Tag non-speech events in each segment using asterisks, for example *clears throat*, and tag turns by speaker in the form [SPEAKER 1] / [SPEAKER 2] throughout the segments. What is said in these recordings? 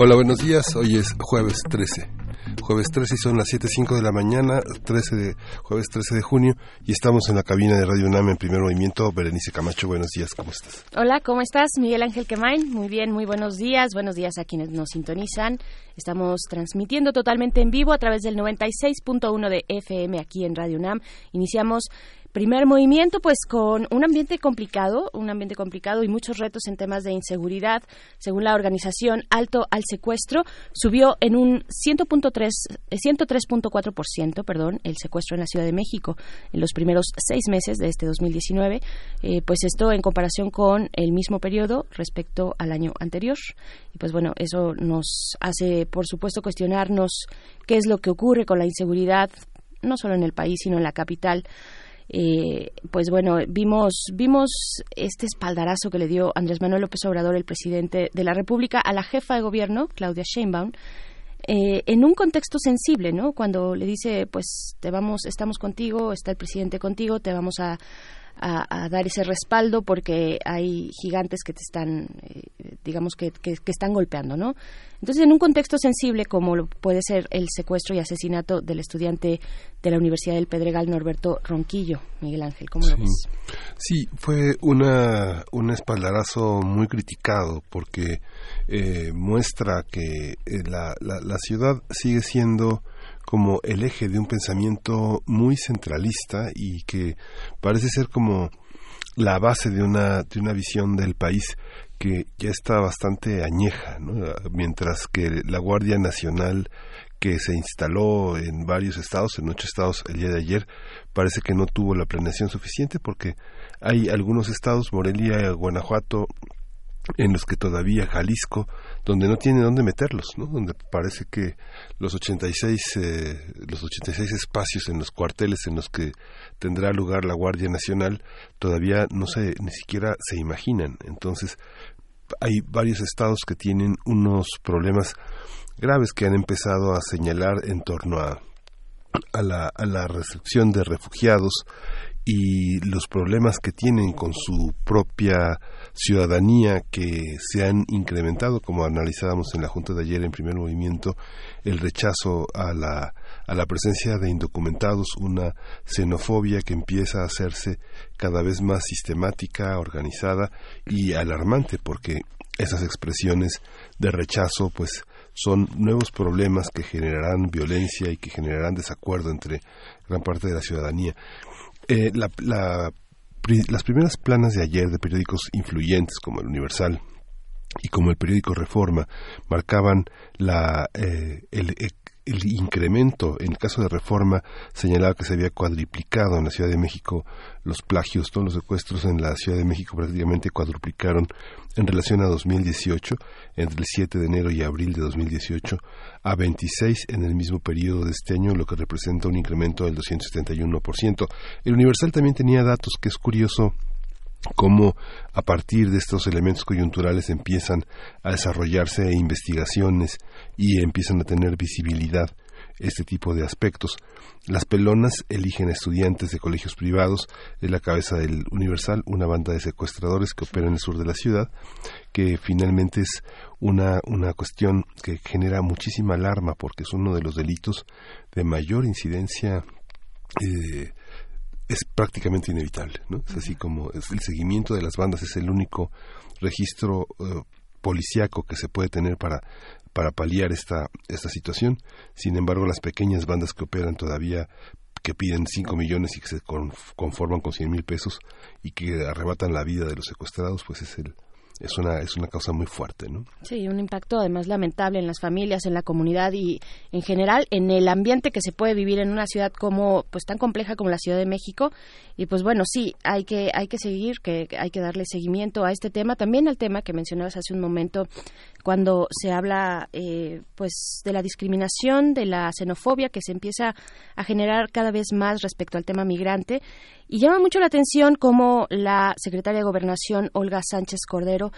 [SPEAKER 1] Hola, buenos días. Hoy es jueves 13. Jueves 13 y son las 7.05 de la mañana, 13 de, jueves 13 de junio, y estamos en la cabina de Radio UNAM en primer movimiento. Berenice Camacho, buenos días, ¿cómo estás?
[SPEAKER 2] Hola, ¿cómo estás? Miguel Ángel Quemain, muy bien, muy buenos días. Buenos días a quienes nos sintonizan. Estamos transmitiendo totalmente en vivo a través del 96.1 de FM aquí en Radio UNAM. Iniciamos Primer movimiento, pues con un ambiente complicado, un ambiente complicado y muchos retos en temas de inseguridad. Según la organización Alto al Secuestro, subió en un 103.4%, perdón, el secuestro en la Ciudad de México en los primeros seis meses de este 2019. Eh, pues esto en comparación con el mismo periodo respecto al año anterior. Y pues bueno, eso nos hace, por supuesto, cuestionarnos qué es lo que ocurre con la inseguridad, no solo en el país, sino en la capital. Eh, pues bueno, vimos, vimos este espaldarazo que le dio Andrés Manuel López Obrador, el presidente de la República, a la jefa de gobierno, Claudia Sheinbaum, eh, en un contexto sensible, ¿no? Cuando le dice, pues te vamos, estamos contigo, está el presidente contigo, te vamos a, a, dar ese respaldo porque hay gigantes que te están, eh, digamos, que, que, están golpeando, ¿no? Entonces, en un contexto sensible como puede ser el secuestro y asesinato del estudiante de la Universidad del Pedregal, Norberto Ronquillo, Miguel Ángel, ¿cómo lo ves?
[SPEAKER 1] Sí, fue una, un espaldarazo muy criticado porque eh, muestra que eh, la, la, la ciudad sigue siendo como el eje de un pensamiento muy centralista y que parece ser como la base de una, de una visión del país que ya está bastante añeja, mientras que la Guardia Nacional que se instaló en varios estados, en ocho estados el día de ayer, parece que no tuvo la planeación suficiente porque hay algunos estados, Morelia, Guanajuato, en los que todavía Jalisco, donde no tiene dónde meterlos, ¿no? donde parece que los 86, eh, los 86 espacios en los cuarteles en los que tendrá lugar la Guardia Nacional todavía no se, ni siquiera se imaginan. Entonces, hay varios estados que tienen unos problemas graves que han empezado a señalar en torno a, a, la, a la recepción de refugiados y los problemas que tienen con su propia ciudadanía que se han incrementado, como analizábamos en la Junta de ayer en primer movimiento, el rechazo a la, a la presencia de indocumentados, una xenofobia que empieza a hacerse cada vez más sistemática, organizada y alarmante, porque esas expresiones de rechazo, pues, son nuevos problemas que generarán violencia y que generarán desacuerdo entre gran parte de la ciudadanía. Eh, las primeras planas de ayer de periódicos influyentes como el Universal y como el periódico Reforma marcaban la, eh, el, el incremento, en el caso de reforma, señalaba que se había cuadriplicado en la Ciudad de México los plagios, todos los secuestros en la Ciudad de México prácticamente cuadruplicaron en relación a 2018, entre el 7 de enero y abril de 2018, a 26 en el mismo periodo de este año, lo que representa un incremento del 271%. El Universal también tenía datos que es curioso cómo a partir de estos elementos coyunturales empiezan a desarrollarse investigaciones y empiezan a tener visibilidad este tipo de aspectos. Las pelonas eligen estudiantes de colegios privados de la cabeza del Universal, una banda de secuestradores que opera en el sur de la ciudad, que finalmente es una, una cuestión que genera muchísima alarma porque es uno de los delitos de mayor incidencia eh, es prácticamente inevitable, ¿no? Es así como el seguimiento de las bandas es el único registro uh, policíaco que se puede tener para para paliar esta esta situación. Sin embargo, las pequeñas bandas que operan todavía que piden 5 millones y que se conforman con 100 mil pesos y que arrebatan la vida de los secuestrados, pues es el es una es una causa muy fuerte, ¿no?
[SPEAKER 2] Sí, un impacto además lamentable en las familias, en la comunidad y en general en el ambiente que se puede vivir en una ciudad como pues tan compleja como la Ciudad de México y pues bueno, sí, hay que hay que seguir, que hay que darle seguimiento a este tema, también al tema que mencionabas hace un momento cuando se habla eh, pues de la discriminación, de la xenofobia que se empieza a generar cada vez más respecto al tema migrante y llama mucho la atención cómo la secretaria de Gobernación, Olga Sánchez Cordero,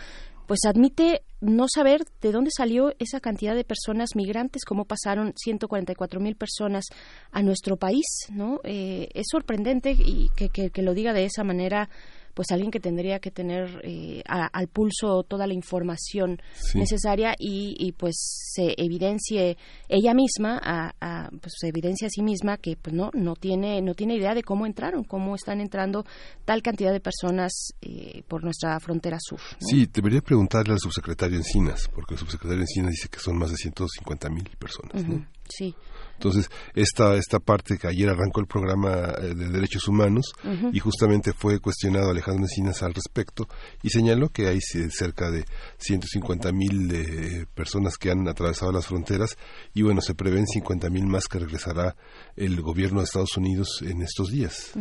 [SPEAKER 2] pues admite no saber de dónde salió esa cantidad de personas migrantes, cómo pasaron 144 mil personas a nuestro país, ¿no? Eh, es sorprendente y que, que, lo diga de esa manera pues alguien que tendría que tener eh, al pulso toda la información necesaria y, pues se evidencie ella misma a, pues se evidencia a sí misma que pues no no tiene no tiene idea de cómo entraron cómo están entrando tal cantidad de personas eh, por nuestra frontera sur
[SPEAKER 1] sí debería preguntarle al subsecretario Encinas porque el subsecretario Encinas dice que son más de 150 mil personas
[SPEAKER 2] sí
[SPEAKER 1] entonces, esta, esta parte que ayer arrancó el programa eh, de derechos humanos y justamente fue cuestionado Alejandro Encinas al respecto y señaló que hay cerca de 150 mil eh, personas que han atravesado las fronteras y bueno, se prevén 50 mil más que regresará el gobierno de Estados Unidos en estos días.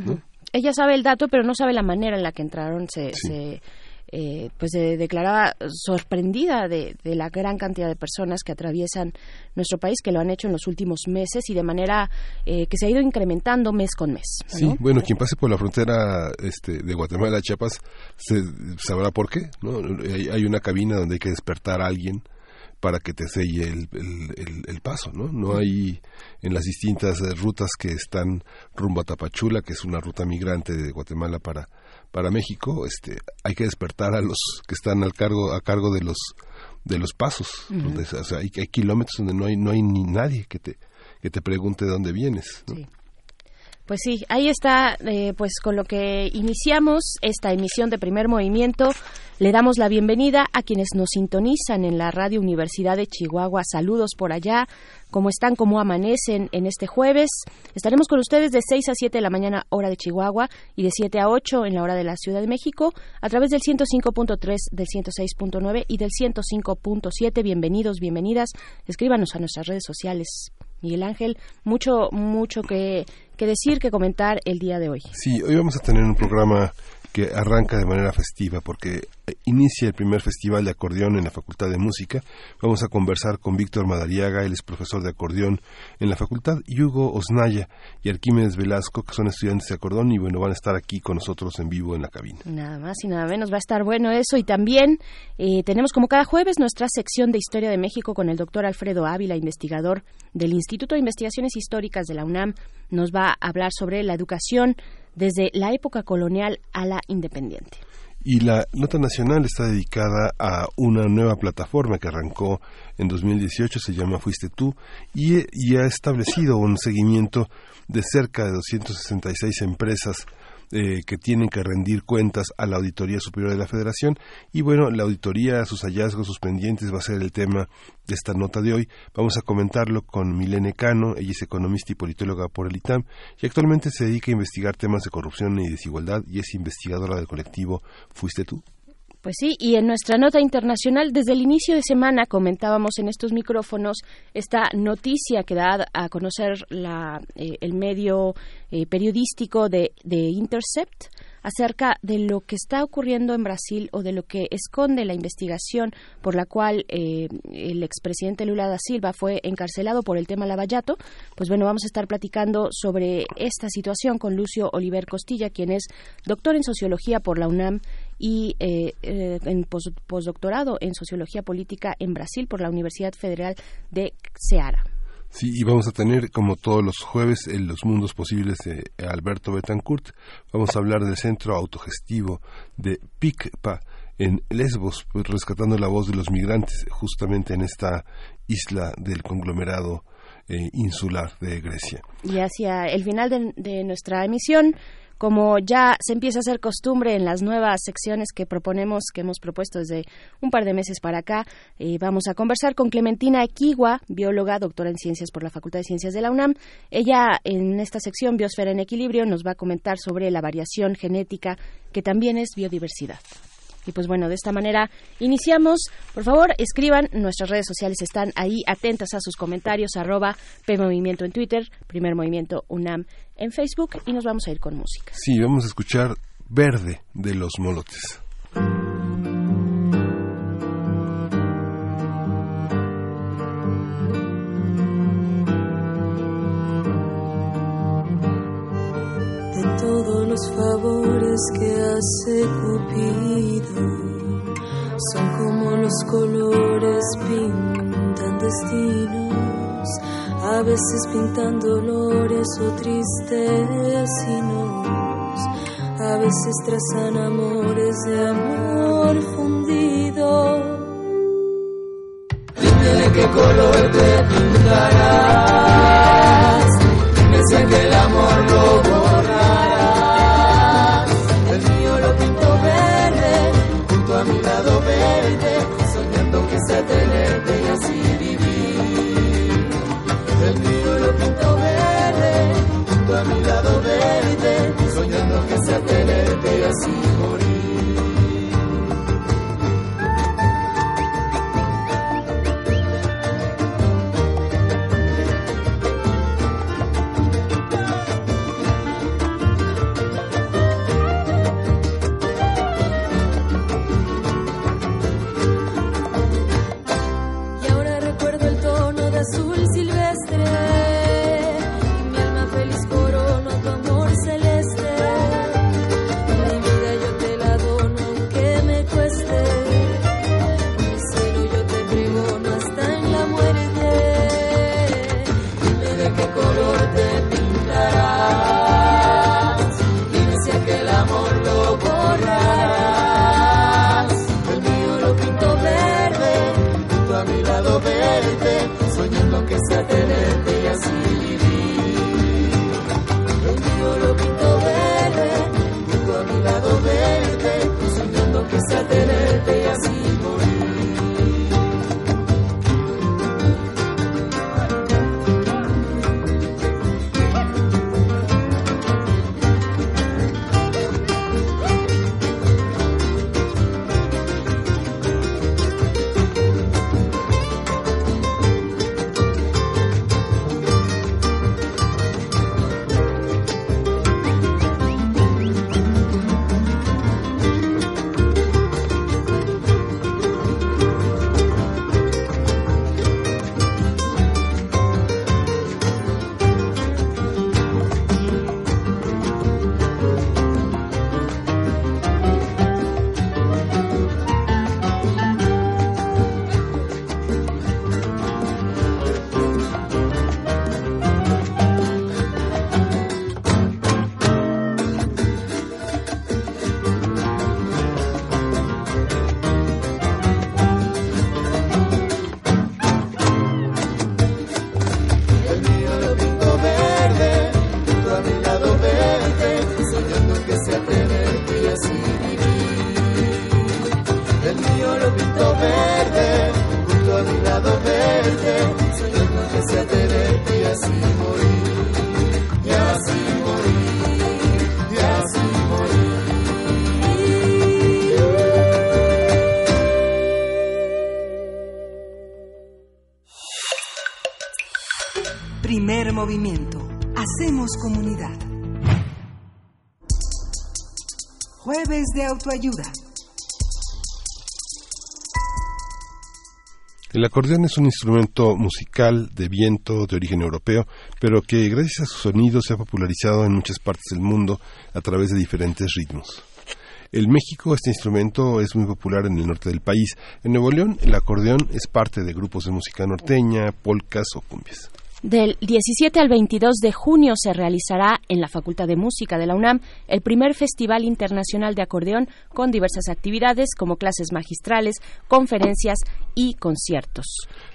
[SPEAKER 2] Ella sabe el dato, pero no sabe la manera en la que entraron. se eh, pues se declaraba sorprendida de, la gran cantidad de personas que atraviesan nuestro país, que lo han hecho en los últimos meses y de manera eh, que se ha ido incrementando mes con mes.
[SPEAKER 1] Sí, bueno, quien pase por la frontera este, de Guatemala a Chiapas se, sabrá por qué. ¿no? Hay, una cabina donde hay que despertar a alguien para que te selle el, el, paso, ¿no? No hay en las distintas rutas que están rumbo a Tapachula, que es una ruta migrante de Guatemala para para México, este, hay que despertar a los que están al cargo, a cargo de los de los pasos, donde, o sea, hay, hay, kilómetros donde no hay no hay ni nadie que te que te pregunte de dónde vienes.
[SPEAKER 2] Pues sí, ahí está, eh, pues con lo que iniciamos esta emisión de Primer Movimiento. Le damos la bienvenida a quienes nos sintonizan en la Radio Universidad de Chihuahua. Saludos por allá. ¿Cómo están? ¿Cómo amanecen en este jueves? Estaremos con ustedes de 6 a 7 de la mañana hora de Chihuahua y de 7 a 8 en la hora de la Ciudad de México a través del 105.3, del 106.9 y del 105.7. Bienvenidos, bienvenidas. Escríbanos a nuestras redes sociales. Miguel Ángel, mucho, mucho que, que decir, que comentar el día de hoy.
[SPEAKER 1] Sí, hoy vamos a tener un programa que arranca de manera festiva porque inicia el primer festival de acordeón en la Facultad de Música. Vamos a conversar con Víctor Madariaga, él es profesor de acordeón en la facultad, y Hugo Osnaya y Arquímedes Velasco, que son estudiantes de acordeón, y bueno, van a estar aquí con nosotros en vivo en la cabina.
[SPEAKER 2] Nada más y nada menos, va a estar bueno eso. Y también eh, tenemos como cada jueves nuestra sección de Historia de México con el doctor Alfredo Ávila, investigador del Instituto de Investigaciones Históricas de la UNAM. Nos va a hablar sobre la educación desde la época colonial a la independiente.
[SPEAKER 1] Y la nota nacional está dedicada a una nueva plataforma que arrancó en 2018, se llama Fuiste tú, y, y ha establecido un seguimiento de cerca de 266 empresas eh, que tienen que rendir cuentas a la Auditoría Superior de la Federación. Y bueno, la auditoría, sus hallazgos, sus pendientes va a ser el tema de esta nota de hoy. Vamos a comentarlo con Milene Cano, ella es economista y politóloga por el ITAM y actualmente se dedica a investigar temas de corrupción y desigualdad y es investigadora del colectivo Fuiste tú.
[SPEAKER 2] Pues sí, y en nuestra nota internacional, desde el inicio de semana comentábamos en estos micrófonos esta noticia que da a conocer la, eh, el medio eh, periodístico de, de Intercept acerca de lo que está ocurriendo en Brasil o de lo que esconde la investigación por la cual eh, el expresidente Lula da Silva fue encarcelado por el tema Lavallato, pues bueno, vamos a estar platicando sobre esta situación con Lucio Oliver Costilla, quien es doctor en sociología por la UNAM y eh, eh, en postdoctorado en sociología política en Brasil por la Universidad Federal de Ceará.
[SPEAKER 1] Sí, y vamos a tener, como todos los jueves, en los mundos posibles de Alberto Betancourt. Vamos a hablar del centro autogestivo de PICPA en Lesbos, pues, rescatando la voz de los migrantes justamente en esta isla del conglomerado eh, insular de Grecia.
[SPEAKER 2] Y hacia el final de nuestra emisión como ya se empieza a hacer costumbre en las nuevas secciones que proponemos, que hemos propuesto desde un par de meses para acá, eh, vamos a conversar con Clementina Equigua, bióloga, doctora en ciencias por la Facultad de Ciencias de la UNAM. Ella, en esta sección Biosfera en Equilibrio, nos va a comentar sobre la variación genética, que también es biodiversidad. Y pues bueno, de esta manera iniciamos. Por favor, escriban, nuestras redes sociales están ahí, atentas a sus comentarios, arroba PMovimiento en Twitter, Primer Movimiento UNAM en Facebook y nos vamos a ir con música.
[SPEAKER 1] Sí, vamos a escuchar Verde de los Molotes.
[SPEAKER 3] Los favores que hace Cupido son como los colores pintan destinos, a veces pintan dolores o tristes signos, a veces trazan amores de amor fundido. Dime qué color te pintarás, dime si aquel amor así morir.
[SPEAKER 4] Autoayuda.
[SPEAKER 1] El acordeón es un instrumento musical de viento de origen europeo, pero que gracias a su sonido se ha popularizado en muchas partes del mundo a través de diferentes ritmos. En México este instrumento es muy popular en el norte del país. En Nuevo León el acordeón es parte de grupos de música norteña, polcas o cumbias.
[SPEAKER 2] Del 17 al 22 de junio se realizará en la Facultad de Música de la UNAM el primer Festival Internacional de Acordeón con diversas actividades como clases magistrales, conferencias y conciertos.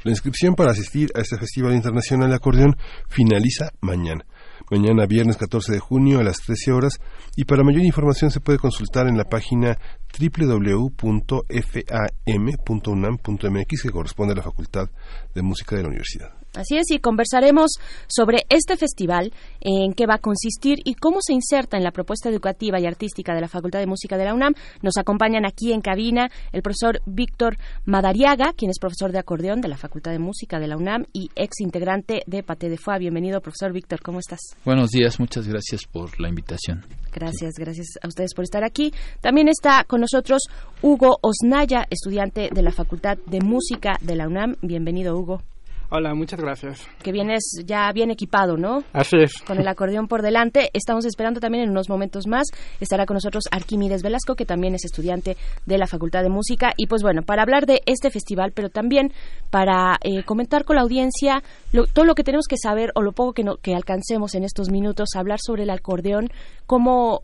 [SPEAKER 1] La inscripción para asistir a este Festival Internacional de Acordeón finaliza mañana. Mañana viernes 14 de junio a las 13 horas y para mayor información se puede consultar en la página www.fam.unam.mx que corresponde a la Facultad de Música de la Universidad.
[SPEAKER 2] Así es, y conversaremos sobre este festival, en qué va a consistir y cómo se inserta en la propuesta educativa y artística de la Facultad de Música de la UNAM. Nos acompañan aquí en cabina el profesor Víctor Madariaga, quien es profesor de acordeón de la Facultad de Música de la UNAM y ex integrante de Pate de Foa. Bienvenido, profesor Víctor, ¿cómo estás?
[SPEAKER 4] Buenos días, muchas gracias por la invitación.
[SPEAKER 2] Gracias, gracias a ustedes por estar aquí. También está con nosotros Hugo Osnaya, estudiante de la Facultad de Música de la UNAM. Bienvenido, Hugo.
[SPEAKER 5] Hola, muchas gracias.
[SPEAKER 2] Que vienes ya bien equipado, ¿no?
[SPEAKER 5] Así es.
[SPEAKER 2] Con el acordeón por delante. Estamos esperando también en unos momentos más. Estará con nosotros Arquímedes Velasco, que también es estudiante de la Facultad de Música. Y pues bueno, para hablar de este festival, pero también para eh, comentar con la audiencia todo lo que tenemos que saber o lo poco que, no, que alcancemos en estos minutos, hablar sobre el acordeón, cómo,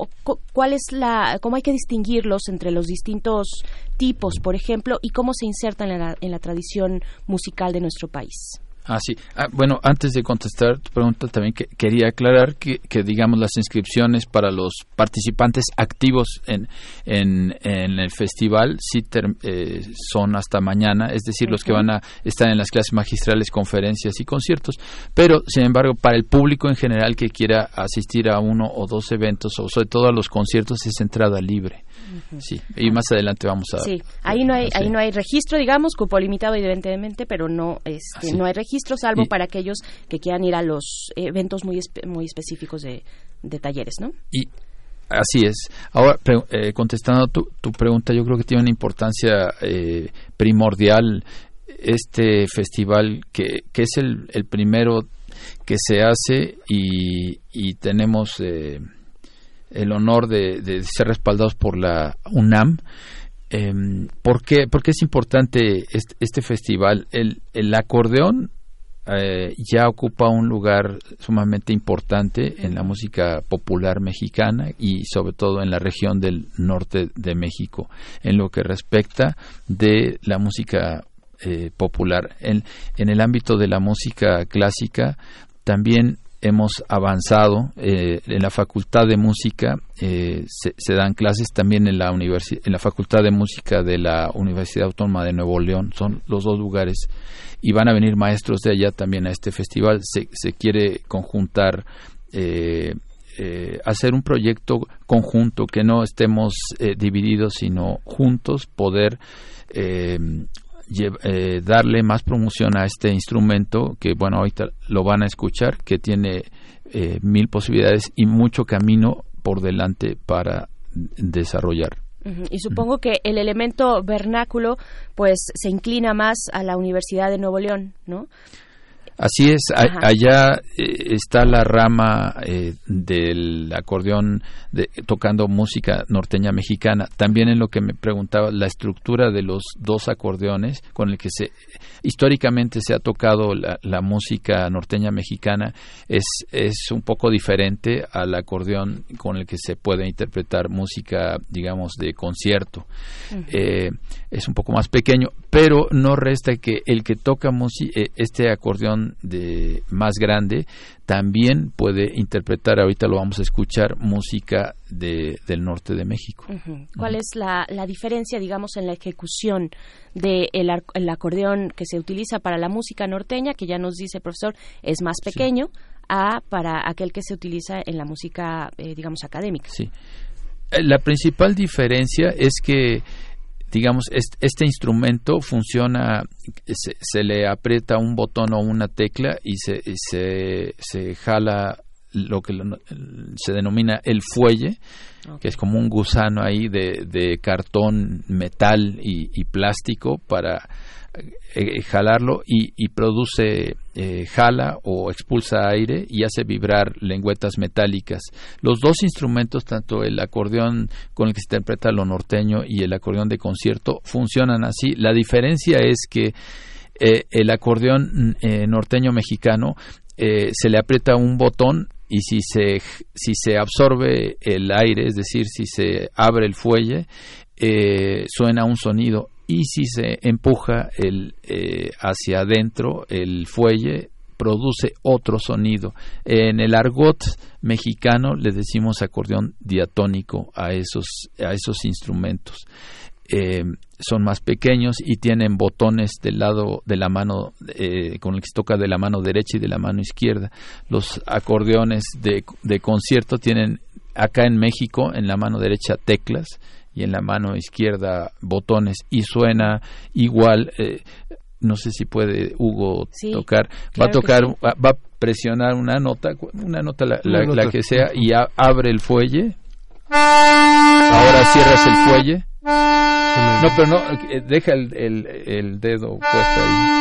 [SPEAKER 2] cuál es la, cómo hay que distinguirlos entre los distintos tipos, por ejemplo, y cómo se insertan en la, en la tradición musical de nuestro país.
[SPEAKER 4] Ah, sí. Ah, bueno, antes de contestar tu pregunta, también que, quería aclarar que, que, digamos, las inscripciones para los participantes activos en, en, en el festival sí eh, son hasta mañana, es decir, los que van a estar en las clases magistrales, conferencias y conciertos. Pero, sin embargo, para el público en general que quiera asistir a uno o dos eventos, o sobre todo a los conciertos, es entrada libre. Sí, y más adelante vamos a.
[SPEAKER 2] Sí, ahí no hay, ahí no hay registro, digamos, cupo limitado evidentemente, pero no, este, no hay registro salvo para aquellos que quieran ir a los eventos muy muy específicos de, de talleres, ¿no?
[SPEAKER 4] Y Así es. Ahora, eh, contestando tu, tu, pregunta, yo creo que tiene una importancia eh, primordial este festival, que, que es el, el, primero que se hace y, y tenemos eh, el honor de, ser respaldados por la UNAM. Eh, ¿por, qué, es importante este, este festival? El, el acordeón eh, ya ocupa un lugar sumamente importante en la música popular mexicana y sobre todo en la región del norte de México, en lo que respecta de la música eh, popular. En, en el ámbito de la música clásica también hemos avanzado eh, en la facultad de música eh, se, dan clases también en la en la facultad de música de la Universidad Autónoma de Nuevo León. Son los dos lugares y van a venir maestros de allá también a este festival. Se, se quiere conjuntar eh, hacer un proyecto conjunto que no estemos divididos sino juntos poder eh, darle más promoción a este instrumento que bueno ahorita lo van a escuchar que tiene eh, mil posibilidades y mucho camino por delante para desarrollar.
[SPEAKER 2] Y supongo que el elemento vernáculo pues se inclina más a la Universidad de Nuevo León, ¿no?
[SPEAKER 4] Así es, allá eh, está la rama eh, del acordeón de, tocando música norteña mexicana. También en lo que me preguntaba, la estructura de los dos acordeones con el que se históricamente se ha tocado la, música norteña mexicana es, es un poco diferente al acordeón con el que se puede interpretar música, digamos, de concierto. Eh, es un poco más pequeño, pero no resta que el que toca este acordeón de más grande también puede interpretar, ahorita lo vamos a escuchar, música de, del norte de México.
[SPEAKER 2] ¿Cuál es la, la, diferencia, digamos, en la ejecución del de el acordeón que se utiliza para la música norteña, que ya nos dice el profesor, es más pequeño, a para aquel que se utiliza en la música, eh, digamos, académica?
[SPEAKER 4] Sí. Eh, la principal diferencia es que digamos, este, instrumento funciona, se, le aprieta un botón o una tecla y se, se, se jala lo que se denomina el fuelle, que es como un gusano ahí de, de cartón, metal y plástico para eh, eh, jalarlo y, produce eh, jala o expulsa aire y hace vibrar lengüetas metálicas. Los dos instrumentos, tanto el acordeón con el que se interpreta lo norteño y el acordeón de concierto, funcionan así. La diferencia es que el acordeón norteño mexicano se le aprieta un botón y si se, si se absorbe el aire, es decir, si se abre el fuelle, suena un sonido y si se empuja el, eh, hacia adentro el fuelle produce otro sonido. En el argot mexicano le decimos acordeón diatónico a esos, a esos instrumentos. eh, son más pequeños y tienen botones del lado de la mano eh, con el que se toca de la mano derecha y de la mano izquierda. Los acordeones de, de concierto tienen acá en México en la mano derecha teclas y en la mano izquierda botones y suena igual. Eh, no sé si puede Hugo tocar. Va a tocar, va, a presionar una nota, una nota la, la, que sea y abre el fuelle. Ahora cierras el fuelle. No, pero no, eh, deja el, el, el dedo puesto ahí.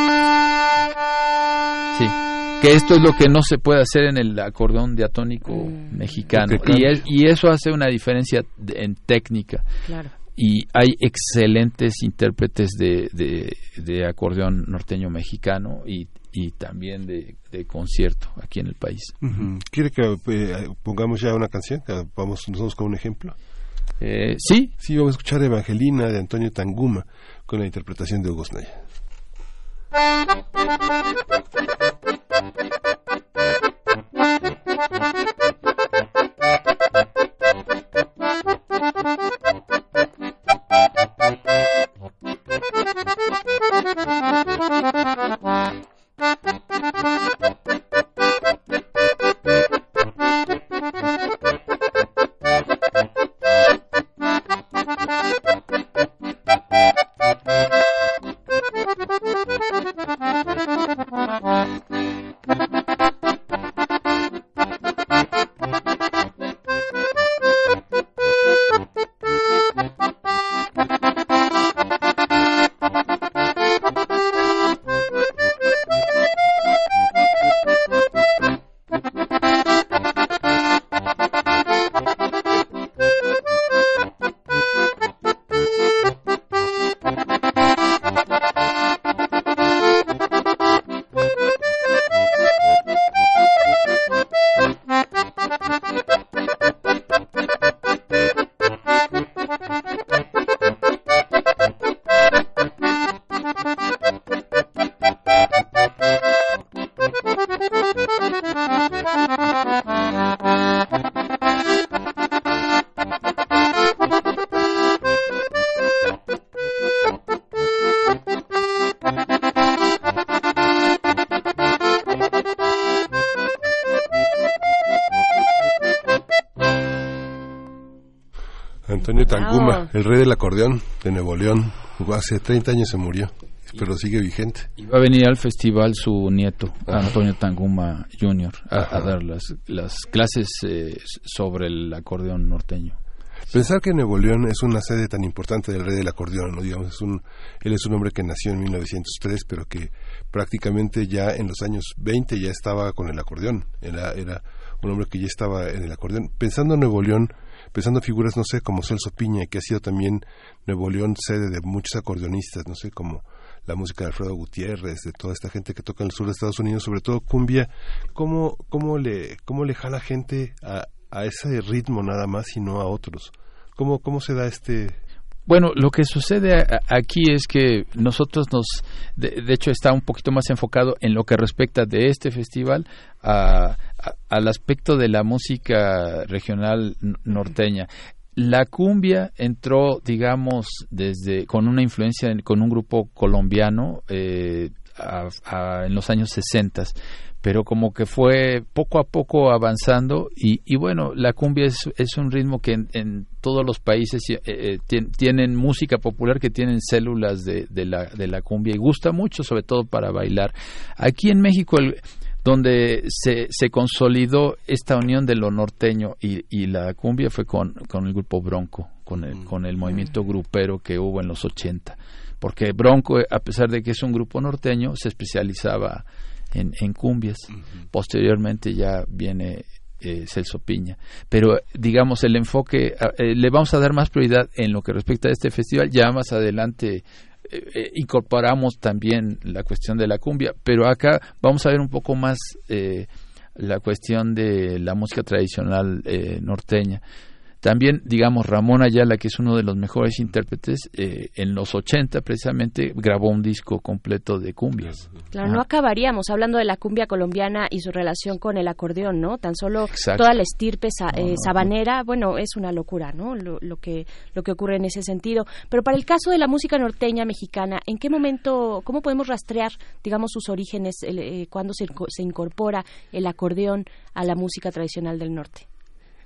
[SPEAKER 4] Sí que esto es lo que no se puede hacer en el acordeón diatónico mm. mexicano y, y eso hace una diferencia en técnica claro. y hay excelentes intérpretes de, de, acordeón norteño mexicano y, y también de, concierto aquí en el país.
[SPEAKER 1] ¿Quiere que eh, pongamos ya una canción? vamos nosotros con un ejemplo.
[SPEAKER 4] Eh, sí.
[SPEAKER 1] Sí, vamos a escuchar Evangelina de Antonio Tanguma con la interpretación de Hugo Snaya. Thank you. El rey del acordeón de Nuevo León. Hace 30 años se murió, pero sigue vigente.
[SPEAKER 4] Y va a venir al festival su nieto, Antonio Tanguma Jr., a, dar las, las clases eh, sobre el acordeón norteño.
[SPEAKER 1] Pensar que Nuevo León es una sede tan importante del rey del acordeón, ¿no? digamos, es un, él es un hombre que nació en 1903, pero que prácticamente ya en los años 20 ya estaba con el acordeón, era, era un hombre que ya estaba en el acordeón. Pensando en Nuevo León, pensando figuras, no sé, como Celso Piña, que ha sido también Nuevo León sede de muchos acordeonistas, no sé, como la música de Alfredo Gutiérrez, de toda esta gente que toca en el sur de Estados Unidos, sobre todo cumbia, ¿cómo, cómo, le, cómo le jala gente a, a ese ritmo nada más y no a otros? ¿Cómo, cómo se da este,
[SPEAKER 4] bueno, lo que sucede aquí es que nosotros nos, de, hecho, está un poquito más enfocado en lo que respecta de este festival al aspecto de la música regional norteña. La cumbia entró, digamos, desde con una influencia con un grupo colombiano eh, en los años 60 pero como que fue poco a poco avanzando y, y bueno, la cumbia es, es un ritmo que en, todos los países eh, eh, tienen música popular que tienen células de, de, la, de la cumbia y gusta mucho, sobre todo para bailar. Aquí en México, el, donde se, se consolidó esta unión de lo norteño y, y la cumbia fue con, con el grupo Bronco, con el, con el movimiento grupero que hubo en los 80. Porque Bronco, a pesar de que es un grupo norteño, se especializaba en, en cumbias. Posteriormente ya viene eh, Celso Piña. Pero digamos, el enfoque, eh, le vamos a dar más prioridad en lo que respecta a este festival. Ya más adelante eh, incorporamos también la cuestión de la cumbia, pero acá vamos a ver un poco más la cuestión de la música tradicional norteña. También, digamos, Ramón Ayala, que es uno de los mejores intérpretes, eh, en los 80 precisamente grabó un disco completo de cumbias.
[SPEAKER 2] Claro, no acabaríamos hablando de la cumbia colombiana y su relación con el acordeón, ¿no? Tan solo toda la estirpe eh, sabanera, bueno, es una locura, ¿no? Lo, que, lo que ocurre en ese sentido. Pero para el caso de la música norteña mexicana, ¿en qué momento, cómo podemos rastrear, digamos, sus orígenes, eh, cuando se, se incorpora el acordeón a la música tradicional del norte?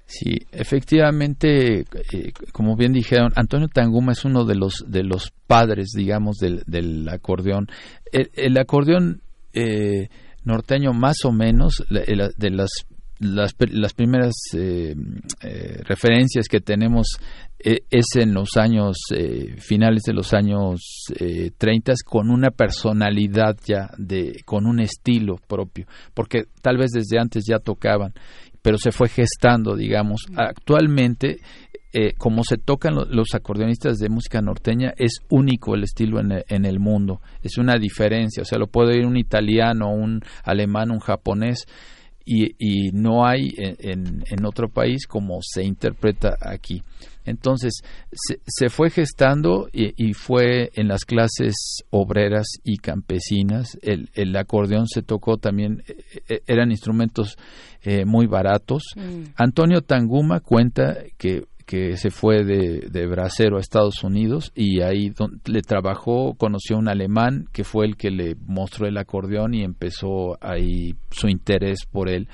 [SPEAKER 4] Sí, efectivamente, eh, como bien dijeron, Antonio Tanguma es uno de los de los padres, digamos, del, del acordeón. El, acordeón eh, norteño, más o menos, de las las, las primeras eh, referencias que tenemos es en los años finales de los años 30 con una personalidad ya de con un estilo propio porque tal vez desde antes ya tocaban pero se fue gestando, digamos. Actualmente, eh, como se tocan los acordeonistas de música norteña, es único el estilo en el, mundo. Es una diferencia. O sea, lo puede ir un italiano, un alemán, un japonés. Y, no hay en, en, otro país como se interpreta aquí. Entonces, se, fue gestando y, fue en las clases obreras y campesinas. El, el acordeón se tocó también, eh, eh, eran instrumentos eh, muy baratos. Mm. Antonio Tanguma cuenta que que se fue de, de bracero a Estados Unidos y ahí le trabajó, conoció a un alemán que fue el que le mostró el acordeón y empezó ahí su interés por él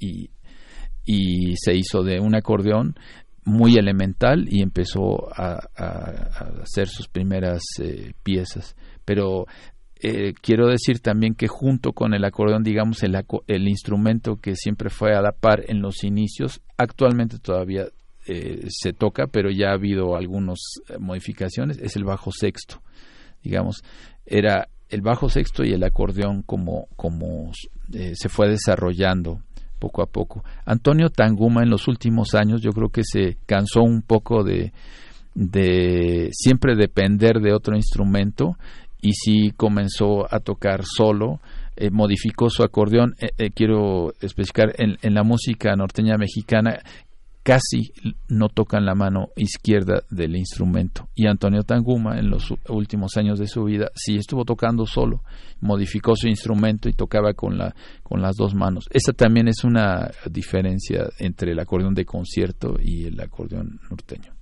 [SPEAKER 4] y, y se hizo de un acordeón muy elemental y empezó a, hacer sus primeras eh, piezas. Pero eh, quiero decir también que junto con el acordeón, digamos, el, el, instrumento que siempre fue a la par en los inicios, actualmente todavía eh, se toca, pero ya ha habido algunas modificaciones, es el bajo sexto. Digamos, era el bajo sexto y el acordeón como, como se fue desarrollando poco a poco. Antonio Tanguma en los últimos años yo creo que se cansó un poco de, de siempre depender de otro instrumento y sí comenzó a tocar solo, eh, modificó su acordeón. Eh, eh, quiero especificar en, en, la música norteña mexicana casi no tocan la mano izquierda del instrumento. Y Antonio Tanguma, en los últimos años de su vida, sí estuvo tocando solo, modificó su instrumento y tocaba con, la, con las dos manos. Esa también es una diferencia entre el acordeón de concierto y el acordeón norteño.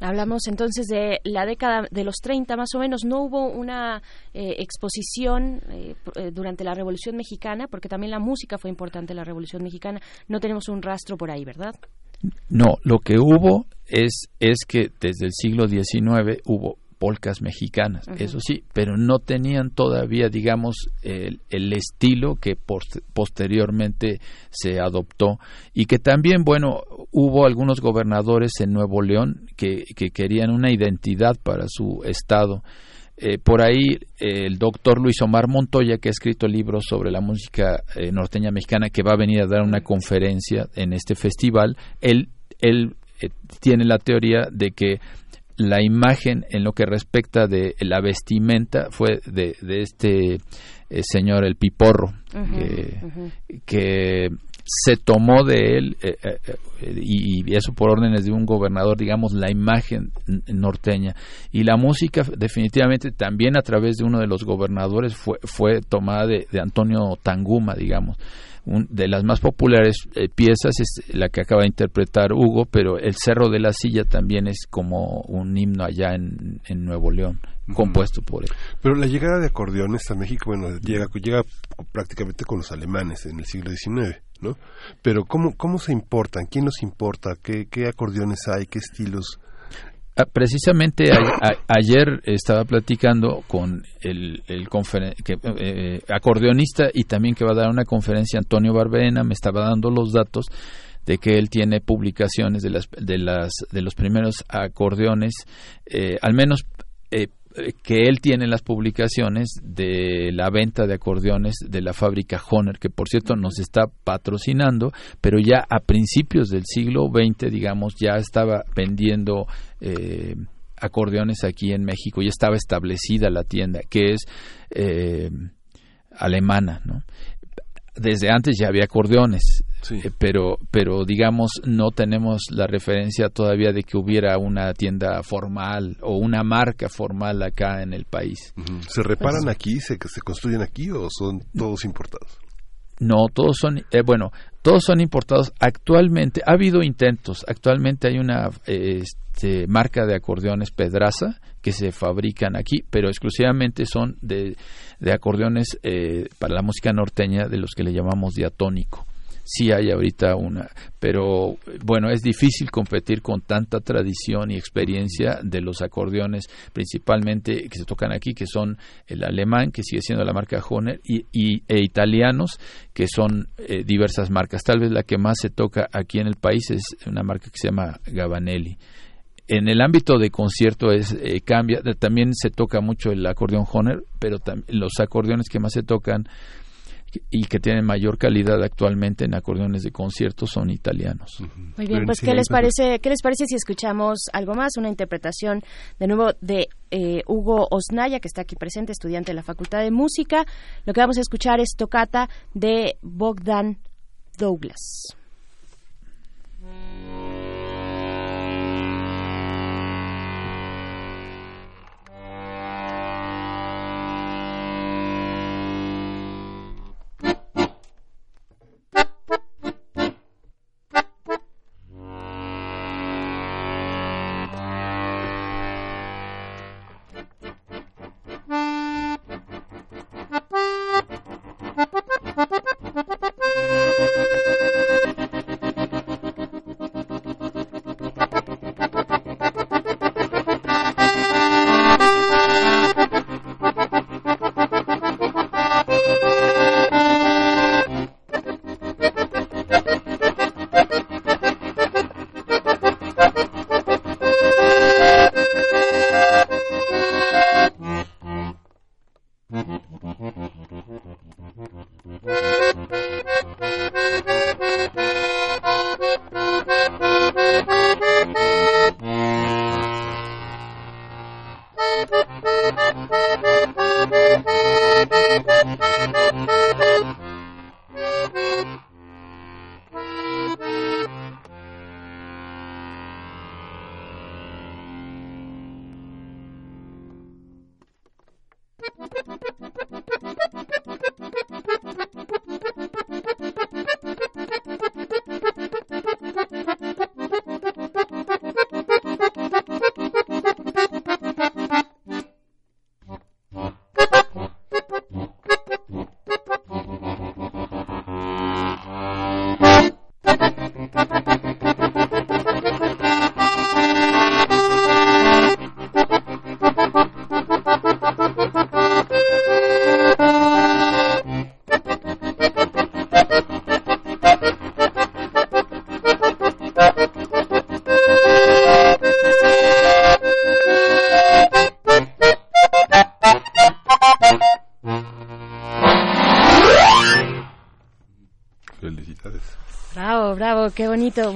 [SPEAKER 2] Hablamos entonces de la década de los 30 más o menos. No hubo una eh, exposición eh, eh, durante la Revolución Mexicana, porque también la música fue importante en la Revolución Mexicana. No tenemos un rastro por ahí, ¿verdad?
[SPEAKER 4] No, lo que hubo es, es que desde el siglo XIX hubo polcas mexicanas, eso sí, pero no tenían todavía, digamos, el, el estilo que posteriormente se adoptó. Y que también, bueno, hubo algunos gobernadores en Nuevo León que, que querían una identidad para su estado eh, por ahí el doctor Luis Omar Montoya, que ha escrito libros sobre la música eh, norteña mexicana, que va a venir a dar una conferencia en este festival, él, él eh, tiene la teoría de que la imagen en lo que respecta de la vestimenta fue de, de este señor el Piporro, que se tomó de él, eh, eh, eh, y, eso por órdenes de un gobernador, digamos, la imagen norteña. Y la música, definitivamente, también a través de uno de los gobernadores, fue, fue tomada de, Antonio Tanguma, digamos. de las más populares piezas es la que acaba de interpretar Hugo, pero El Cerro de la Silla también es como un himno allá en, en Nuevo León compuesto por él.
[SPEAKER 1] Pero la llegada de acordeones a México, bueno, llega, llega prácticamente con los alemanes en el siglo XIX. Pero ¿cómo, cómo se importan? ¿Quién los importa? ¿Qué, qué acordeones hay? ¿Qué estilos?
[SPEAKER 4] Ah, precisamente ayer estaba platicando con el, el que, eh, acordeonista y también que va a dar una conferencia Antonio Barbena, me estaba dando los datos de que él tiene publicaciones de las de las de los primeros acordeones eh, al menos eh, que él tiene las publicaciones de la venta de acordeones de la fábrica Honer, que por cierto nos está patrocinando, pero ya a principios del siglo XX, digamos, ya estaba vendiendo eh, acordeones aquí en México, ya estaba establecida la tienda, que es eh, alemana, ¿no? Desde antes ya había acordeones, eh, pero, pero digamos no tenemos la referencia todavía de que hubiera una tienda formal o una marca formal acá en el país.
[SPEAKER 1] ¿Se reparan aquí, se, se construyen aquí o son todos importados?
[SPEAKER 4] No, todos son, eh, bueno, todos son importados. Actualmente, ha habido intentos. Actualmente hay una este, marca de acordeones Pedraza que se fabrican aquí, pero exclusivamente son de, de acordeones eh, para la música norteña de los que le llamamos diatónico sí hay ahorita una, pero bueno, es difícil competir con tanta tradición y experiencia de los acordeones, principalmente que se tocan aquí, que son el alemán, que sigue siendo la marca Honer, y, e italianos, que son eh, diversas marcas. Tal vez la que más se toca aquí en el país es una marca que se llama Gabanelli en el ámbito de concierto es eh, cambia también se toca mucho el acordeón Honer pero los acordeones que más se tocan y que tienen mayor calidad actualmente en acordeones de concierto son italianos.
[SPEAKER 2] Muy bien, pues ¿qué les parece qué les parece si escuchamos algo más, una interpretación de nuevo de eh, Hugo Osnaya que está aquí presente, estudiante de la Facultad de Música. Lo que vamos a escuchar es Tocata de Bogdan Douglas.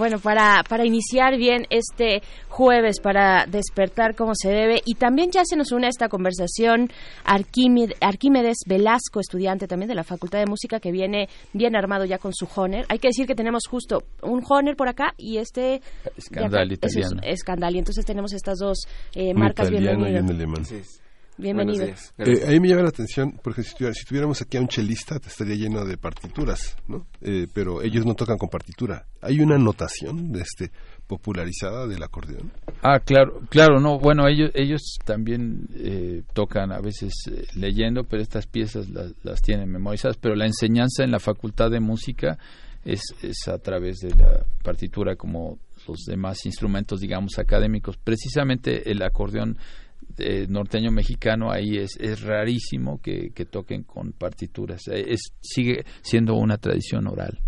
[SPEAKER 2] Bueno, para, para iniciar bien este jueves, para despertar como se debe. Y también ya se nos une a esta conversación Arquímedes, Velasco, estudiante también de la Facultad de Música, que viene bien armado ya con su Honer. Hay que decir que tenemos justo un Honer por acá y este...
[SPEAKER 4] Escandal italiano.
[SPEAKER 2] escandal. Y entonces tenemos estas dos eh, marcas bienvenidas. Bienvenidos.
[SPEAKER 1] Eh, a mí me llama la atención, porque si, tuviéramos aquí a un chelista, te estaría lleno de partituras, ¿no? Eh, pero ellos no tocan con partitura. ¿Hay una notación de este popularizada del acordeón?
[SPEAKER 4] Ah, claro, claro, no, bueno, ellos, ellos también eh, tocan a veces leyendo, pero estas piezas las, las, tienen memorizadas, pero la enseñanza en la facultad de música es, es a través de la partitura como los demás instrumentos, digamos, académicos. Precisamente el acordeón norteño mexicano ahí es, es rarísimo que, toquen con partituras. Eh, es, sigue siendo una tradición oral.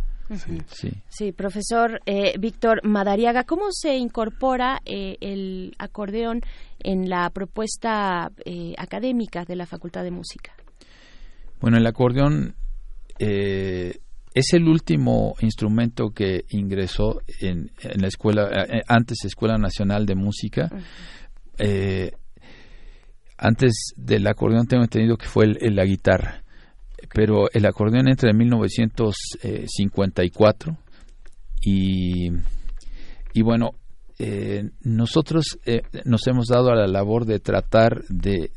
[SPEAKER 2] Sí, sí. profesor eh, Víctor Madariaga, ¿cómo se incorpora eh, el acordeón en la propuesta académica de la Facultad de Música?
[SPEAKER 4] Bueno, el acordeón es el último instrumento que ingresó en, en la escuela, antes Escuela Nacional de Música. Antes del acordeón tengo entendido que fue la guitarra, Pero el acordeón entra en 1954 y, y bueno, eh, nosotros eh, nos hemos dado a la labor de tratar de,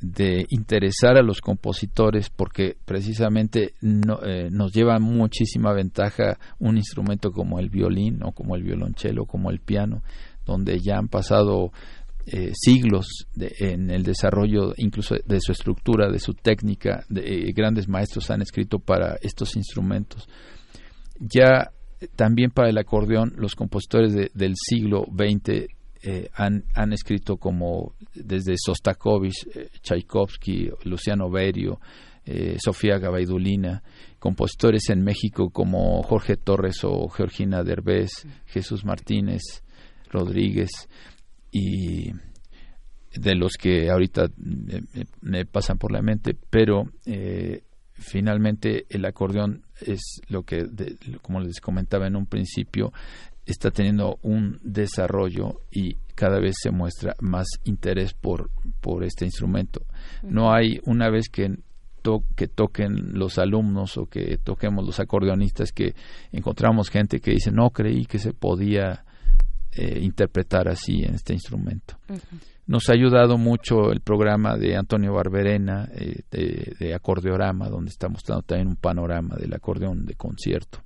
[SPEAKER 4] interesar a los compositores porque precisamente eh, nos lleva muchísima ventaja un instrumento como el violín o como el violonchelo, como el piano, donde ya han pasado siglos en el desarrollo incluso de su estructura, de su técnica, de, grandes maestros han escrito para estos instrumentos. Ya también para el acordeón los compositores del siglo XX eh, han, han, escrito como desde Sostakovich, eh, Tchaikovsky, Luciano Berio, eh, Sofía Gabaidulina, compositores en México como Jorge Torres o Georgina Derbez, Jesús Martínez, Rodríguez y de los que ahorita me, pasan por la mente, pero finalmente el acordeón es lo que, como les comentaba en un principio, está teniendo un desarrollo y cada vez se muestra más interés por, por este instrumento. No hay una vez que, que toquen los alumnos o que toquemos los acordeonistas que encontramos gente que dice no creí que se podía eh, interpretar así en este instrumento. Nos ha ayudado mucho el programa de Antonio Barberena eh, de, Acordeorama, donde estamos dando también un panorama del acordeón de concierto.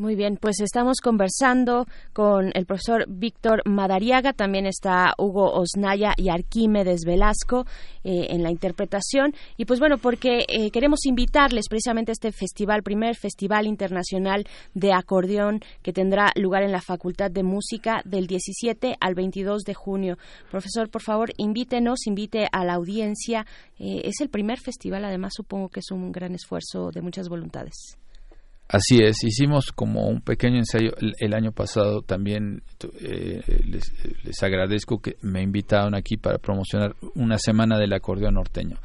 [SPEAKER 2] Muy bien, pues estamos conversando con el profesor Víctor Madariaga, también está Hugo Osnaya y Arquímedes Velasco eh, en la interpretación. Y pues bueno, porque eh, queremos invitarles precisamente a este festival, primer Festival Internacional de Acordeón que tendrá lugar en la Facultad de Música del 17 al 22 de junio. Profesor, por favor, invítenos, invite a la audiencia. Eh, es el primer festival, además supongo que es un gran esfuerzo de muchas voluntades.
[SPEAKER 4] Así es, hicimos como un pequeño ensayo el, año pasado también. Eh, les, les, agradezco que me invitaron aquí para promocionar una semana del acordeón norteño.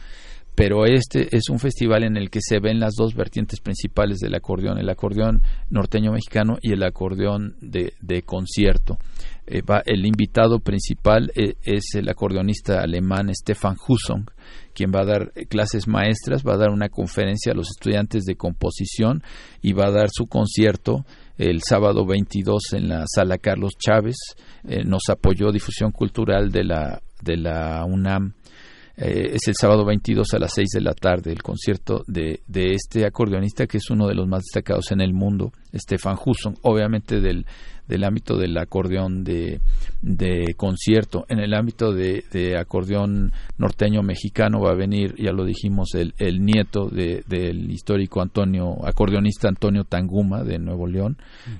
[SPEAKER 4] Pero este es un festival en el que se ven las dos vertientes principales del acordeón, el acordeón norteño mexicano y el acordeón de, de concierto. Eh, el invitado principal eh, es el acordeonista alemán Stefan Husong, quien va a dar clases maestras, va a dar una conferencia a los estudiantes de composición y va a dar su concierto el sábado 22 en la sala Carlos Chávez. Eh, nos apoyó Difusión Cultural de la, de la UNAM. Eh, es el sábado 22 a las 6 de la tarde el concierto de, de este acordeonista que es uno de los más destacados en el mundo, Stefan Husson, obviamente del del ámbito del acordeón de, de concierto. En el ámbito de, de, acordeón norteño mexicano va a venir, ya lo dijimos, el, el nieto de, del histórico Antonio, acordeonista Antonio Tanguma de Nuevo León.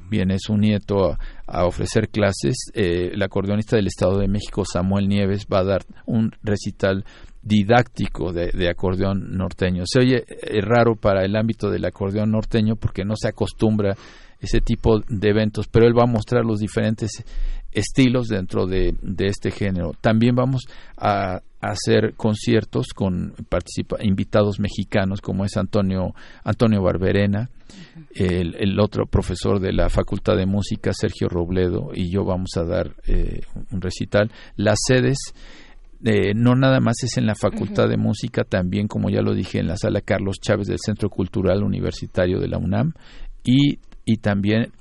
[SPEAKER 4] Viene su nieto a, a ofrecer clases. Eh, el acordeonista del Estado de México, Samuel Nieves, va a dar un recital didáctico de, de, acordeón norteño. Se oye eh, raro para el ámbito del acordeón norteño porque no se acostumbra ese tipo de eventos, pero él va a mostrar los diferentes estilos dentro de, este género. También vamos a, hacer conciertos con invitados mexicanos como es Antonio Antonio Barberena, el, otro profesor de la Facultad de Música Sergio Robledo y yo vamos a dar eh, un recital. Las sedes eh, no nada más es en la Facultad de Música, también como ya lo dije en la sala Carlos Chávez del Centro Cultural Universitario de la UNAM y y también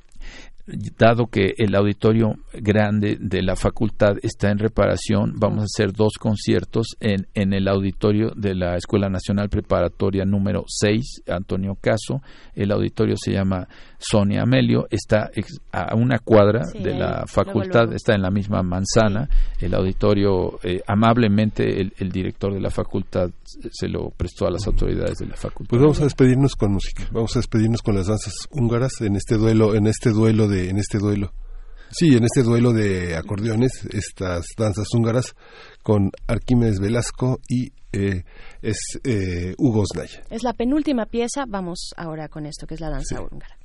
[SPEAKER 4] dado que el auditorio grande de la facultad está en reparación, vamos a hacer dos conciertos en, en el auditorio de la Escuela Nacional Preparatoria número 6, Antonio Caso. El auditorio se llama Sonia Amelio, está a una cuadra de la facultad, está en la misma manzana. El auditorio, eh, amablemente, el, el, director de la facultad se lo prestó a las autoridades de la facultad.
[SPEAKER 1] Pues vamos a despedirnos con música, vamos a despedirnos con las danzas húngaras en este duelo, en este duelo de en este duelo. Sí, en este duelo de acordeones, estas danzas húngaras con Arquímedes Velasco y eh, es eh, Hugo Snaya.
[SPEAKER 2] Es la penúltima pieza, vamos ahora con esto que es la danza húngara.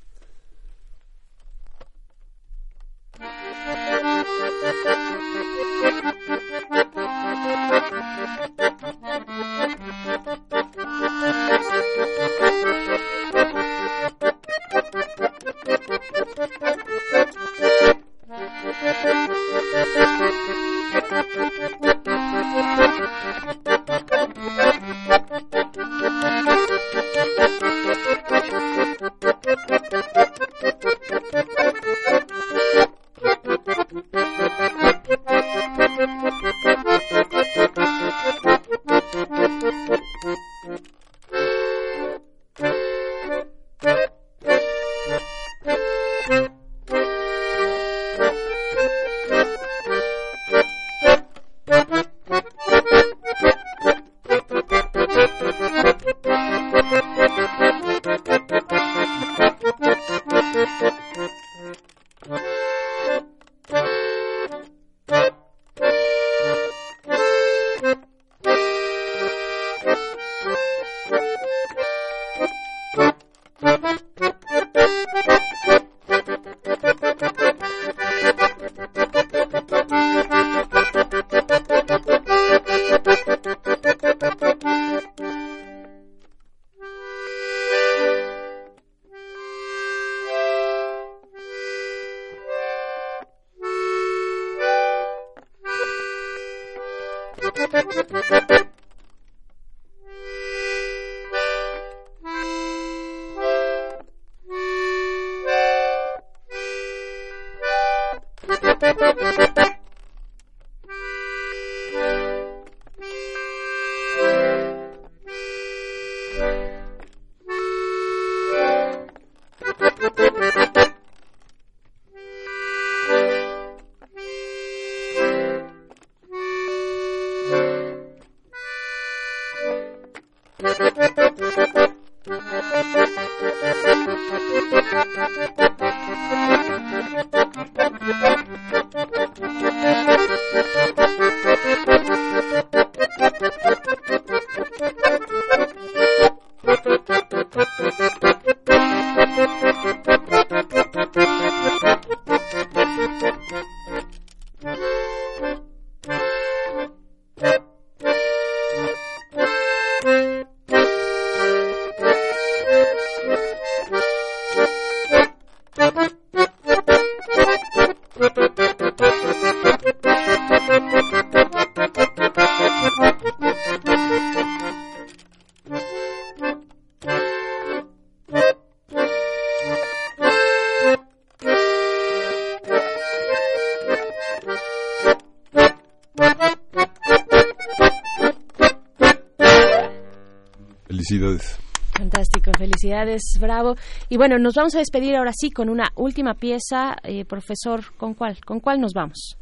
[SPEAKER 1] Felicidades,
[SPEAKER 2] bravo. Y bueno, nos vamos a despedir ahora sí con una última pieza. Eh, profesor, ¿con cuál? ¿Con cuál nos vamos?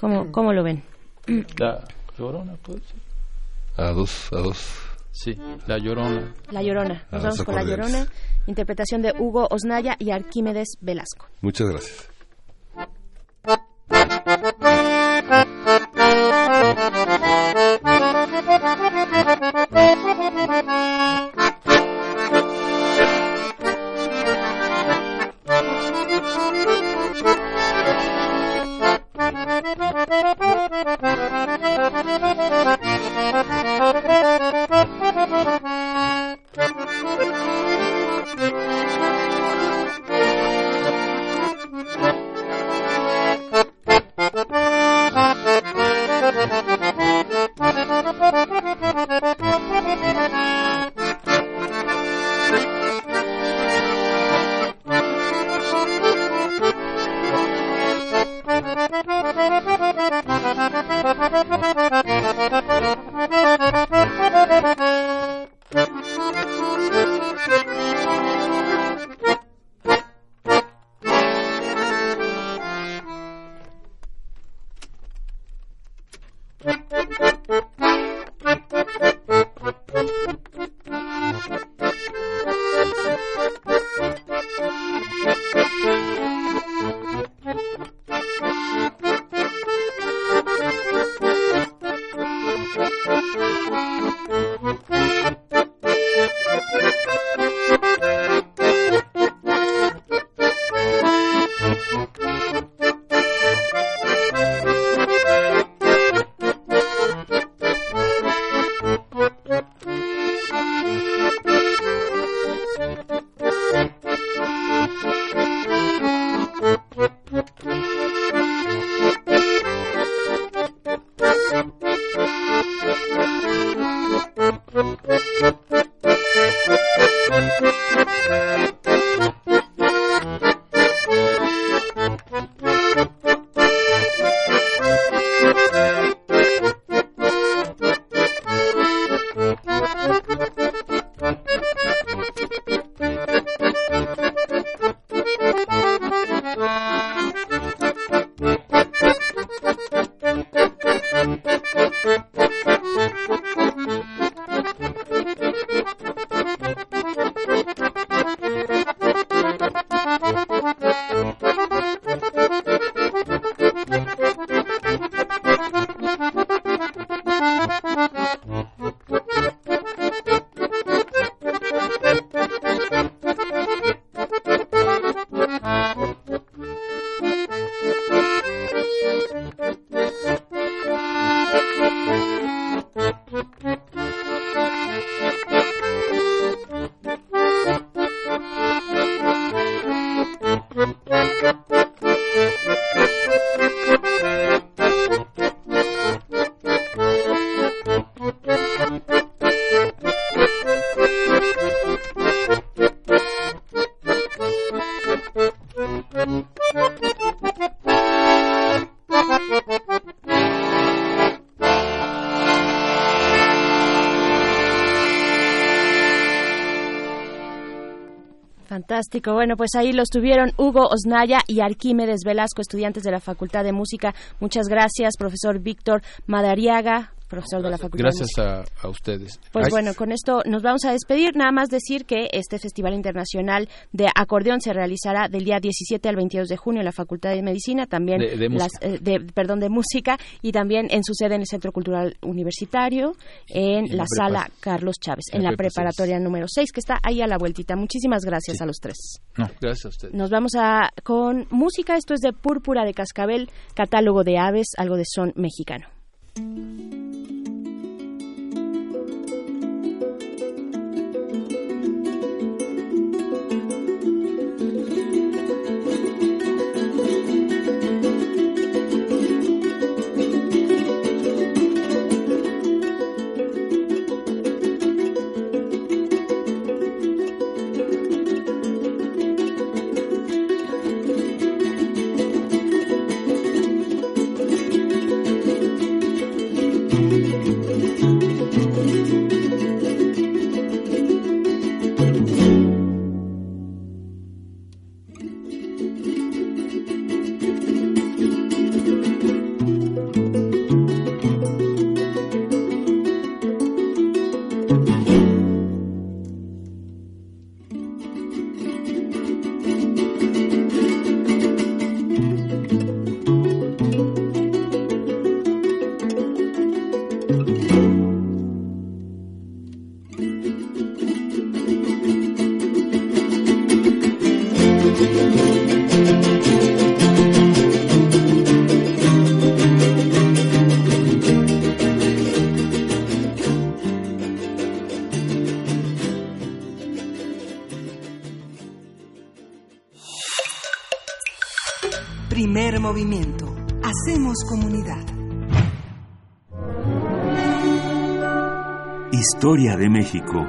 [SPEAKER 2] ¿Cómo, cómo lo ven?
[SPEAKER 4] La Llorona, puede ser.
[SPEAKER 1] A dos, a dos.
[SPEAKER 4] Sí, La Llorona.
[SPEAKER 2] La Llorona. Nos
[SPEAKER 1] Ah,
[SPEAKER 2] vamos con La. Llorona. Interpretación de Hugo Osnaya y Arquímedes Velasco.
[SPEAKER 1] Muchas gracias.
[SPEAKER 2] Bueno, pues ahí los tuvieron Hugo Osnaya y Arquímedes Velasco, estudiantes de la Facultad de Música. Muchas gracias, profesor Víctor Madariaga, profesor de la Facultad
[SPEAKER 4] Gracias a, a ustedes.
[SPEAKER 2] Pues
[SPEAKER 4] Ay,
[SPEAKER 2] bueno, con esto nos vamos a despedir. Nada más decir que este Festival Internacional de Acordeón se realizará del día 17 al 22 de junio en la Facultad de Medicina, también
[SPEAKER 4] De- de
[SPEAKER 2] las,
[SPEAKER 4] música.
[SPEAKER 2] eh, de, perdón, de música y también en su sede en el Centro Cultural Universitario, en
[SPEAKER 4] En
[SPEAKER 2] la
[SPEAKER 4] la
[SPEAKER 2] sala Carlos Chávez,
[SPEAKER 4] en la
[SPEAKER 2] la
[SPEAKER 4] prepa
[SPEAKER 2] preparatoria número 6, que está ahí a la vueltita. Muchísimas gracias a los tres.
[SPEAKER 4] No, gracias a ustedes.
[SPEAKER 2] Nos vamos a con música. Esto es de Púrpura de Cascabel, catálogo de aves, algo de son mexicano.
[SPEAKER 6] Historia de México.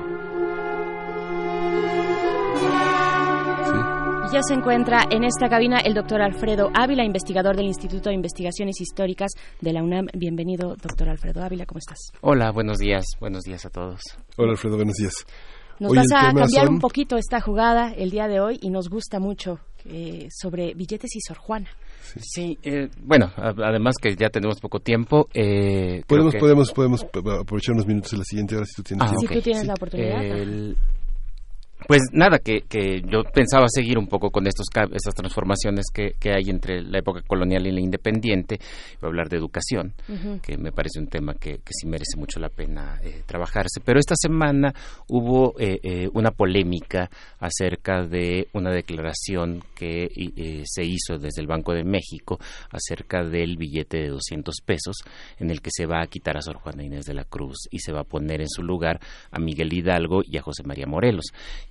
[SPEAKER 2] Ya se encuentra en esta cabina el doctor Alfredo Ávila, investigador del Instituto de Investigaciones Históricas de la UNAM. Bienvenido, doctor Alfredo Ávila, ¿cómo estás?
[SPEAKER 7] Hola, buenos días, buenos días a todos.
[SPEAKER 1] Hola Alfredo, buenos días.
[SPEAKER 2] Nos
[SPEAKER 1] Hoy
[SPEAKER 2] vas a cambiar
[SPEAKER 1] son-
[SPEAKER 2] un poquito esta jugada el día de hoy y nos gusta mucho eh, sobre billetes y Sor Juana.
[SPEAKER 7] Sí, eh, bueno, además que ya tenemos poco tiempo, eh,
[SPEAKER 1] Podemos,
[SPEAKER 7] que-
[SPEAKER 1] podemos, podemos p- aprovechar unos minutos en la siguiente hora si tú tienes
[SPEAKER 7] Ah,
[SPEAKER 1] tiempo.
[SPEAKER 2] Si
[SPEAKER 7] ok,
[SPEAKER 2] tú tienes
[SPEAKER 7] sí.
[SPEAKER 2] la oportunidad.
[SPEAKER 7] El- Pues nada, que, que yo pensaba seguir un poco con estos estas transformaciones que, que hay entre la época colonial y la independiente. Voy a hablar de educación, que me parece un tema que, que sí merece mucho la pena eh, trabajarse. Pero esta semana hubo eh, eh, una polémica acerca de una declaración que eh, se hizo desde el Banco de México acerca del billete de 200 pesos, en el que se va a quitar a Sor Juana Inés de la Cruz y se va a poner en su lugar a Miguel Hidalgo y a José María Morelos.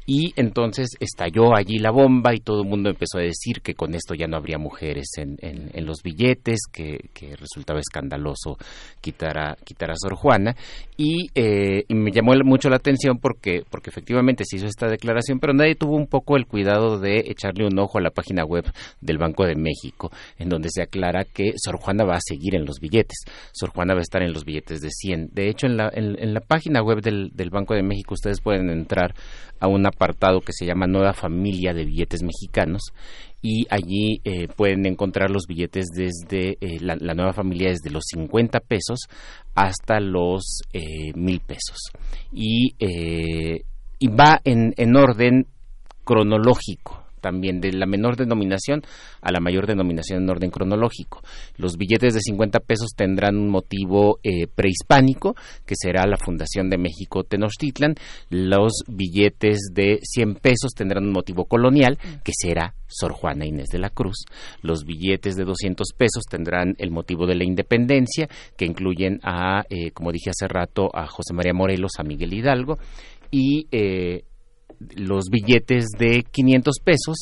[SPEAKER 7] Y entonces estalló allí la bomba y todo el mundo empezó a decir que con esto ya no habría mujeres en, en- los billetes, que, que resultaba escandaloso quitar a, quitar a Sor Juana. Y, eh, y me llamó mucho la atención porque, porque efectivamente se hizo esta declaración, pero nadie tuvo un poco el cuidado de echarle un ojo a la página web del Banco de México, en donde se aclara que Sor Juana va a seguir en los billetes. Sor Juana va a estar en los billetes de 100. De hecho, en la, en la página web del, del Banco de México ustedes pueden entrar a un apartado que se llama Nueva Familia de Billetes Mexicanos y allí eh, pueden encontrar los billetes desde eh, la, nueva familia desde los 50 pesos hasta los eh, mil pesos. Y, y va en, en orden cronológico también de la menor denominación a la mayor denominación en orden cronológico. Los billetes de 50 pesos tendrán un motivo eh, prehispánico, que será la Fundación de México Tenochtitlan. Los billetes de 100 pesos tendrán un motivo colonial, que será Sor Juana Inés de la Cruz. Los billetes de 200 pesos tendrán el motivo de la independencia, que incluyen a, eh, como dije hace rato, a José María Morelos, a Miguel Hidalgo, y eh, los billetes de 500 pesos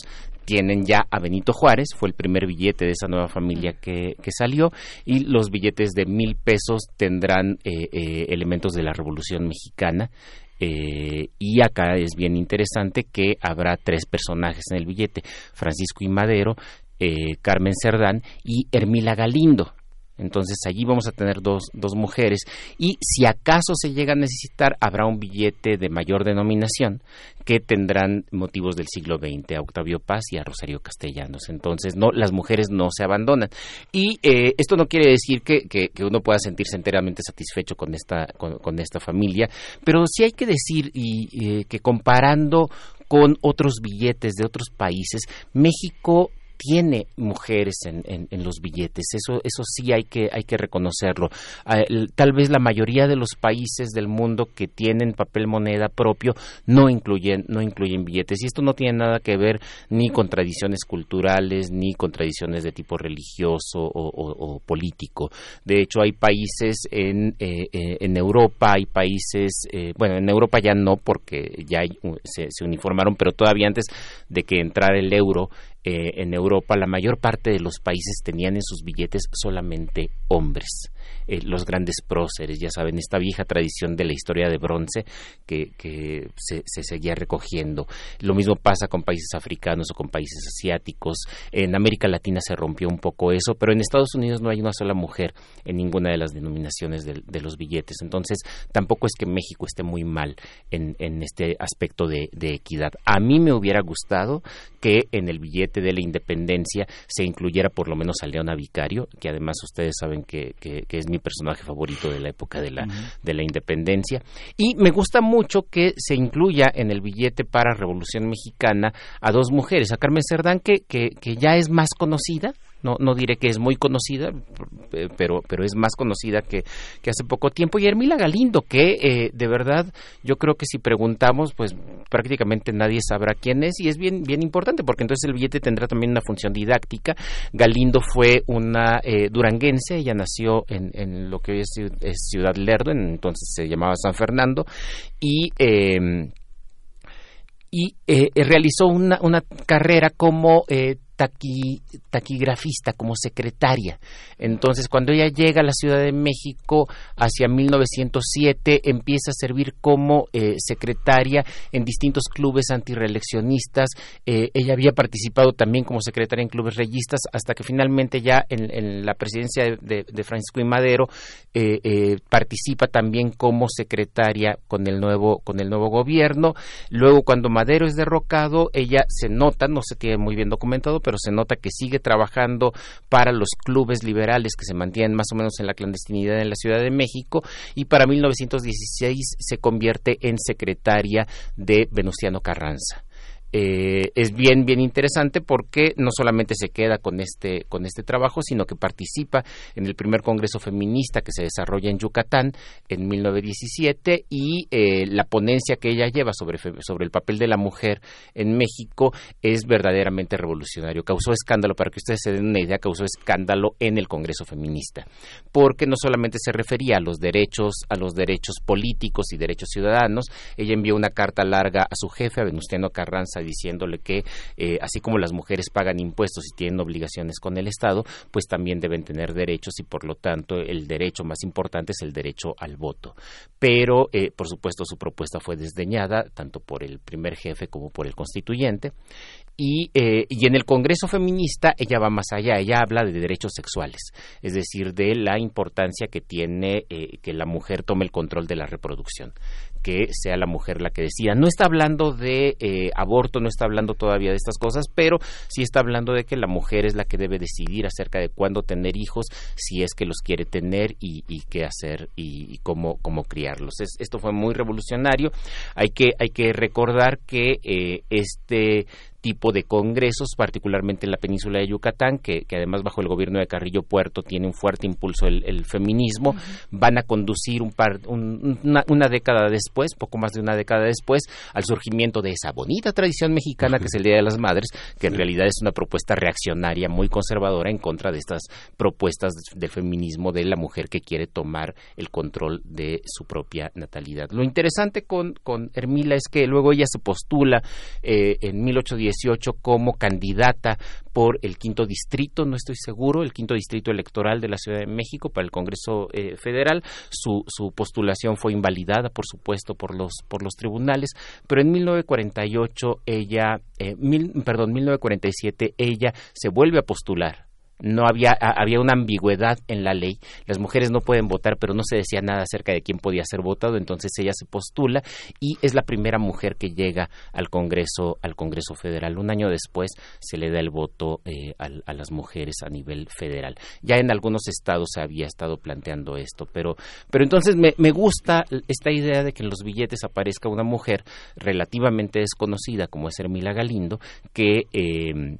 [SPEAKER 7] tienen ya a Benito Juárez, fue el primer billete de esa nueva familia que, que salió, y los billetes de mil pesos tendrán eh, eh, elementos de la Revolución Mexicana. eh, y acá es bien interesante que habrá tres personajes en el billete, Francisco y Madero, eh, Carmen Cerdán y Hermila Galindo. Entonces allí vamos a tener dos, dos mujeres y si acaso se llega a necesitar habrá un billete de mayor denominación que tendrán motivos del siglo XX a Octavio Paz y a Rosario Castellanos. Entonces no las mujeres no se abandonan y eh, esto no quiere decir que, que, uno pueda sentirse enteramente satisfecho con esta con, esta familia, pero sí hay que decir y, que comparando con otros billetes de otros países, México tiene mujeres en, en, los billetes. Eso, eso sí hay que, hay que reconocerlo. Ah, tal vez la mayoría de los países del mundo que tienen papel moneda propio no incluyen, no incluyen billetes. Y esto no tiene nada que ver ni con tradiciones culturales, ni con tradiciones de tipo religioso o, político. De hecho, hay países en, eh, eh, en Europa, hay países, eh, bueno, en Europa ya no porque ya se, se uniformaron, pero todavía antes de que entrara el euro, eh, en Europa la mayor parte de los países tenían en sus billetes solamente hombres. Eh, los grandes próceres, ya saben, esta vieja tradición de la historia de bronce que, se, seguía recogiendo. Lo mismo pasa con países africanos o con países asiáticos. En América Latina se rompió un poco eso, pero en Estados Unidos no hay una sola mujer en ninguna de las denominaciones de, los billetes. Entonces, tampoco es que México esté muy mal en, este aspecto de, equidad. A mí me hubiera gustado que en el billete de la independencia se incluyera por lo menos a Leona Vicario, que además ustedes saben que es mi personaje favorito de la época de la, de la independencia. Y me gusta mucho que se incluya en el billete para Revolución Mexicana a dos mujeres, a Carmen Cerdán, que, que, que ya es más conocida, no, no diré que es muy conocida, pero, pero es más conocida que, que hace poco tiempo. Y Hermila Galindo, que eh, de verdad yo creo que si preguntamos, pues prácticamente nadie sabrá quién es y es bien, bien importante porque entonces el billete tendrá también una función didáctica. Galindo fue una eh, duranguense, ella nació en, en lo que hoy es, Ciudad Lerdo, entonces se llamaba San Fernando, y... Eh, y realizó una, una carrera como taquigrafista, como secretaria. Entonces, cuando ella llega a la Ciudad de México hacia 1907, empieza a servir como eh, secretaria en distintos clubes antireeleccionistas. Eh, ella había participado también como secretaria en clubes reyistas hasta que finalmente ya en, la presidencia de, Francisco y Madero eh, participa también como secretaria con el nuevo con el nuevo gobierno. Luego, cuando Madero es derrocado, ella se nota, no se tiene muy bien documentado, pero se nota que sigue trabajando para los clubes liberales que se mantienen más o menos en la clandestinidad en la Ciudad de México y para 1916 se convierte en secretaria de Venustiano Carranza. Eh, es bien bien interesante porque no solamente se queda con este con este trabajo sino que participa en el primer congreso feminista que se desarrolla en Yucatán en 1917 y eh, la ponencia que ella lleva sobre sobre el papel de la mujer en México es verdaderamente revolucionario. Causó escándalo para que ustedes se den una idea causó escándalo en el congreso feminista porque no solamente se refería a los derechos a los derechos políticos y derechos ciudadanos ella envió una carta larga a su jefe a Venustiano Carranza diciéndole que eh, así como las mujeres pagan impuestos y tienen obligaciones con el Estado, pues también deben tener derechos y por lo tanto el derecho más importante es el derecho al voto. Pero, eh, por supuesto, su propuesta fue desdeñada tanto por el primer jefe como por el constituyente y, eh, y, en el Congreso Feminista ella va más allá, ella habla de derechos sexuales, es decir, de la importancia que tiene que la mujer tome el control de la reproducción que sea la mujer la que decida. No está hablando de eh, aborto, no está hablando todavía de estas cosas, pero sí está hablando de que la mujer es la que debe decidir acerca de cuándo tener hijos, si es que los quiere tener y, qué hacer y, cómo, cómo criarlos. esto fue muy revolucionario. Hay que, hay que recordar que eh, este tipo de congresos, particularmente en la península de Yucatán, que, además bajo el gobierno de Carrillo Puerto tiene un fuerte impulso el, feminismo, van a conducir un par, una, década después, poco más de una década después, al surgimiento de esa bonita tradición mexicana que es el Día de las Madres, que en realidad es una propuesta reaccionaria muy conservadora en contra de estas propuestas de feminismo de la mujer que quiere tomar el control de su propia natalidad. Lo interesante con, con Hermila es que luego ella se postula eh, en 1810 como candidata por el quinto distrito, no estoy seguro, el quinto distrito electoral de la Ciudad de México para el Congreso eh, Federal. Su, su, postulación fue invalidada, por supuesto, por los, por los tribunales, pero en 1948 ella, eh, mil, perdón, 1947 ella se vuelve a postular no había, había una ambigüedad en la ley. Las mujeres no pueden votar, pero no se decía nada acerca de quién podía ser votado, entonces ella se postula y es la primera mujer que llega al Congreso, al Congreso Federal. Un año después se le da el voto eh, a, las mujeres a nivel federal. Ya en algunos estados se había estado planteando esto, pero, pero entonces me, me gusta esta idea de que en los billetes aparezca una mujer relativamente desconocida como es Hermila Galindo, que eh,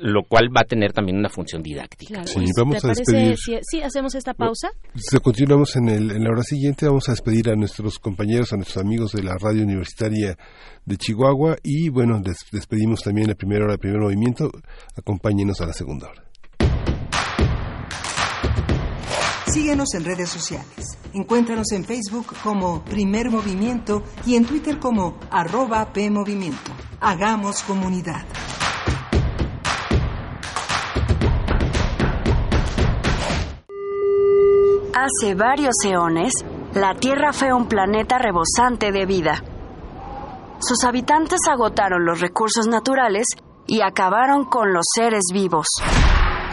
[SPEAKER 7] lo cual va a tener también una función didáctica.
[SPEAKER 1] Sí, vamos a despedir.
[SPEAKER 2] Si, hacemos esta pausa.
[SPEAKER 1] Si continuamos en, el, en la hora siguiente, vamos a despedir a nuestros compañeros, a nuestros amigos de la radio universitaria de Chihuahua y bueno, despedimos también la primera hora del primer movimiento. Acompáñenos a la segunda hora.
[SPEAKER 8] Síguenos en redes sociales. Encuéntranos en Facebook como Primer Movimiento y en Twitter como arroba PMovimiento. Hagamos comunidad.
[SPEAKER 9] Hace varios eones, la Tierra fue un planeta rebosante de vida. Sus habitantes agotaron los recursos naturales y acabaron con los seres vivos.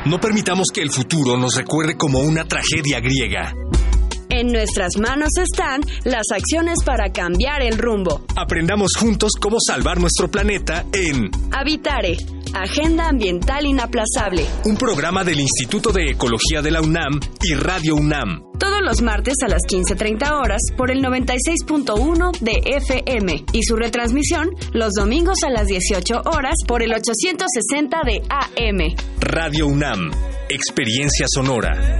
[SPEAKER 10] No permitamos que el futuro nos recuerde como una tragedia griega.
[SPEAKER 9] En nuestras manos están las acciones para cambiar el rumbo.
[SPEAKER 10] Aprendamos juntos cómo salvar nuestro planeta en
[SPEAKER 9] Habitare, Agenda Ambiental Inaplazable.
[SPEAKER 10] Un programa del Instituto de Ecología de la UNAM y Radio UNAM.
[SPEAKER 9] Todos los martes a las 15.30 horas por el 96.1 de FM y su retransmisión los domingos a las 18 horas por el 860 de AM.
[SPEAKER 10] Radio UNAM, Experiencia Sonora.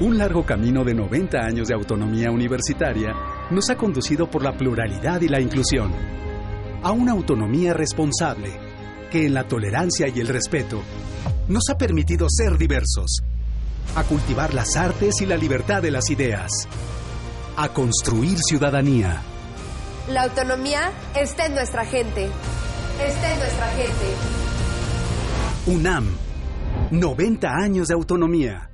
[SPEAKER 11] Un largo camino de 90 años de autonomía universitaria nos ha conducido por la pluralidad y la inclusión a una autonomía responsable que en la tolerancia y el respeto nos ha permitido ser diversos, a cultivar las artes y la libertad de las ideas, a construir ciudadanía.
[SPEAKER 12] La autonomía está en nuestra gente. Está en nuestra gente.
[SPEAKER 11] UNAM, 90 años de autonomía.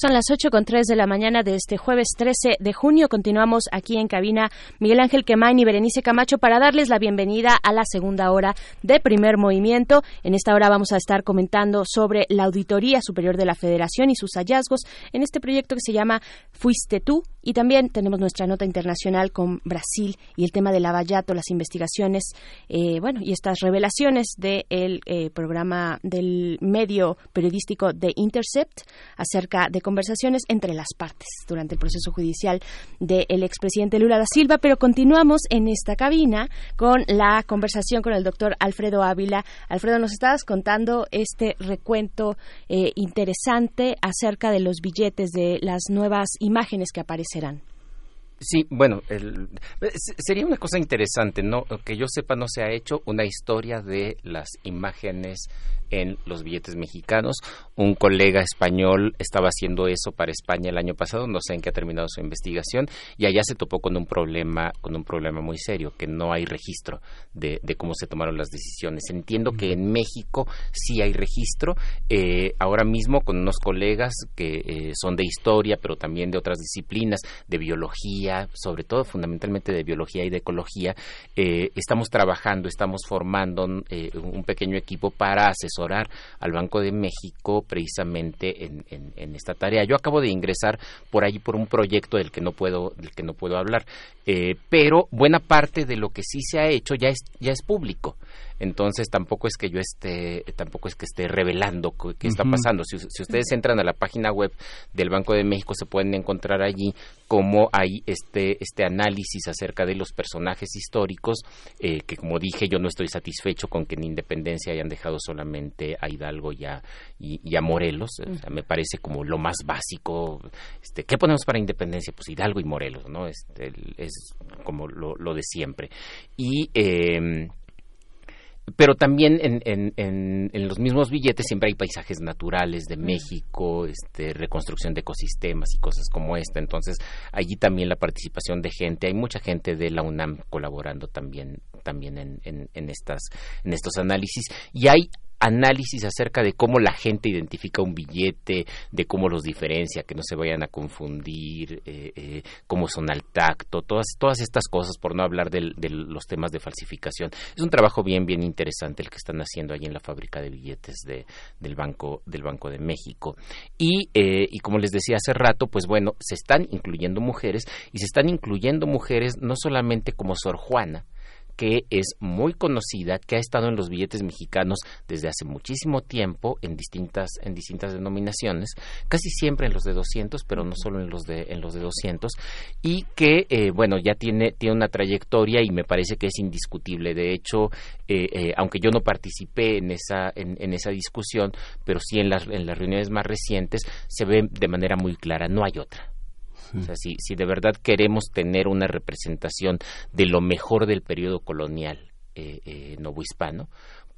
[SPEAKER 2] Son las ocho con tres de la mañana de este jueves 13 de junio. Continuamos aquí en cabina Miguel Ángel Quemain y Berenice Camacho para darles la bienvenida a la segunda hora de primer movimiento. En esta hora vamos a estar comentando sobre la Auditoría Superior de la Federación y sus hallazgos en este proyecto que se llama Fuiste tú. Y también tenemos nuestra nota internacional con Brasil y el tema del Lavallato, las investigaciones, eh, bueno, y estas revelaciones del eh, programa del medio periodístico de Intercept acerca de conversaciones entre las partes durante el proceso judicial del expresidente Lula da Silva, pero continuamos en esta cabina con la conversación con el doctor Alfredo Ávila. Alfredo, nos estabas contando este recuento eh, interesante acerca de los billetes, de las nuevas imágenes que aparecerán.
[SPEAKER 7] Sí, bueno, sería una cosa interesante, ¿no? Que yo sepa, no se ha hecho una historia de las imágenes en los billetes mexicanos. Un colega español estaba haciendo eso para España el año pasado, no sé en qué ha terminado su investigación, y allá se topó con un problema, con un problema muy serio, que no hay registro de, cómo se tomaron las decisiones. Entiendo que en México sí hay registro, eh, ahora mismo con unos colegas que eh, son de historia, pero también de otras disciplinas, de biología, sobre todo fundamentalmente de biología y de ecología, eh, estamos trabajando, estamos formando un pequeño equipo para asesorar al Banco de México precisamente en, en, esta tarea. Yo acabo de ingresar por allí por un proyecto del que no puedo, del que no puedo hablar, eh, pero buena parte de lo que sí se ha hecho ya es, ya es público entonces tampoco es que yo esté tampoco es que esté revelando qué está pasando. Si, ustedes entran a la página web del Banco de México se pueden encontrar allí cómo hay este este análisis acerca de los personajes históricos eh, que como dije yo no estoy satisfecho con que en Independencia hayan dejado solamente a Hidalgo y a, y, a Morelos. Me parece como lo más básico este qué ponemos para Independencia pues Hidalgo y Morelos no este, es como lo, lo de siempre. Y eh, pero también en, en, en, los mismos billetes siempre hay paisajes naturales de México, este, reconstrucción de ecosistemas y cosas como esta. Entonces, allí también la participación de gente, hay mucha gente de la UNAM colaborando también, también en, en, estas, en estos análisis. Y hay análisis acerca de cómo la gente identifica un billete, de cómo los diferencia, que no se vayan a confundir, eh, eh, cómo son al tacto, todas, todas estas cosas, por no hablar de, los temas de falsificación. Es un trabajo bien, bien interesante el que están haciendo allí en la fábrica de billetes de, del, Banco, del Banco de México. Y, eh, y como les decía hace rato, pues bueno, se están incluyendo mujeres y se están incluyendo mujeres no solamente como Sor Juana, que es muy conocida, que ha estado en los billetes mexicanos desde hace muchísimo tiempo en distintas en distintas denominaciones, casi siempre en los de 200, pero no solo en los de en los de 200 y que eh, bueno, ya tiene tiene una trayectoria y me parece que es indiscutible. De hecho, eh, eh, aunque yo no participé en esa en, en, esa discusión, pero sí en las en las reuniones más recientes se ve de manera muy clara, no hay otra. O sea, si, si de verdad queremos tener una representación de lo mejor del periodo colonial eh, eh, novohispano,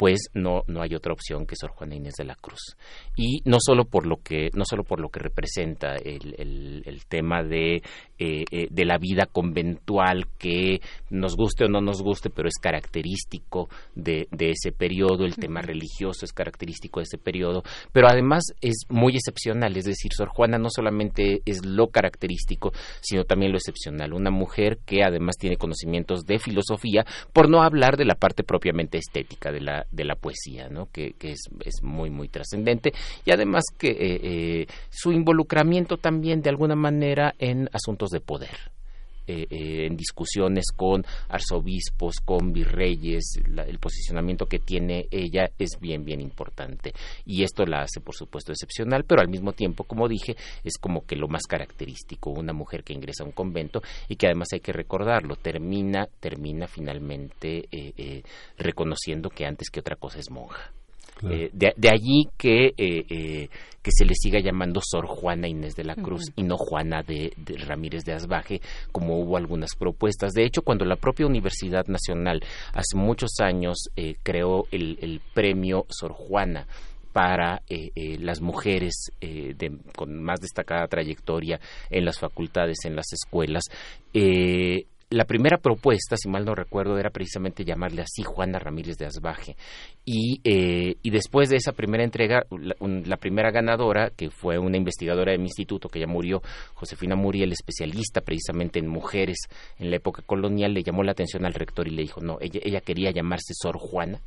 [SPEAKER 7] pues no, no hay otra opción que Sor Juana Inés de la Cruz. Y no solo por lo que, no solo por lo que representa el, el, tema de, eh, eh, de la vida conventual que nos guste o no nos guste, pero es característico de, de ese periodo, el tema religioso es característico de ese periodo, pero además es muy excepcional, es decir, Sor Juana no solamente es lo característico, sino también lo excepcional. Una mujer que además tiene conocimientos de filosofía, por no hablar de la parte propiamente estética de la, de la poesía, ¿no? que, que es, es, muy, muy trascendente, y además que eh, eh, su involucramiento también de alguna manera en asuntos de poder. Eh, eh, en discusiones con arzobispos, con virreyes, el posicionamiento que tiene ella es bien, bien importante. Y esto la hace, por supuesto, excepcional, pero al mismo tiempo, como dije, es como que lo más característico, una mujer que ingresa a un convento y que además hay que recordarlo, termina, termina finalmente eh, reconociendo que antes que otra cosa es monja. De, de, allí que que se le siga llamando Sor Juana Inés de la Cruz y no Juana de, Ramírez de Asbaje, como hubo algunas propuestas. De hecho, cuando la propia Universidad Nacional hace muchos años eh, creó el, premio Sor Juana, para eh, eh, las mujeres con más destacada trayectoria en las facultades, en las escuelas. La primera propuesta, si mal no recuerdo, era precisamente llamarle así Juana Ramírez de Asbaje. Y, eh, y después de esa primera entrega, la, primera ganadora, que fue una investigadora de mi instituto que ya murió, Josefina Muriel, especialista precisamente en mujeres en la época colonial, le llamó la atención al rector y le dijo, no, ella, ella quería llamarse Sor Juana,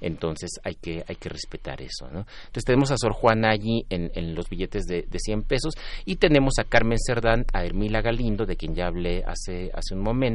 [SPEAKER 7] entonces hay que, hay que respetar eso. ¿no? Entonces tenemos a Sor Juana allí en, en los billetes de, de 100 pesos y tenemos a Carmen Cerdán, a Hermila Galindo, de quien ya hablé hace, hace un momento,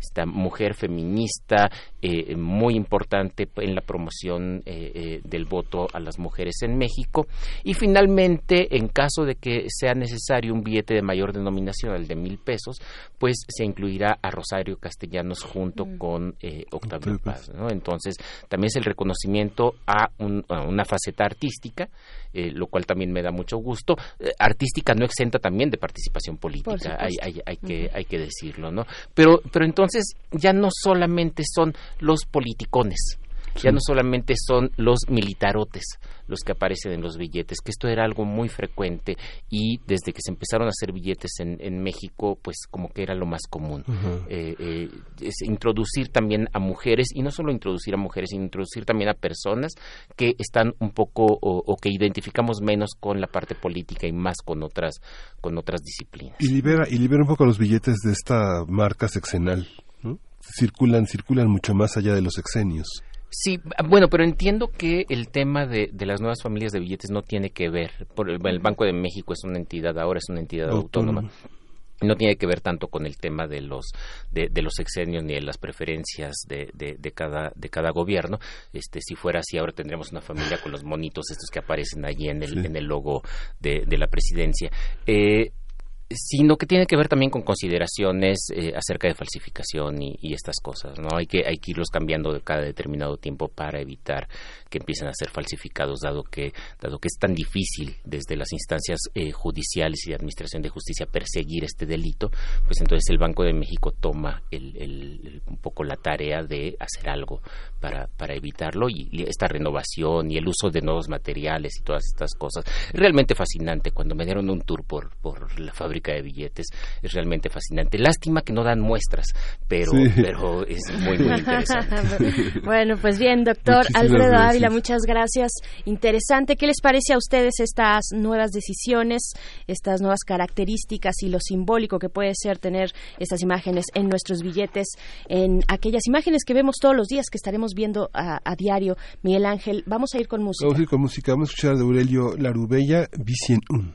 [SPEAKER 7] esta mujer feminista eh, muy importante en la promoción eh, eh, del voto a las mujeres en México. Y finalmente, en caso de que sea necesario un billete de mayor denominación, el de mil pesos, pues se incluirá a Rosario Castellanos junto mm. con eh, Octavio Paz. Entonces, también es el reconocimiento a, una faceta artística, lo cual también me da mucho gusto. artística no exenta también de participación política, hay, hay, hay, que, hay que decirlo, ¿no? Pero, pero entonces ya no solamente son los politicones, Ya no solamente son los militarotes los que aparecen en los billetes, que esto era algo muy frecuente y desde que se empezaron a hacer billetes en, en México, pues como que era lo más común. Eh, eh, es introducir también a mujeres y no solo introducir a mujeres, sino introducir también a personas que están un poco o, o que identificamos menos con la parte política y más con otras con otras disciplinas.
[SPEAKER 1] Y libera y libera un poco los billetes de esta marca sexenal, ¿no? Circulan circulan mucho más allá de los sexenios.
[SPEAKER 7] Sí, bueno, pero entiendo que el tema de, de las nuevas familias de billetes no tiene que ver. Por el, el Banco de México es una entidad, ahora es una entidad autónoma.
[SPEAKER 1] Autónoma.
[SPEAKER 7] No tiene que ver tanto con el tema de los de, de los sexenios ni de las preferencias de, de, de cada de cada gobierno. Este, si fuera así, ahora tendríamos una familia con los monitos estos que aparecen allí en el en el logo de, de la presidencia. Eh, sino que tiene que ver también con consideraciones eh, acerca de falsificación y, estas cosas, ¿no? Hay que, hay que irlos cambiando de cada determinado tiempo para evitar que empiecen a ser falsificados, dado que, dado que es tan difícil desde las instancias eh, judiciales y de administración de justicia perseguir este delito, pues entonces el Banco de México toma el, el- un poco la tarea de hacer algo para, para evitarlo y, y esta renovación y el uso de nuevos materiales y todas estas cosas. Realmente fascinante. Cuando me dieron un tour por, por la fábrica de billetes, es realmente fascinante. Lástima que no dan muestras, pero,
[SPEAKER 2] Sí.
[SPEAKER 7] pero es muy, muy interesante. *laughs*
[SPEAKER 2] bueno, pues bien, doctor
[SPEAKER 7] Muchísimas
[SPEAKER 2] Alfredo
[SPEAKER 7] gracias.
[SPEAKER 2] Ávila, muchas gracias. Interesante. ¿Qué les parece a ustedes estas nuevas decisiones, estas nuevas características y lo simbólico que puede ser tener estas imágenes en nuestros billetes, en aquellas imágenes que vemos todos los días, que estaremos viendo a, a diario? Miguel Ángel, vamos a ir con música.
[SPEAKER 1] Vamos a ir con música, vamos a escuchar de Aurelio Larubella, Vicien Un.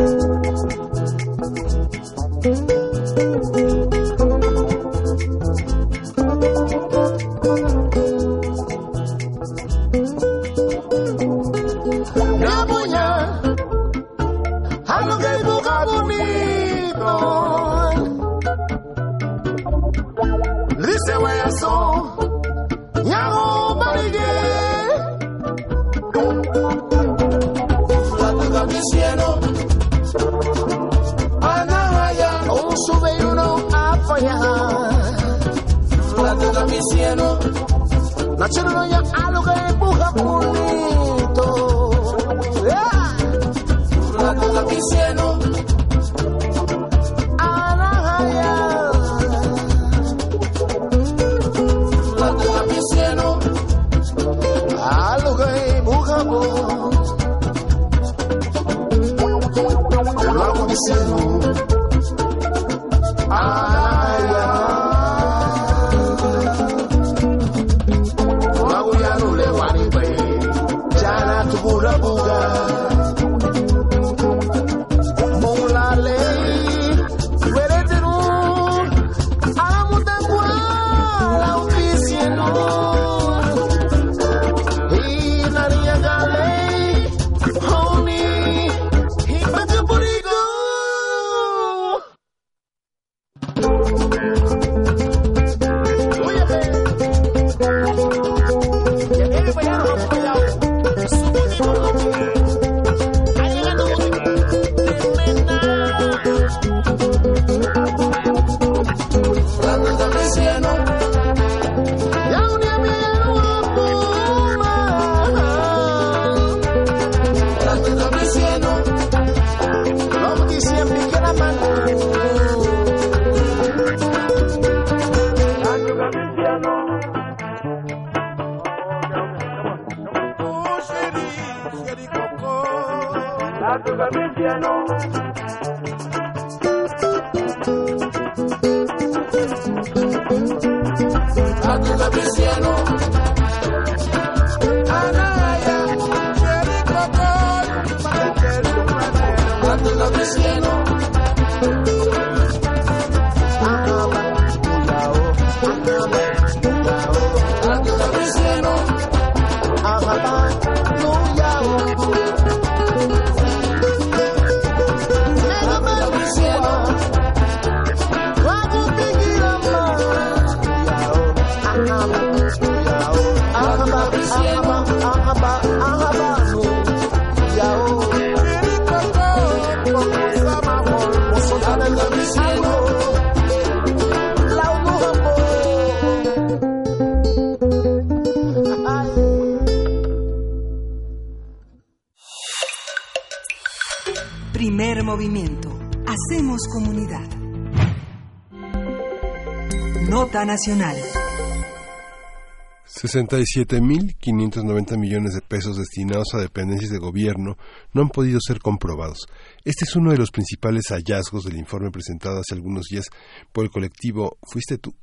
[SPEAKER 13] la chino ya a
[SPEAKER 1] 67.590 millones de pesos destinados a dependencias de gobierno no han podido ser comprobados. Este es uno de los principales hallazgos del informe presentado hace algunos días por el colectivo Fuiste tú.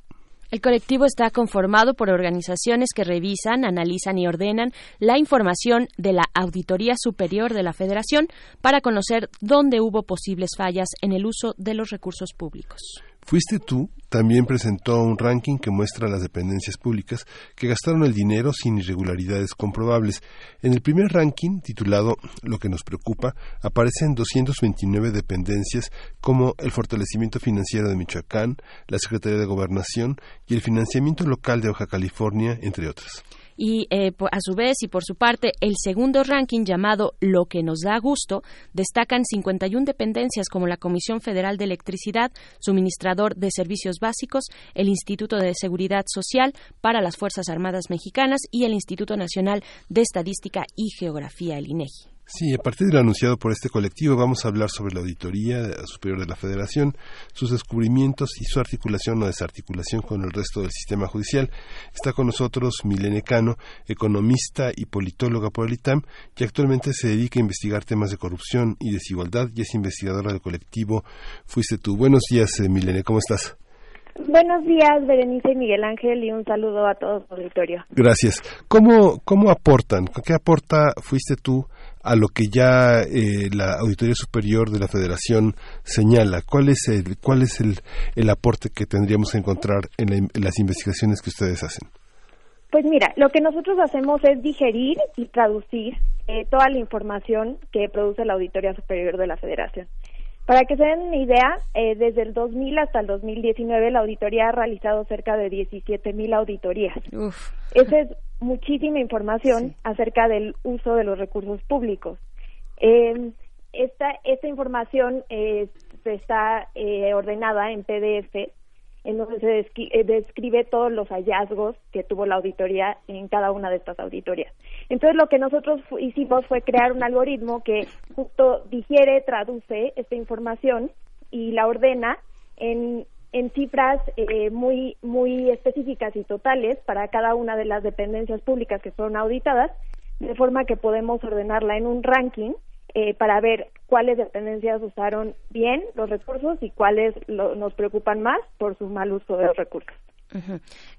[SPEAKER 2] El colectivo está conformado por organizaciones que revisan, analizan y ordenan la información de la Auditoría Superior de la Federación para conocer dónde hubo posibles fallas en el uso de los recursos públicos.
[SPEAKER 1] Fuiste tú, también presentó un ranking que muestra las dependencias públicas que gastaron el dinero sin irregularidades comprobables. En el primer ranking, titulado Lo que nos preocupa, aparecen 229 dependencias como el fortalecimiento financiero de Michoacán, la Secretaría de Gobernación y el financiamiento local de Baja California, entre otras
[SPEAKER 2] y eh, a su vez y por su parte el segundo ranking llamado Lo que nos da gusto destacan 51 dependencias como la Comisión Federal de Electricidad, Suministrador de Servicios Básicos, el Instituto de Seguridad Social para las Fuerzas Armadas Mexicanas y el Instituto Nacional de Estadística y Geografía, el INEGI.
[SPEAKER 1] Sí, a partir de lo anunciado por este colectivo vamos a hablar sobre la Auditoría Superior de la Federación, sus descubrimientos y su articulación o desarticulación con el resto del sistema judicial. Está con nosotros Milene Cano, economista y politóloga por el ITAM, que actualmente se dedica a investigar temas de corrupción y desigualdad y es investigadora del colectivo Fuiste tú. Buenos días, eh, Milene, ¿cómo estás?
[SPEAKER 14] Buenos días, Berenice y Miguel Ángel, y un saludo a todos auditorio.
[SPEAKER 1] Gracias. ¿Cómo, cómo aportan? ¿Qué aporta Fuiste tú a lo que ya eh, la Auditoría Superior de la Federación señala? ¿Cuál es el, cuál es el, el aporte que tendríamos que encontrar en, las investigaciones que ustedes hacen?
[SPEAKER 14] Pues mira, lo que nosotros hacemos es digerir y traducir eh, toda la información que produce la Auditoría Superior de la Federación. Para que se den una idea, eh, desde el 2000 hasta el 2019 la auditoría ha realizado cerca de 17 mil auditorías. Esa es muchísima información acerca del uso de los recursos públicos. Eh, esta, esta información eh, está eh, ordenada en PDF en donde se eh, describe todos los hallazgos que tuvo la auditoría en cada una de estas auditorías. Entonces, lo que nosotros hicimos fue crear un algoritmo que justo digiere, traduce esta información y la ordena en, en cifras eh, muy, muy específicas y totales para cada una de las dependencias públicas que fueron auditadas, de forma que podemos ordenarla en un ranking eh, para ver cuáles dependencias usaron bien los recursos y cuáles nos preocupan más por su mal uso de los recursos.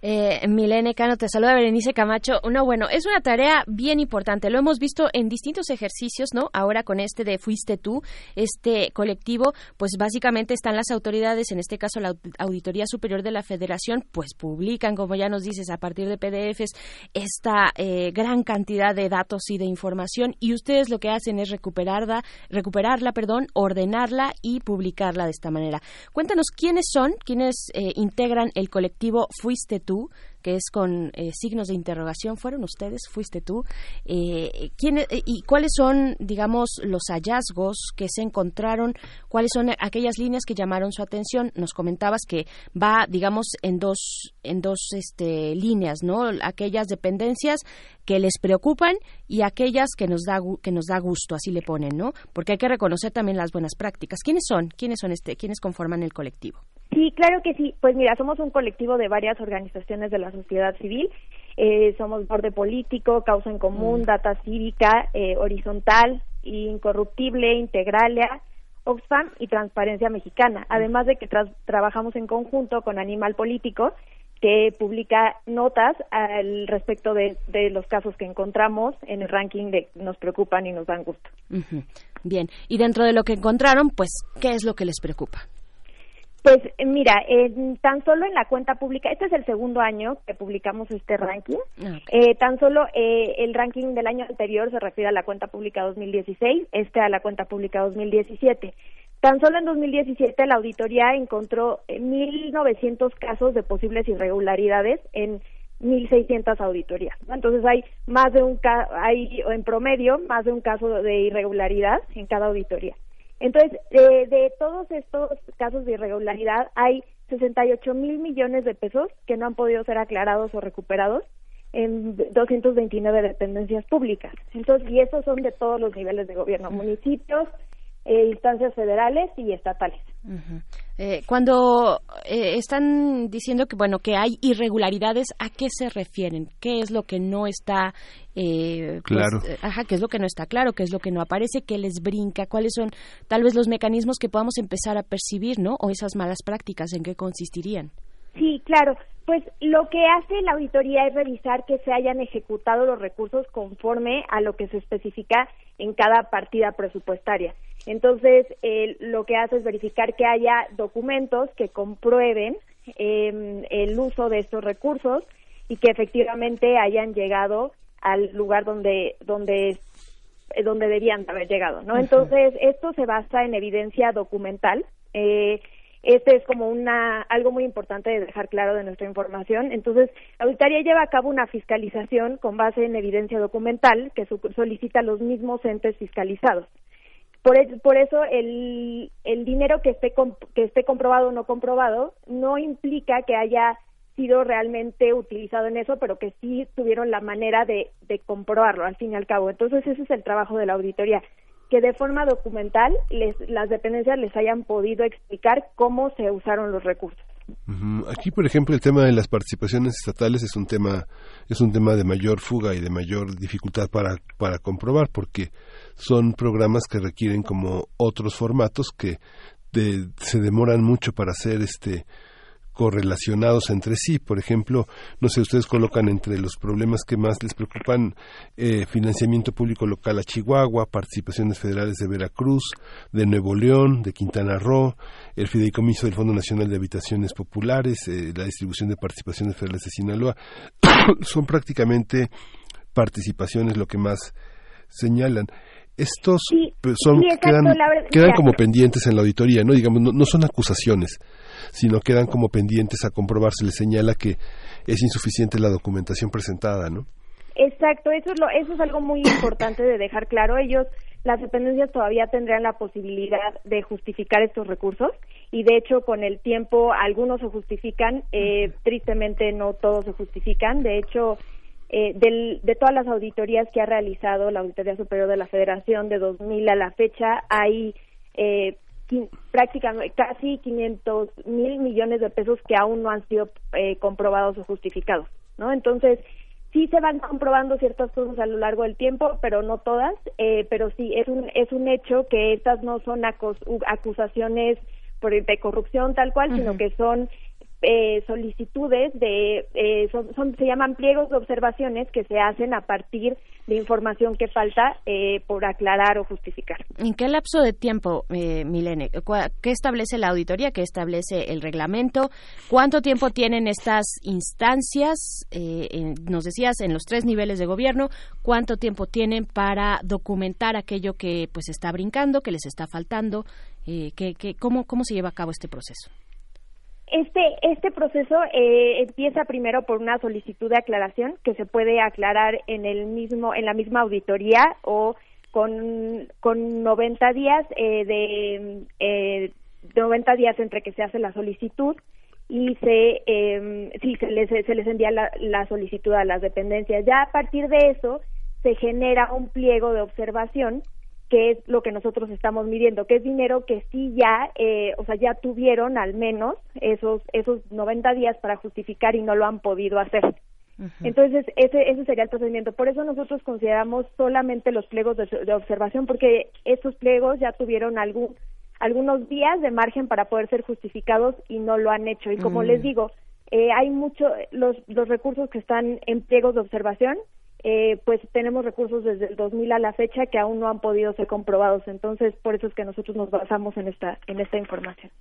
[SPEAKER 2] Eh, Milene Cano, te saluda Berenice Camacho. No, bueno, es una tarea bien importante. Lo hemos visto en distintos ejercicios, ¿no? Ahora con este de Fuiste tú, este colectivo, pues básicamente están las autoridades, en este caso la Auditoría Superior de la Federación, pues publican, como ya nos dices, a partir de PDFs, esta eh, gran cantidad de datos y de información y ustedes lo que hacen es recuperarla, recuperarla, perdón, ordenarla y publicarla de esta manera. Cuéntanos quiénes son, quiénes eh, integran el colectivo Fuiste tú, que es con eh, signos de interrogación. ¿Fueron ustedes? ¿Fuiste tú? Eh, ¿quién, ¿Y cuáles son, digamos, los hallazgos que se encontraron? ¿Cuáles son aquellas líneas que llamaron su atención? Nos comentabas que va, digamos, en dos, en dos este, líneas, ¿no? Aquellas dependencias que les preocupan y aquellas que nos da que nos da gusto, así le ponen, ¿no? Porque hay que reconocer también las buenas prácticas. ¿Quiénes son? ¿Quiénes son este? ¿Quiénes conforman el colectivo?
[SPEAKER 14] Sí, claro que sí. Pues mira, somos un colectivo de varias organizaciones de la sociedad civil. Eh, somos Borde Político, Causa en Común, mm. Data Cívica, eh, Horizontal, Incorruptible, Integralia, Oxfam y Transparencia Mexicana. Además de que trabajamos en conjunto con Animal Político, que publica notas al respecto de, los casos que encontramos en el ranking de nos preocupan y nos dan gusto.
[SPEAKER 2] Bien, y dentro de lo que encontraron, pues, ¿qué es lo que les preocupa?
[SPEAKER 14] Pues mira, tan solo en la cuenta pública, este es el segundo año que publicamos este ranking, ah, eh, tan solo eh, el ranking del año anterior se refiere a la cuenta pública 2016, este a la cuenta pública 2017. Tan solo en 2017 la auditoría encontró 1.900 casos de posibles irregularidades en 1.600 auditorías. Entonces hay más de un hay en promedio más de un caso de irregularidad en cada auditoría. Entonces, de todos estos casos de irregularidad hay 68 mil millones de pesos que no han podido ser aclarados o recuperados en 229 dependencias públicas. Entonces, y esos son de todos los niveles de gobierno, municipios, eh, instancias federales y estatales.
[SPEAKER 2] Eh, cuando eh, están diciendo que bueno que hay irregularidades, ¿a qué se refieren? ¿Qué es lo que no está pues,
[SPEAKER 1] claro?
[SPEAKER 2] ajá, ¿qué es lo que no está claro? ¿Qué es lo que no aparece? ¿Qué les brinca? ¿Cuáles son tal vez los mecanismos que podamos empezar a percibir, no? O esas malas prácticas, ¿en qué consistirían?
[SPEAKER 14] Sí, claro. Pues lo que hace la auditoría es revisar que se hayan ejecutado los recursos conforme a lo que se especifica en cada partida presupuestaria. Entonces, lo que hace es verificar que haya documentos que comprueben em, el uso de estos recursos y que efectivamente hayan llegado al lugar donde donde eh, donde debían haber llegado, ¿no? Entonces, esto se basa en evidencia documental. Eh, este es como una algo muy importante de dejar claro de nuestra información. Entonces, la auditoría lleva a cabo una fiscalización con base en evidencia documental que solicita los mismos entes fiscalizados. Por, por eso el, dinero que esté, que esté comprobado o no comprobado no implica que haya sido realmente utilizado en eso, pero que sí tuvieron la manera de, comprobarlo al fin y al cabo. Entonces ese es el trabajo de la auditoría que de forma documental las dependencias les hayan podido explicar cómo se usaron los recursos.
[SPEAKER 1] Aquí, por ejemplo, el tema de las participaciones estatales es un tema es un tema de mayor fuga y de mayor dificultad para para comprobar porque son programas que requieren como otros formatos que se demoran mucho para hacer este correlacionados entre sí. Por ejemplo, no sé, ustedes colocan entre los problemas que más les preocupan eh, financiamiento público local a Chihuahua, participaciones federales de Veracruz, de Nuevo León, de Quintana Roo, el fideicomiso del Fondo Nacional de Habitaciones Populares, eh, la distribución de participaciones federales de Sinaloa. *coughs* Son prácticamente participaciones lo que más señalan estos pues, son quedan, como pendientes en la auditoría, no digamos no, son acusaciones, sino quedan como pendientes a comprobar se les señala que es insuficiente la documentación presentada, ¿no?
[SPEAKER 14] Exacto, eso es lo, eso es algo muy importante de dejar claro. Ellos, las dependencias todavía tendrán la posibilidad de justificar estos recursos y de hecho con el tiempo algunos se justifican, eh, tristemente no todos se justifican. De hecho, eh, de todas las auditorías que ha realizado la Auditoría Superior de la Federación de 2000 a la fecha, hay eh, prácticamente casi 500 mil millones de pesos que aún no han sido eh, comprobados o justificados, ¿no? Entonces, sí se van comprobando ciertas cosas a lo largo del tiempo, pero no todas, eh, pero sí es un es un hecho que estas no son acusaciones por de corrupción tal cual, sino que son eh, solicitudes de eh, son, se llaman pliegos de observaciones que se hacen a partir de información que falta eh, por aclarar o justificar.
[SPEAKER 2] ¿En qué lapso de tiempo, eh, Milene? ¿Qué establece la auditoría? ¿Qué establece el reglamento? ¿Cuánto tiempo tienen estas instancias? Eh, nos decías en los tres niveles de gobierno. ¿Cuánto tiempo tienen para documentar aquello que pues está brincando, que les está faltando? Eh, que, cómo, ¿Cómo se lleva a cabo este proceso?
[SPEAKER 14] Este, este proceso eh, empieza primero por una solicitud de aclaración que se puede aclarar en el mismo, en la misma auditoría o con, con 90 días eh, de eh, 90 días entre que se hace la solicitud y se eh, sí se les se les envía la, la solicitud a las dependencias. Ya a partir de eso se genera un pliego de observación que es lo que nosotros estamos midiendo, que es dinero que sí ya, eh, o sea, ya tuvieron al menos esos esos 90 días para justificar y no lo han podido hacer. Entonces, ese, ese sería el procedimiento. Por eso nosotros consideramos solamente los pliegos de, observación, porque esos pliegos ya tuvieron algún, algunos días de margen para poder ser justificados y no lo han hecho. Y como les mm. digo, eh, hay mucho, los, los recursos que están en pliegos de observación eh, pues tenemos recursos desde el 2000 a la fecha que aún no han podido ser comprobados. Entonces, por eso es que nosotros nos basamos en esta en esta información.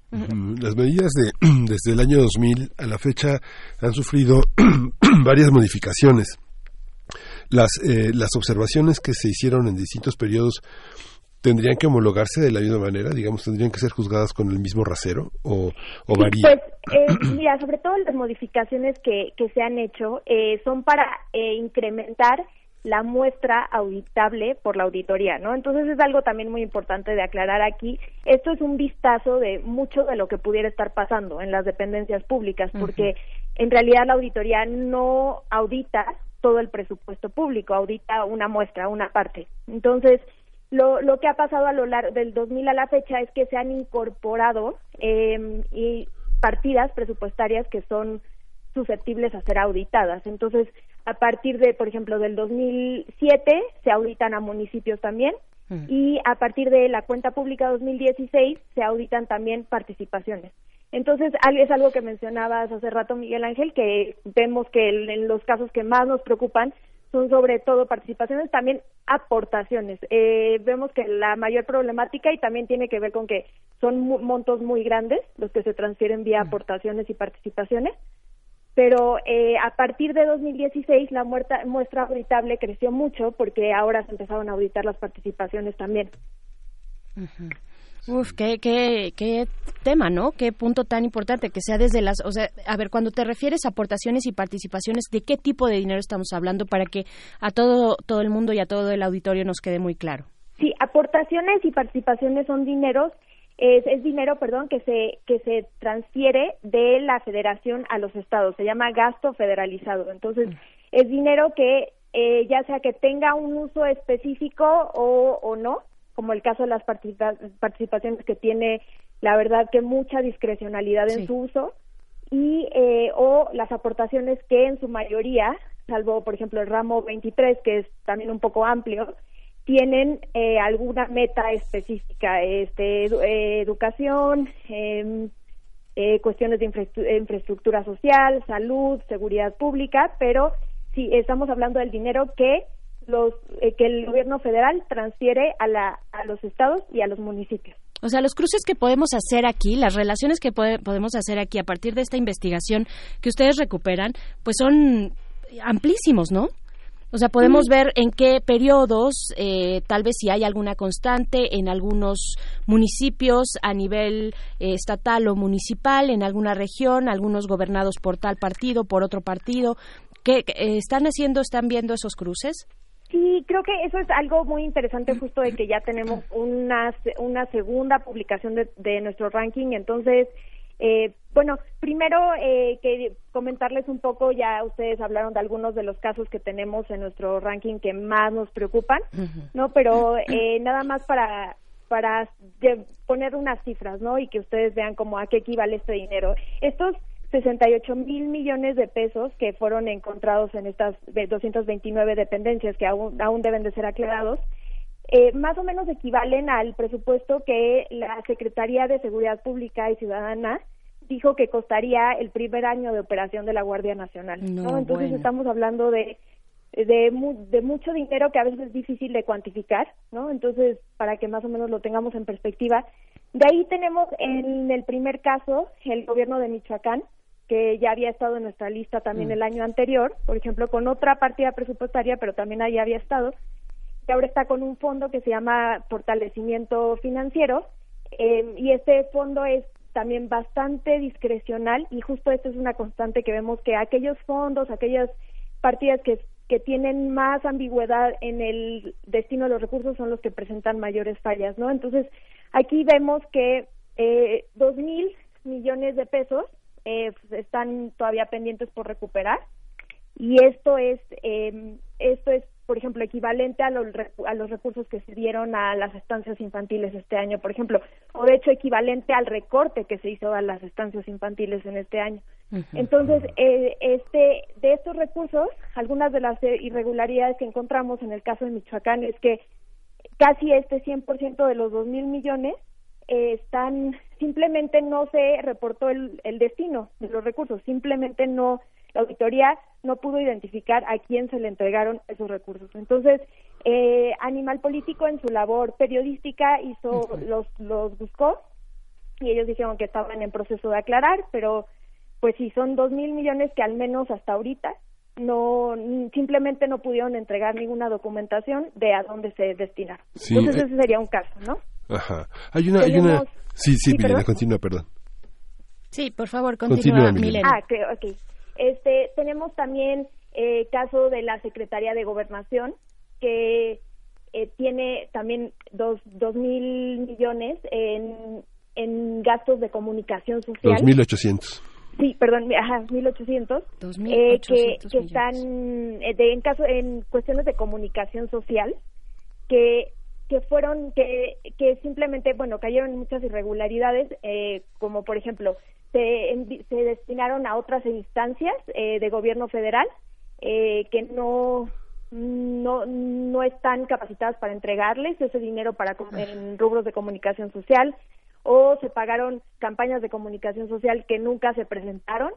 [SPEAKER 1] Las medidas de *clears throat* desde el año 2000 a la fecha han sufrido *clears throat* varias modificaciones. Las eh, las observaciones que se hicieron en distintos periodos ¿Tendrían que homologarse de la misma manera? Digamos, ¿tendrían que ser juzgadas con el mismo rasero o, o varía?
[SPEAKER 14] Pues, eh, *clears throat* mira, sobre todo las modificaciones que, que se han hecho eh, son para eh, incrementar la muestra auditable por la auditoría, ¿no? Entonces es algo también muy importante de aclarar aquí. Esto es un vistazo de mucho de lo que pudiera estar pasando en las dependencias públicas, porque en realidad la auditoría no audita todo el presupuesto público, audita una muestra, una parte. Entonces, lo, lo que ha pasado a lo largo del 2000 a la fecha es que se han incorporado eh, y partidas presupuestarias que son susceptibles a ser auditadas. Entonces, a partir de, por ejemplo, del 2007 se auditan a municipios también y a partir de la cuenta pública 2016 se auditan también participaciones. Entonces, es algo que mencionabas hace rato, Miguel Ángel, que vemos que en los casos que más nos preocupan son sobre todo participaciones, también aportaciones. Eh, vemos que la mayor problemática y también tiene que ver con que son mu- montos muy grandes los que se transfieren vía aportaciones y participaciones, pero eh, a partir de 2016 la muerta- muestra auditable creció mucho porque ahora se empezaron a auditar las participaciones también.
[SPEAKER 2] Uf, qué, qué, qué tema, ¿no? Qué punto tan importante que sea desde las, o sea, a ver, cuando te refieres a aportaciones y participaciones, ¿de qué tipo de dinero estamos hablando para que a todo todo el mundo y a todo el auditorio nos quede muy claro?
[SPEAKER 14] Sí, aportaciones y participaciones son dineros, es, es dinero, perdón, que se que se transfiere de la federación a los estados. Se llama gasto federalizado. Entonces, es dinero que eh, ya sea que tenga un uso específico o, o no, como el caso de las participa- participaciones que tiene, la verdad que mucha discrecionalidad en
[SPEAKER 2] Sí.
[SPEAKER 14] su uso y eh, o las aportaciones que en su mayoría, salvo por ejemplo el ramo 23 que es también un poco amplio, tienen eh, alguna meta específica, este, edu- eh, educación, em, eh, cuestiones de infraestru- infraestructura social, salud, seguridad pública, pero sí estamos hablando del dinero que los eh, que el gobierno federal transfiere a la a los estados y a los municipios.
[SPEAKER 2] O sea, los cruces que podemos hacer aquí, las relaciones que pode- podemos hacer aquí a partir de esta investigación que ustedes recuperan, pues son amplísimos, ¿no? O sea, podemos ver en qué periodos, eh, tal vez si hay alguna constante en algunos municipios a nivel eh, estatal o municipal, en alguna región, algunos gobernados por tal partido, por otro partido. ¿Qué qué, eh, están haciendo, están viendo esos cruces?
[SPEAKER 14] Sí, creo que eso es algo muy interesante justo de que ya tenemos una, una segunda publicación de, de nuestro ranking. Entonces, eh, bueno, primero eh, que comentarles un poco, ya ustedes hablaron de algunos de los casos que tenemos en nuestro ranking que más nos preocupan, ¿no? Pero eh, nada más para para poner unas cifras, ¿no? Y que ustedes vean como a qué equivale este dinero. Estos 68 mil millones de pesos que fueron encontrados en estas de 229 dependencias que aún, aún deben de ser aclarados, eh, más o menos equivalen al presupuesto que la Secretaría de Seguridad Pública y Ciudadana dijo que costaría el primer año de operación de la Guardia Nacional.
[SPEAKER 2] No,
[SPEAKER 14] ¿no? Entonces
[SPEAKER 2] bueno.
[SPEAKER 14] estamos hablando de de, mu- de mucho dinero que a veces es difícil de cuantificar, ¿no? Entonces, para que más o menos lo tengamos en perspectiva. De ahí tenemos en el primer caso el gobierno de Michoacán, que ya había estado en nuestra lista también
[SPEAKER 15] Mm.
[SPEAKER 14] el año anterior, por ejemplo, con otra partida presupuestaria, pero también ahí había estado, que ahora está con un fondo que se llama Fortalecimiento Financiero, eh, y este fondo es también bastante discrecional y justo esto es una constante que vemos que aquellos fondos, aquellas partidas que, que tienen más ambigüedad en el destino de los recursos son los que presentan mayores fallas, ¿no? Entonces, aquí vemos que eh, dos mil millones de pesos eh, pues, están todavía pendientes por recuperar. Y esto es eh, esto es por ejemplo equivalente a los a los recursos que se dieron a las estancias infantiles este año. Por ejemplo o de hecho equivalente al recorte que se hizo a las estancias infantiles en este año. Entonces eh, este de estos recursos algunas de las irregularidades que encontramos en el caso de Michoacán es que casi este 100% de los dos mil millones eh, están simplemente no se reportó el, el destino de los recursos simplemente no la auditoría no pudo identificar a quién se le entregaron esos recursos entonces eh, Animal Político en su labor periodística hizo los los buscó y ellos dijeron que estaban en proceso de aclarar pero pues sí son dos mil millones que al menos hasta ahorita no simplemente no pudieron entregar ninguna documentación de a dónde se destinaron. Entonces
[SPEAKER 1] eh,
[SPEAKER 14] ese sería un caso, ¿no?
[SPEAKER 1] Ajá. Hay una, hay una... Sí, sí,
[SPEAKER 14] Sí,
[SPEAKER 1] Milena,
[SPEAKER 14] perdón.
[SPEAKER 1] continúa, perdón.
[SPEAKER 2] Sí, por favor,
[SPEAKER 1] Continúa,
[SPEAKER 2] continúa,
[SPEAKER 1] Milena.
[SPEAKER 14] Ah, creo, ok. Este, tenemos también eh, caso de la Secretaría de Gobernación, que eh, tiene también dos, dos mil millones en, en gastos de comunicación social.
[SPEAKER 1] 2800.
[SPEAKER 14] Sí, perdón, ajá, 1800.
[SPEAKER 2] 2.800
[SPEAKER 14] eh, que, que están eh, de, en caso en cuestiones de comunicación social que que fueron que que simplemente bueno cayeron en muchas irregularidades eh, como por ejemplo se se destinaron a otras instancias eh, de gobierno federal eh, que no no no están capacitadas para entregarles ese dinero para en rubros de comunicación social o se pagaron campañas de comunicación social que nunca se presentaron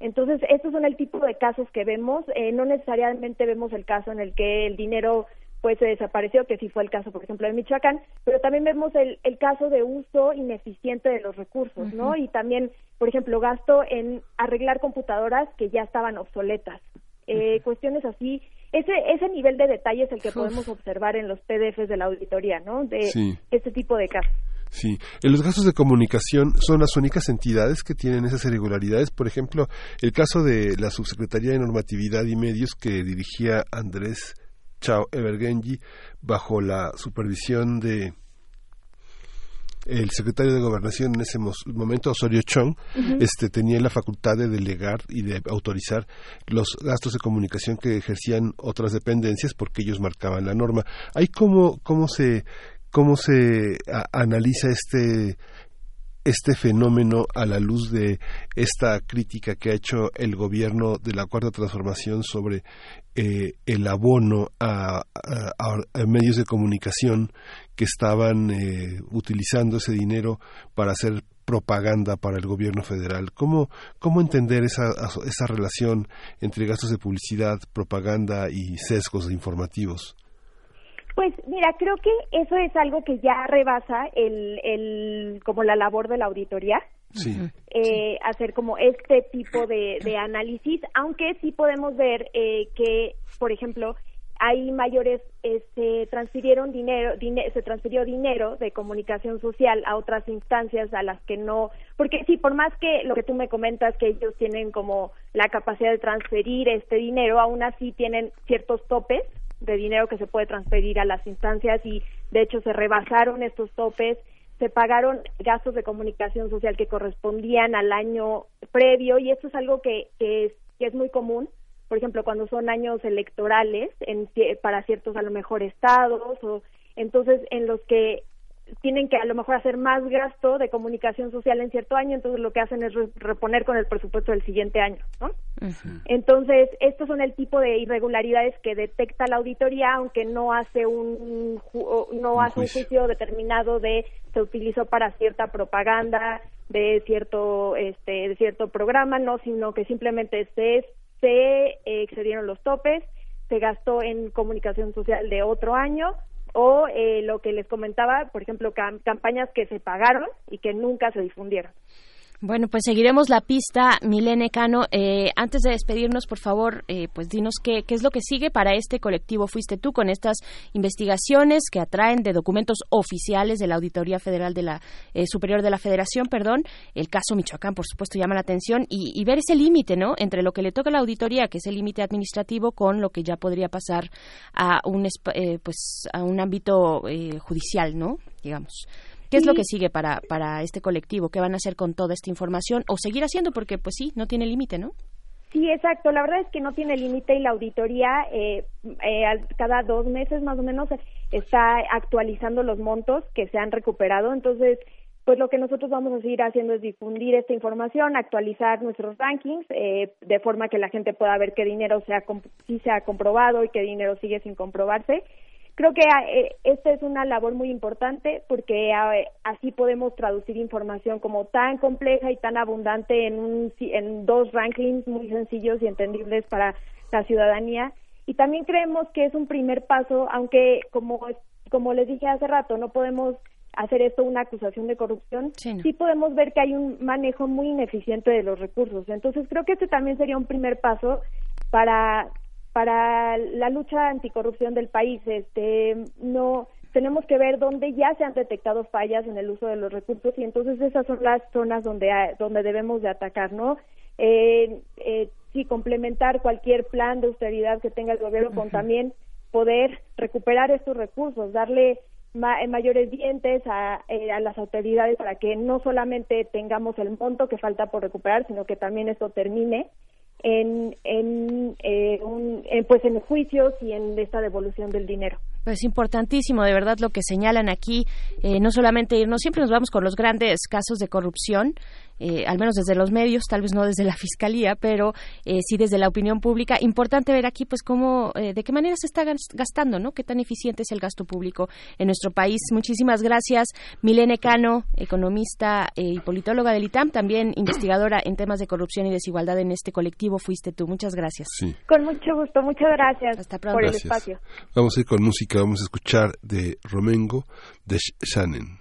[SPEAKER 14] entonces, estos son el tipo de casos que vemos. Eh, no necesariamente vemos el caso en el que el dinero pues se desapareció, que sí fue el caso, por ejemplo, de Michoacán, pero también vemos el, el caso de uso ineficiente de los recursos, ¿no? Y también, por ejemplo, gasto en arreglar computadoras que ya estaban obsoletas. Eh, Cuestiones así. Ese, ese nivel de detalle es el que
[SPEAKER 1] Uf.
[SPEAKER 14] podemos observar en los PDFs de la auditoría, ¿no? De
[SPEAKER 1] Sí.
[SPEAKER 14] este tipo de casos.
[SPEAKER 1] Sí, en los gastos de comunicación son las únicas entidades que tienen esas irregularidades. Por ejemplo, el caso de la Subsecretaría de Normatividad y Medios que dirigía Andrés Chao Evergenji bajo la supervisión de el secretario de Gobernación en ese momento, Osorio Chong, este, tenía la facultad de delegar y de autorizar los gastos de comunicación que ejercían otras dependencias porque ellos marcaban la norma. ¿Hay cómo, cómo se, cómo se a- analiza este este fenómeno a la luz de esta crítica que ha hecho el gobierno de la cuarta transformación sobre eh, el abono a, medios de comunicación que estaban eh, utilizando ese dinero para hacer propaganda para el gobierno federal. ¿Cómo, cómo entender esa, esa relación entre gastos de publicidad, propaganda y sesgos informativos?
[SPEAKER 14] Pues mira, creo que eso es algo que ya rebasa el, el como la labor de la auditoría.
[SPEAKER 1] Sí.
[SPEAKER 14] eh, hacer como este tipo de, de análisis, aunque sí podemos ver eh, que, por ejemplo, hay mayores, eh, se transfirieron dinero, dine- se transfirió dinero de comunicación social a otras instancias a las que no, porque sí, por más que lo que tú me comentas que ellos tienen como la capacidad de transferir este dinero, aún así tienen ciertos topes de dinero que se puede transferir a las instancias y de hecho se rebasaron estos topes se pagaron gastos de comunicación social que correspondían al año previo y esto es algo que, que, es, que es muy común, por ejemplo, cuando son años electorales en, para ciertos a lo mejor estados o entonces en los que tienen que a lo mejor hacer más gasto de comunicación social en cierto año, entonces lo que hacen es re- reponer con el presupuesto del siguiente año, ¿no? Entonces, estos son el tipo de irregularidades que detecta la auditoría, aunque no hace un ju- no
[SPEAKER 15] Un
[SPEAKER 14] hace un
[SPEAKER 15] juicio.
[SPEAKER 14] determinado de se utilizó para cierta propaganda de cierto este de cierto programa, no, sino que simplemente se se excedieron los topes, se gastó en comunicación social de otro año o eh, lo que les comentaba, por ejemplo, cam- campañas que se pagaron y que nunca se difundieron.
[SPEAKER 2] Bueno, pues seguiremos la pista, Milene Cano. Eh, antes de despedirnos, por favor, eh, pues dinos qué, qué es lo que sigue para este colectivo. Fuiste tú con estas investigaciones que atraen de documentos oficiales de la Auditoría Federal de la eh, Superior de la Federación, perdón. El caso Michoacán, por supuesto, llama la atención y, y ver ese límite, ¿no? Entre lo que le toca a la auditoría, que es el límite administrativo, con lo que ya podría pasar a un, eh, pues, a un ámbito eh, judicial, ¿no? Digamos. ¿Qué es lo que sigue para, para este colectivo? ¿Qué van a hacer con toda esta información? O seguir haciendo, porque pues sí, no tiene límite, ¿no?
[SPEAKER 14] Sí, exacto. La verdad es que no tiene límite y la auditoría eh, eh, cada dos meses más o menos está actualizando los montos que se han recuperado. Entonces, pues lo que nosotros vamos a seguir haciendo es difundir esta información, actualizar nuestros rankings eh, de forma que la gente pueda ver qué dinero se ha sí se ha comprobado y qué dinero sigue sin comprobarse. Creo que eh, esta es una labor muy importante porque eh, así podemos traducir información como tan compleja y tan abundante en, un, en dos rankings muy sencillos y entendibles para la ciudadanía. Y también creemos que es un primer paso, aunque como, como les dije hace rato, no podemos hacer esto una acusación de corrupción, sí podemos ver que hay un manejo muy ineficiente de los recursos. Entonces creo que este también sería un primer paso para para la lucha anticorrupción del país. Este, no tenemos que ver dónde ya se han detectado fallas en el uso de los recursos y entonces esas son las zonas donde donde debemos de atacar, ¿no? Eh, eh, sí, complementar cualquier plan de austeridad que tenga el gobierno con también poder recuperar estos recursos, darle ma mayores dientes a, eh, a, las autoridades para que no solamente tengamos el monto que falta por recuperar, sino que también esto termine en, en, eh, pues en juicios y en esta devolución del dinero.
[SPEAKER 2] Pues importantísimo, de verdad, lo que señalan aquí, eh, no solamente irnos, siempre nos vamos con los grandes casos de corrupción, eh, al menos desde los medios, tal vez no desde la fiscalía, pero eh, sí desde la opinión pública. Importante ver aquí, pues, cómo, eh, de qué manera se está gastando, ¿no? Qué tan eficiente es el gasto público en nuestro país. Muchísimas gracias, Milene Cano, economista y politóloga del ITAM, también investigadora en temas de corrupción y desigualdad en este colectivo. Fuiste tú. Muchas gracias.
[SPEAKER 16] Sí.
[SPEAKER 14] Con mucho gusto. Muchas gracias
[SPEAKER 2] Hasta pronto.
[SPEAKER 14] por el
[SPEAKER 16] Gracias.
[SPEAKER 14] espacio.
[SPEAKER 16] Vamos a ir con música, vamos a escuchar de Romengo, de Shannon.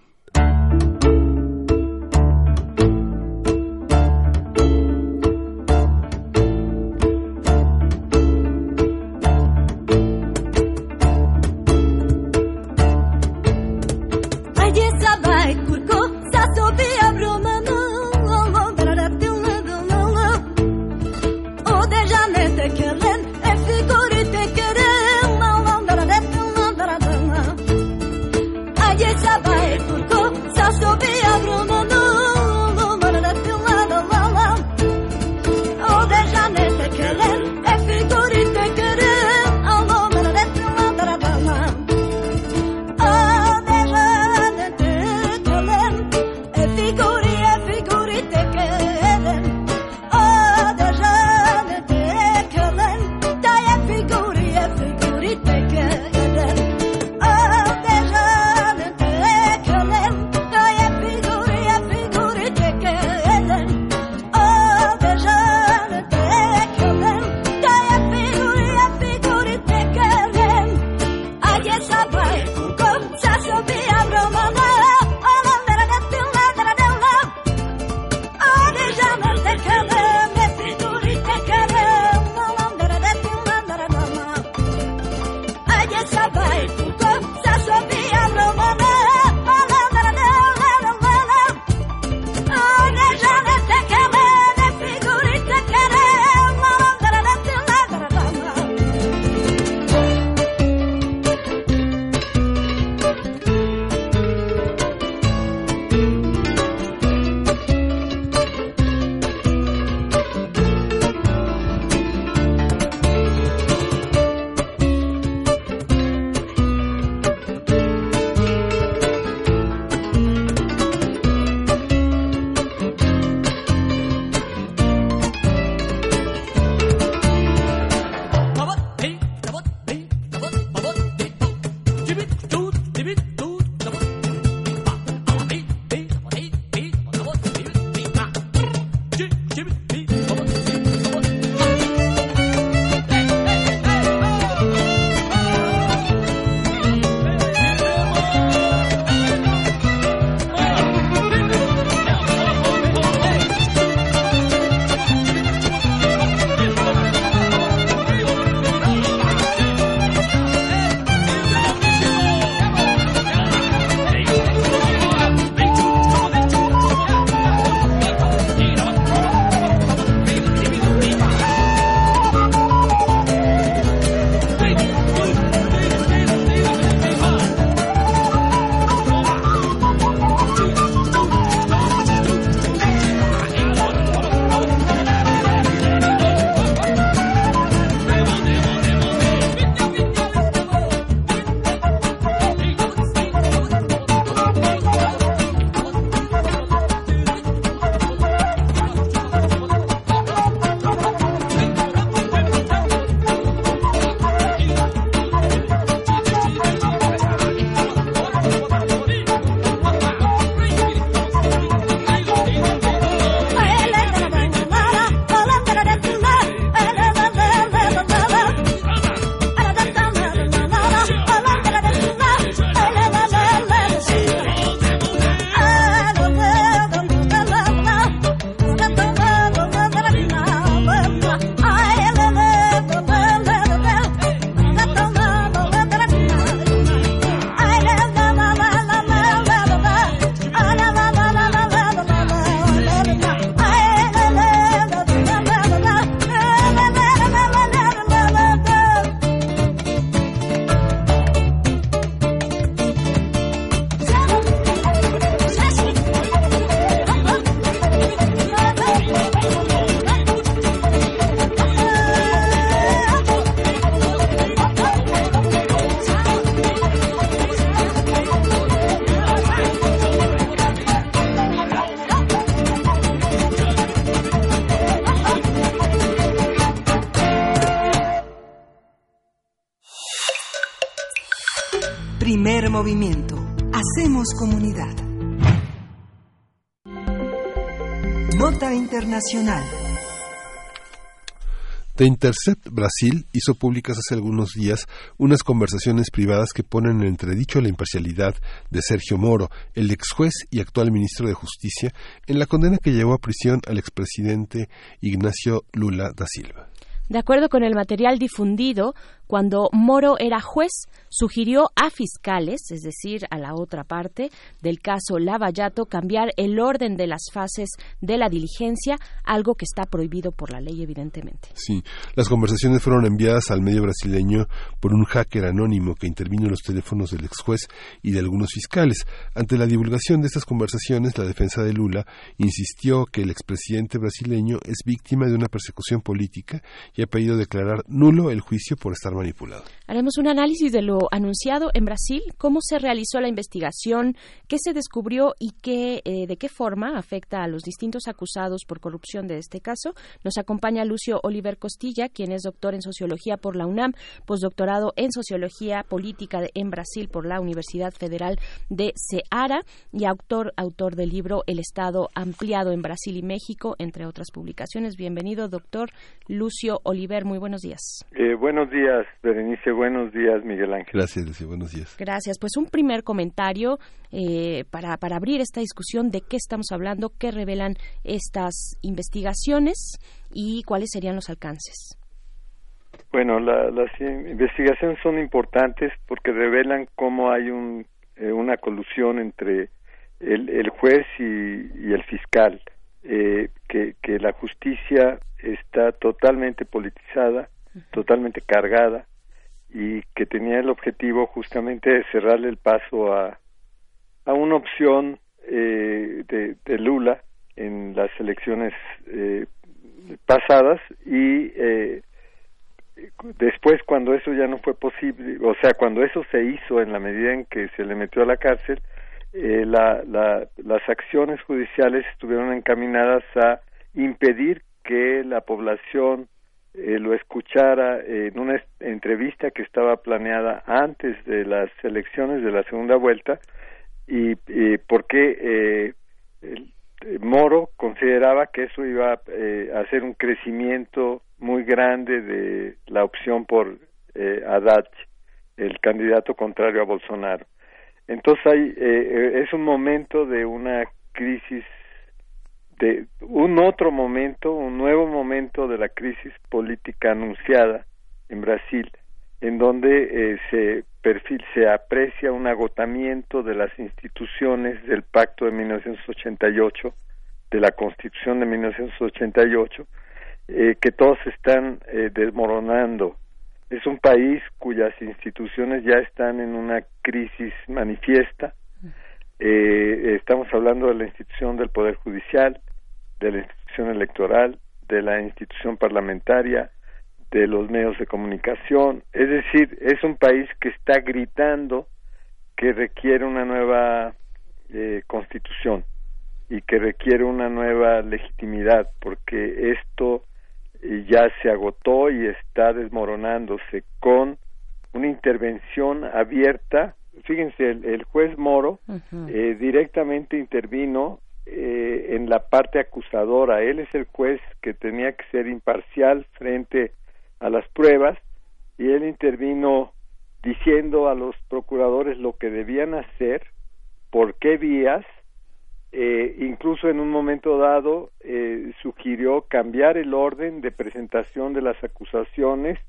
[SPEAKER 8] Movimiento. Hacemos comunidad. Nota Internacional.
[SPEAKER 1] The Intercept Brasil hizo públicas hace algunos días unas conversaciones privadas que ponen en entredicho la imparcialidad de Sergio Moro, el ex juez y actual ministro de Justicia, en la condena que llevó a prisión al expresidente Ignacio Lula da Silva.
[SPEAKER 2] De acuerdo con el material difundido, cuando Moro era juez, sugirió a fiscales, es decir, a la otra parte del caso Lavallato, cambiar el orden de las fases de la diligencia, algo que está prohibido por la ley, evidentemente.
[SPEAKER 1] Sí, las conversaciones fueron enviadas al medio brasileño por un hacker anónimo que intervino en los teléfonos del ex juez y de algunos fiscales. Ante la divulgación de estas conversaciones, la defensa de Lula insistió que el expresidente brasileño es víctima de una persecución política y ha pedido declarar nulo el juicio por estar manipulado.
[SPEAKER 2] Haremos un análisis de lo anunciado en Brasil, cómo se realizó la investigación, qué se descubrió y qué, eh, de qué forma afecta a los distintos acusados por corrupción de este caso. Nos acompaña Lucio Oliver Costilla, quien es doctor en sociología por la UNAM, postdoctorado en sociología política de- en Brasil por la Universidad Federal de Ceará y autor, autor del libro El Estado ampliado en Brasil y México, entre otras publicaciones. Bienvenido, doctor Lucio Oliver. Muy buenos días.
[SPEAKER 17] Eh, buenos días, Berenice. Buenos días, Miguel Ángel.
[SPEAKER 1] Gracias. Buenos días.
[SPEAKER 2] Gracias. Pues un primer comentario eh, para, para abrir esta discusión de qué estamos hablando, qué revelan estas investigaciones y cuáles serían los alcances.
[SPEAKER 17] Bueno, la- las in- investigaciones son importantes porque revelan cómo hay un, eh, una colusión entre el, el juez y, y el fiscal, eh, que, que la justicia está totalmente politizada, totalmente cargada y que tenía el objetivo justamente de cerrarle el paso a, a una opción eh, de, de Lula en las elecciones eh, pasadas y eh, después cuando eso ya no fue posible, o sea, cuando eso se hizo en la medida en que se le metió a la cárcel, eh, la, la, las acciones judiciales estuvieron encaminadas a impedir que la población eh, lo escuchara en una entrevista que estaba planeada antes de las elecciones de la segunda vuelta y, y porque eh, el- eh, Moro consideraba que eso iba eh, a hacer un crecimiento muy grande de la opción por eh, Haddad, el candidato contrario a Bolsonaro. Entonces hay, eh, es un momento de una crisis, de un otro momento, un nuevo momento de la crisis política anunciada en Brasil, en donde eh, se perfil, se aprecia un agotamiento de las instituciones del Pacto de 1988, de la Constitución de 1988, eh, que todos están eh, desmoronando. Es un país cuyas instituciones ya están en una crisis manifiesta. Eh, estamos hablando de la institución del Poder Judicial, de la institución electoral, de la institución parlamentaria, de los medios de comunicación. Es decir, es un país que está gritando que requiere una nueva eh, constitución y que requiere una nueva legitimidad, porque esto eh, ya se agotó y está desmoronándose con una intervención abierta. Fíjense, el, el juez Moro eh, directamente intervino eh, en la parte acusadora. Él es el juez que tenía que ser imparcial frente a las pruebas y él intervino diciendo a los procuradores lo que debían hacer, por qué vías, eh, incluso en un momento dado eh, sugirió cambiar el orden de presentación de las acusaciones,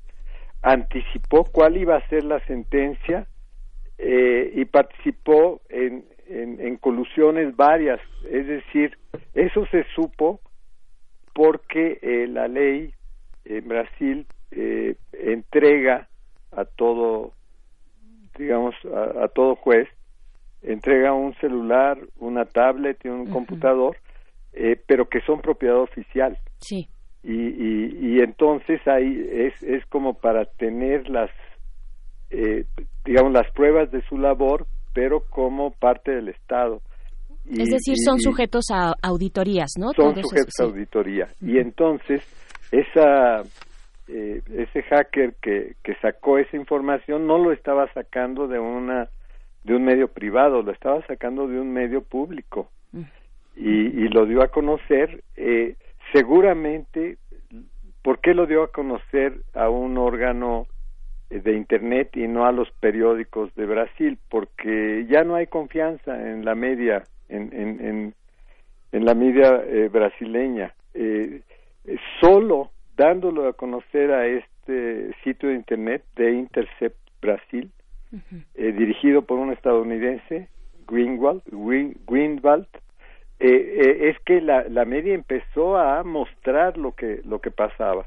[SPEAKER 17] anticipó cuál iba a ser la sentencia eh, y participó en, en, en colusiones varias. Es decir, eso se supo porque eh, la ley en Brasil eh, entrega a todo, digamos, a, a todo juez, entrega un celular, una tablet y un computador, eh, pero que son propiedad oficial.
[SPEAKER 2] Sí.
[SPEAKER 17] Y, y, y entonces ahí es, es como para tener las, eh, digamos, las pruebas de su labor, pero como parte del Estado. Y-
[SPEAKER 2] es decir, son
[SPEAKER 17] y-
[SPEAKER 2] sujetos a auditorías, ¿no?
[SPEAKER 17] son
[SPEAKER 2] Todos
[SPEAKER 17] sujetos a
[SPEAKER 2] sí.
[SPEAKER 17] auditoría y entonces esa eh, ese hacker que, que sacó esa información no lo estaba sacando de una de un medio privado, lo estaba sacando de un medio público y, y lo dio a conocer. Eh, seguramente, ¿por qué lo dio a conocer a un órgano de Internet y no a los periódicos de Brasil? Porque ya no hay confianza en la media, en, en, en, en la media eh, brasileña. Eh, solo dándolo a conocer a este sitio de Internet de Intercept Brasil, eh, dirigido por un estadounidense, Greenwald, Green, Greenwald eh, es que la, la media empezó a mostrar lo que lo que pasaba.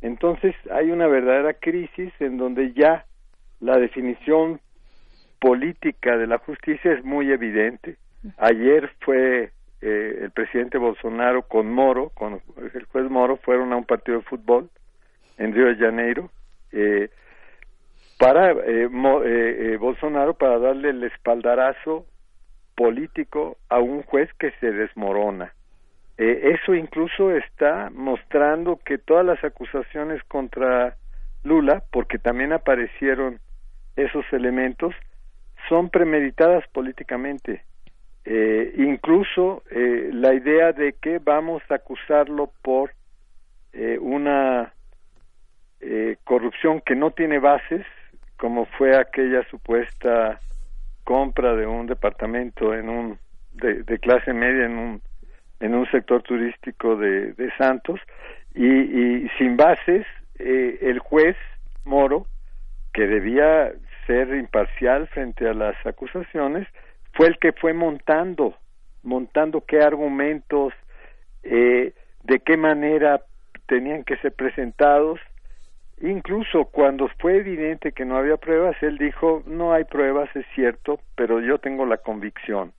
[SPEAKER 17] Entonces hay una verdadera crisis en donde ya la definición política de la justicia es muy evidente. Ayer fue eh, el presidente Bolsonaro con Moro, con el juez Moro, fueron a un partido de fútbol en Río de Janeiro. Eh, para eh, Mo- eh, eh, Bolsonaro para darle el espaldarazo político a un juez que se desmorona. Eh, eso incluso está mostrando que todas las acusaciones contra Lula, porque también aparecieron esos elementos, son premeditadas políticamente. Eh, incluso eh, la idea de que vamos a acusarlo por eh, una eh, corrupción que no tiene bases, como fue aquella supuesta compra de un departamento en un de, de clase media en un en un sector turístico de, de Santos y, sin bases eh, el juez Moro que debía ser imparcial frente a las acusaciones fue el que fue montando montando qué argumentos eh, de qué manera tenían que ser presentados Incluso cuando fue evidente que no había pruebas, él dijo, no hay pruebas, es cierto, pero yo tengo la convicción.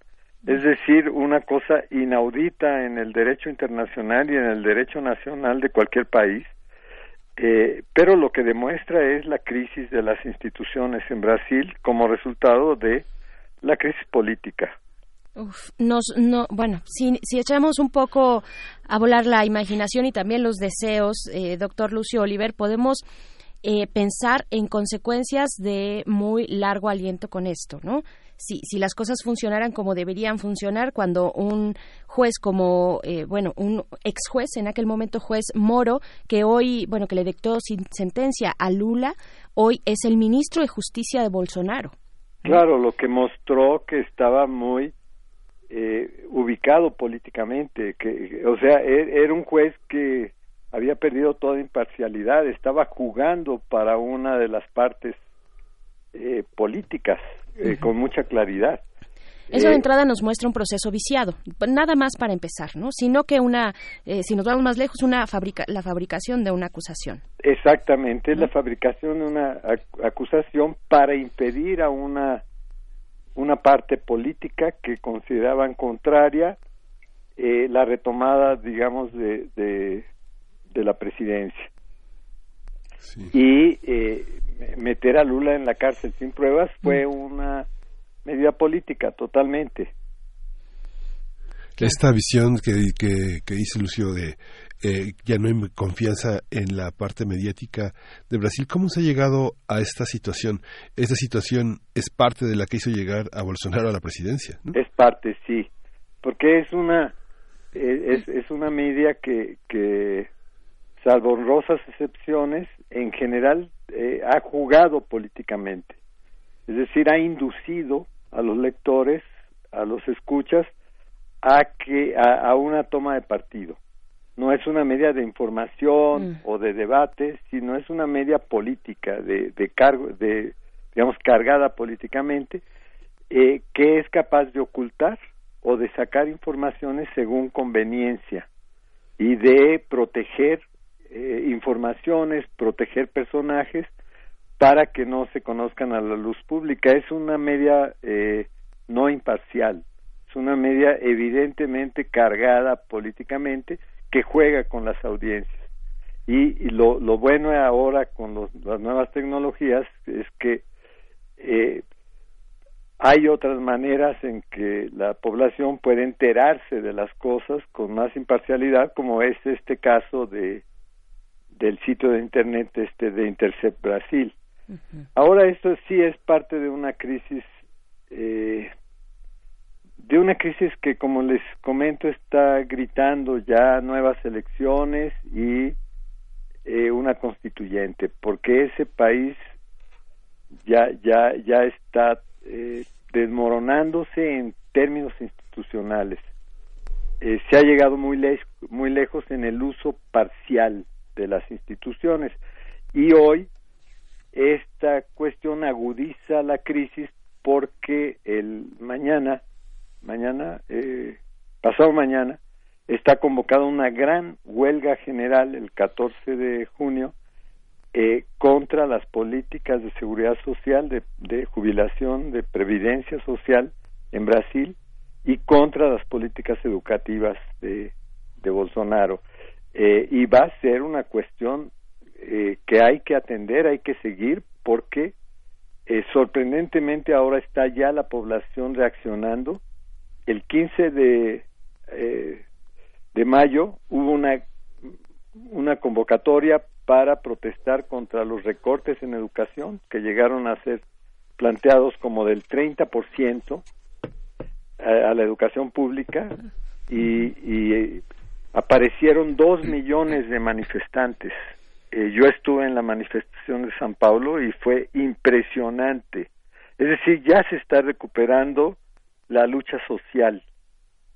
[SPEAKER 17] Es decir, una cosa inaudita en el derecho internacional y en el derecho nacional de cualquier país, eh, pero lo que demuestra es la crisis de las instituciones en Brasil como resultado de la crisis política.
[SPEAKER 2] Uf, nos, no, bueno, si, si echamos un poco a volar la imaginación y también los deseos, eh, doctor Lucio Oliver, podemos eh, pensar en consecuencias de muy largo aliento con esto, ¿no? Si, si las cosas funcionaran como deberían funcionar, cuando un juez como, eh, bueno, un ex juez, en aquel momento juez Moro, que hoy, bueno, que le dictó sin sentencia a Lula, hoy es el ministro de Justicia de Bolsonaro.
[SPEAKER 17] Claro, lo que mostró que estaba muy eh, ubicado políticamente, que, o sea, e- era un juez que había perdido toda imparcialidad, estaba jugando para una de las partes eh, políticas eh, con mucha claridad.
[SPEAKER 2] Eso
[SPEAKER 17] Eh,
[SPEAKER 2] de entrada nos muestra un proceso viciado, nada más para empezar, ¿no? Sino que una, eh, si nos vamos más lejos, una fabrica, la fabricación de una acusación.
[SPEAKER 17] Exactamente, es la fabricación de una ac- acusación para impedir a una una parte política que consideraban contraria eh, la retomada, digamos, de, de, de la presidencia. Y eh, meter a Lula en la cárcel sin pruebas fue una medida política totalmente.
[SPEAKER 1] Esta visión que, que, que dice Lucio de eh, ya no hay confianza en la parte mediática de Brasil, ¿cómo se ha llegado a esta situación? Esta situación es parte de la que hizo llegar a Bolsonaro a la presidencia. ¿no?
[SPEAKER 17] Es parte, sí, porque es una eh, es, es una media que, que salvo honrosas excepciones, en general eh, ha jugado políticamente. Es decir, ha inducido a los lectores, a los escuchas, a que a, a una toma de partido. No es una media de información o de debate, sino es una media política de, de cargo, de digamos cargada políticamente, eh, que es capaz de ocultar o de sacar informaciones según conveniencia y de proteger eh, informaciones, proteger personajes para que no se conozcan a la luz pública. Es una media eh, no imparcial, es una media evidentemente cargada políticamente que juega con las audiencias. Y, y lo, lo bueno ahora con los, las nuevas tecnologías es que eh, hay otras maneras en que la población puede enterarse de las cosas con más imparcialidad, como es este caso de del sitio de internet este de Intercept Brasil. Ahora esto sí es parte de una crisis eh, de una crisis que, como les comento, está gritando ya nuevas elecciones y eh, una constituyente, porque ese país ya ya ya está eh, desmoronándose en términos institucionales. Eh, se ha llegado muy, muy lejos en el uso parcial de las instituciones y hoy esta cuestión agudiza la crisis porque el mañana mañana eh, pasado mañana está convocada una gran huelga general el 14 de junio eh, contra las políticas de seguridad social, de, de, jubilación, de previdencia social en Brasil y contra las políticas educativas de, de Bolsonaro. Eh, y va a ser una cuestión eh, que hay que atender, hay que seguir, porque eh, sorprendentemente ahora está ya la población reaccionando. El 15 de, eh, de mayo hubo una, una convocatoria para protestar contra los recortes en educación que llegaron a ser planteados como del 30% a, a la educación pública y, y aparecieron dos millones de manifestantes. Eh, yo estuve en la manifestación de San Paulo y fue impresionante. Es decir, ya se está recuperando la lucha social.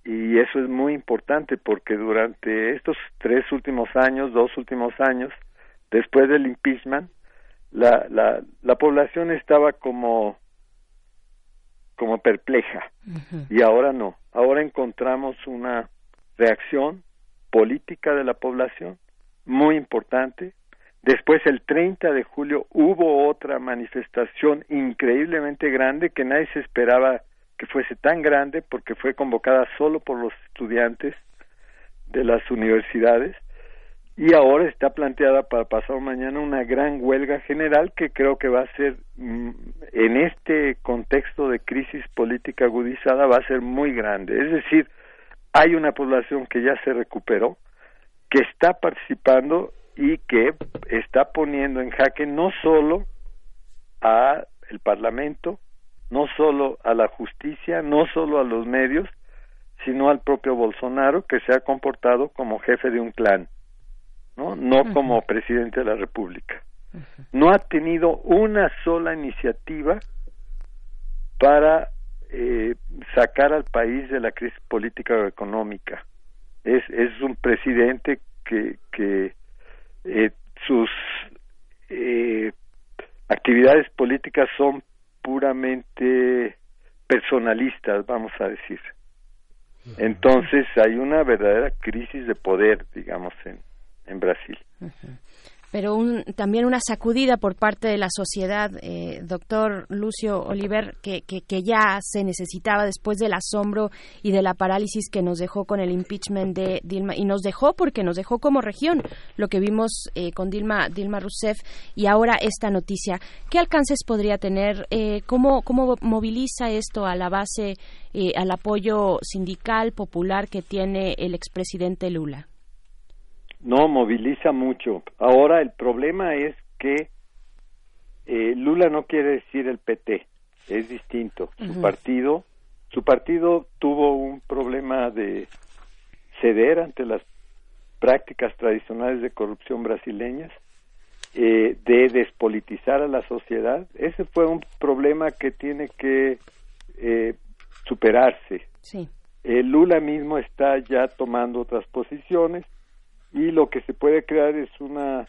[SPEAKER 17] Y eso es muy importante porque durante estos tres últimos años, dos últimos años, después del impeachment, la, la, la población estaba como como perpleja. Y ahora no, ahora encontramos una reacción política de la población muy importante. Después, el 30 de julio, hubo otra manifestación increíblemente grande que nadie se esperaba que fuese tan grande porque fue convocada solo por los estudiantes de las universidades y ahora está planteada para pasado mañana una gran huelga general que creo que va a ser mm, en este contexto de crisis política agudizada va a ser muy grande es decir hay una población que ya se recuperó que está participando y que está poniendo en jaque no solo a el parlamento no solo a la justicia no solo a los medios sino al propio Bolsonaro que se ha comportado como jefe de un clan no no uh -huh. como presidente de la República uh -huh. no ha tenido una sola iniciativa para eh, sacar al país de la crisis política o económica. Es es un presidente que que eh, sus eh, actividades políticas son puramente personalistas vamos a decir. Entonces hay una verdadera crisis de poder digamos en en Brasil.
[SPEAKER 2] Pero un, también una sacudida por parte de la sociedad, eh, doctor Lucio Oliver, que, que, que, ya se necesitaba después del asombro y de la parálisis que nos dejó con el impeachment de Dilma, y nos dejó porque nos dejó como región lo que vimos eh, con Dilma, Dilma Rousseff y ahora esta noticia. ¿Qué alcances podría tener? Eh, ¿cómo, ¿Cómo moviliza esto a la base, eh, al apoyo sindical, popular que tiene el expresidente Lula?
[SPEAKER 17] No, moviliza mucho. Ahora el problema es que eh, Lula no quiere decir el PT, es distinto. Su uh -huh. partido, su partido tuvo un problema de ceder ante las prácticas tradicionales de corrupción brasileñas, eh, de despolitizar a la sociedad. Ese fue un problema que tiene que eh, superarse.
[SPEAKER 2] Sí.
[SPEAKER 17] Lula mismo está ya tomando otras posiciones y lo que se puede crear es una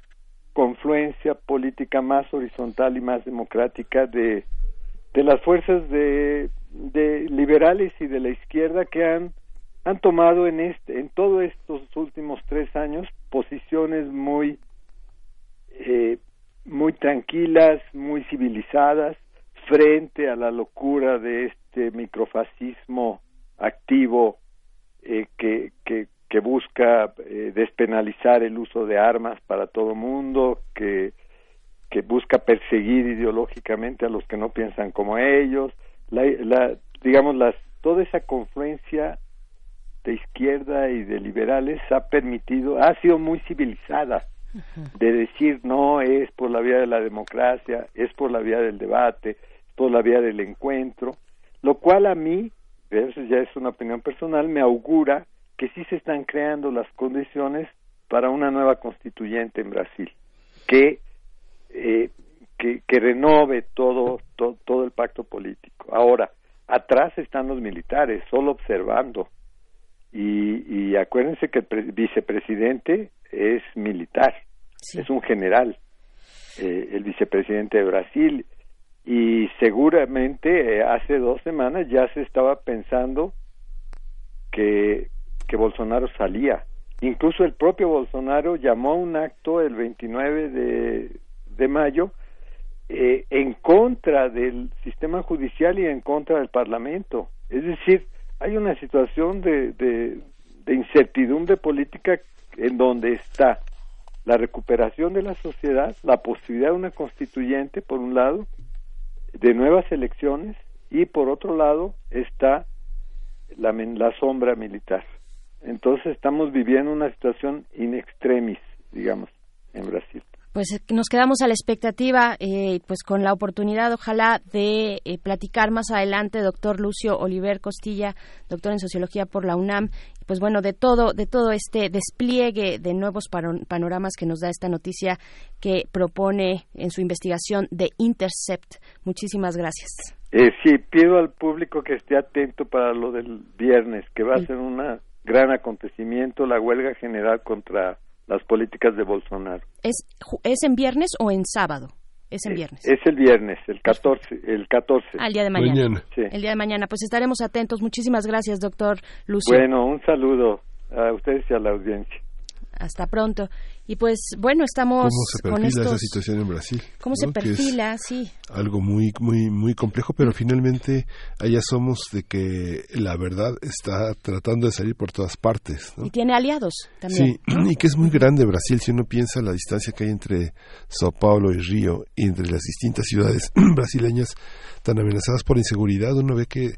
[SPEAKER 17] confluencia política más horizontal y más democrática de, de las fuerzas de, de liberales y de la izquierda que han han tomado en este en todos estos últimos tres años posiciones muy eh, muy tranquilas muy civilizadas frente a la locura de este microfascismo activo eh, que, que que busca eh, despenalizar el uso de armas para todo mundo, que, que busca perseguir ideológicamente a los que no piensan como ellos, la, la, digamos, las, toda esa confluencia de izquierda y de liberales ha permitido, ha sido muy civilizada, de decir no es por la vía de la democracia, es por la vía del debate, es por la vía del encuentro. lo cual a mí, eso ya es una opinión personal, me augura que sí se están creando las condiciones para una nueva constituyente en Brasil, que, eh, que, que, renove todo, todo, todo el pacto político. Ahora, atrás están los militares, solo observando. Y, y acuérdense que el vicepresidente es militar, sí. es un general, eh, el vicepresidente de Brasil. Y seguramente eh, hace dos semanas ya se estaba pensando que, que Bolsonaro salía. Incluso el propio Bolsonaro llamó a un acto el 29 de, de mayo eh, en contra del sistema judicial y en contra del Parlamento. Es decir, hay una situación de, de, de incertidumbre política en donde está la recuperación de la sociedad, la posibilidad de una constituyente, por un lado, de nuevas elecciones, y por otro lado está la, la sombra militar. Entonces estamos viviendo una situación in extremis, digamos, en Brasil
[SPEAKER 2] pues nos quedamos a la expectativa, eh, pues con la oportunidad, ojalá, de eh, platicar más adelante, doctor Lucio Oliver Costilla, doctor en sociología por la UNAM, pues bueno, de todo, de todo este despliegue de nuevos panoramas que nos da esta noticia que propone en su investigación de Intercept. Muchísimas gracias.
[SPEAKER 17] Eh, sí, pido al público que esté atento para lo del viernes, que va a ser un gran acontecimiento, la huelga general contra las políticas de Bolsonaro.
[SPEAKER 2] ¿Es, es en viernes o en sábado? Es en viernes.
[SPEAKER 17] Es, el viernes, el 14. El 14.
[SPEAKER 2] Al día de mañana. El día de mañana. Pues estaremos atentos. Muchísimas gracias, doctor Lucio.
[SPEAKER 17] Bueno, un saludo a ustedes y a la audiencia.
[SPEAKER 2] Hasta pronto. Y pues bueno, estamos
[SPEAKER 1] ¿Cómo se perfila
[SPEAKER 2] con estos...
[SPEAKER 1] esa situación en Brasil?
[SPEAKER 2] ¿Cómo se perfila? Sí.
[SPEAKER 1] Algo muy, muy, muy complejo, pero finalmente allá somos de que la verdad está tratando de salir por todas partes. ¿no?
[SPEAKER 2] Y tiene aliados también.
[SPEAKER 1] Sí, y que es muy grande Brasil, si uno piensa la distancia que hay entre Sao Paulo y Río, y entre las distintas ciudades *clears throat* brasileñas tan amenazadas por inseguridad, uno ve que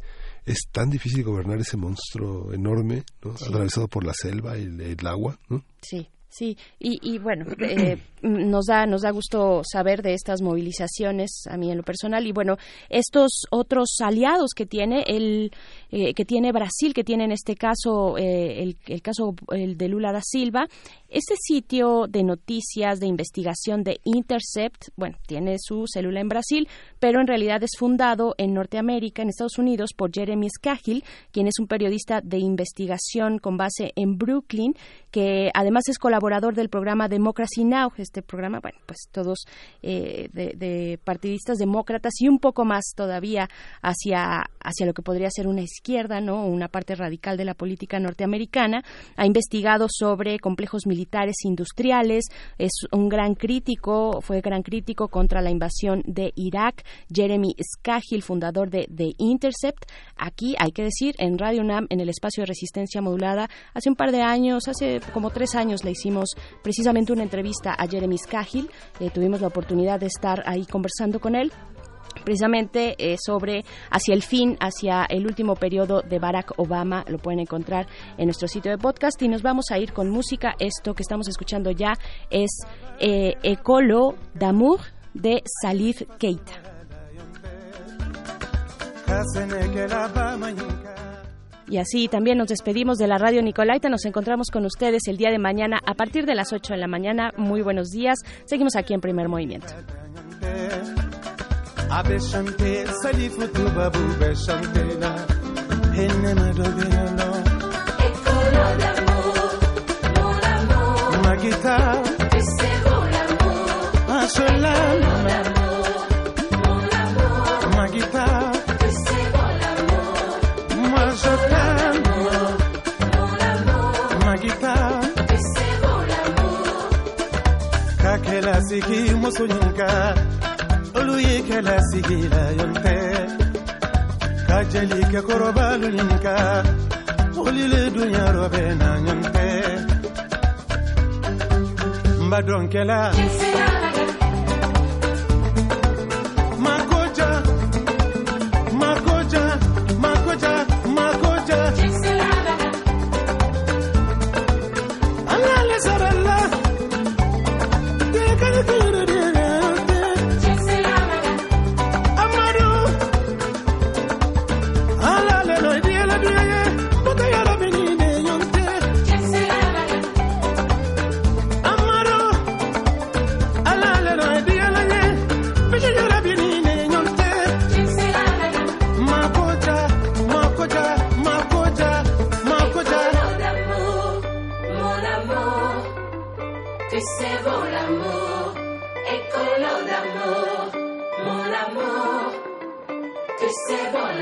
[SPEAKER 1] es tan difícil gobernar ese monstruo enorme, ¿no? sí. atravesado por la selva y el, el agua. ¿no?
[SPEAKER 2] Sí. Sí, y, y bueno, eh, *clears throat* nos da nos da gusto saber de estas movilizaciones a mí en lo personal y bueno, estos otros aliados que tiene el eh, que tiene Brasil, que tiene en este caso eh, el, el, caso el de Lula da Silva, este sitio de noticias de investigación de Intercept, bueno, tiene su célula en Brasil, pero en realidad es fundado en Norteamérica, en Estados Unidos, por Jeremy Scahill, quien es un periodista de investigación con base en Brooklyn, que además es colaborador del programa Democracy Now, este programa, bueno, pues todos eh, de, de, partidistas demócratas y un poco más todavía hacia, hacia lo que podría ser una izquierda, ¿no? Una parte radical de la política norteamericana. Ha investigado sobre complejos militares industriales, es un gran crítico, fue gran crítico contra la invasión de Irak. Jeremy Scahill, fundador de The Intercept, aquí hay que decir, en Radio UNAM, en el espacio de resistencia modulada, hace un par de años, hace como tres años le hicimos precisamente una entrevista a Jeremy Scahill, eh, tuvimos la oportunidad de estar ahí conversando con él precisamente eh, sobre hacia el fin, hacia el último periodo de Barack Obama. Lo pueden encontrar en nuestro sitio de podcast y nos vamos a ir con música. Esto que estamos escuchando ya es eh, Ecolo d'Amour de Salif Keita. Y así también nos despedimos de la radio Nicolaita. Nos encontramos con ustedes el día de mañana a partir de las 8 de la mañana. Muy buenos días. Seguimos aquí en Primer Movimiento.
[SPEAKER 3] kɛla sigi muso ɲinka ye kɛla sigi la yɔn tɛ ka jeli kɛ olile dunya rɔ na ɲɔn tɛ n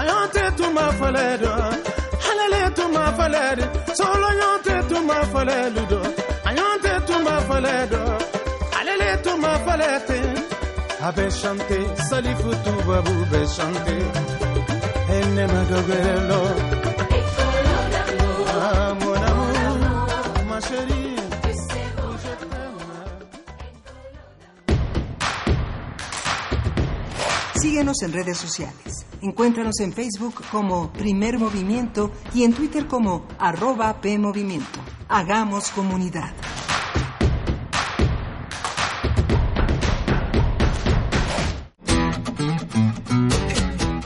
[SPEAKER 15] Ayante tu
[SPEAKER 3] ma
[SPEAKER 15] faledo halale tu
[SPEAKER 3] ma faledo solo ayante tu ma faledo ayonte tu ma faledo halale tu ma falete abe chante salifu tu babu be chante enne madogelo
[SPEAKER 8] Síguenos en redes sociales. Encuéntranos en Facebook como Primer Movimiento y en Twitter como arroba PMovimiento. Hagamos comunidad.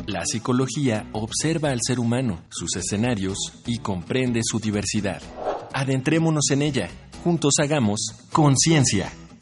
[SPEAKER 18] La psicología observa al ser humano, sus escenarios y comprende su diversidad. Adentrémonos en ella. Juntos hagamos conciencia,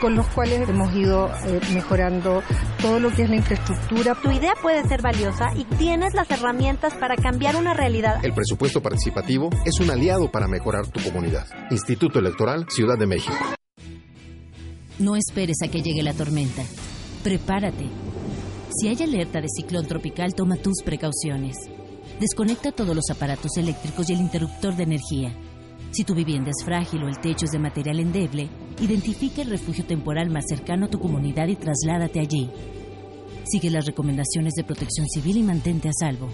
[SPEAKER 19] con los cuales hemos ido eh, mejorando todo lo que es la infraestructura.
[SPEAKER 20] Tu idea puede ser valiosa y tienes las herramientas para cambiar una realidad.
[SPEAKER 21] El presupuesto participativo es un aliado para mejorar tu comunidad. Instituto Electoral Ciudad de México.
[SPEAKER 22] No esperes a que llegue la tormenta. Prepárate. Si hay alerta de ciclón tropical, toma tus precauciones. Desconecta todos los aparatos eléctricos y el interruptor de energía. Si tu vivienda es frágil o el techo es de material endeble, identifica el refugio temporal más cercano a tu comunidad y trasládate allí. Sigue las recomendaciones de protección civil y mantente a salvo.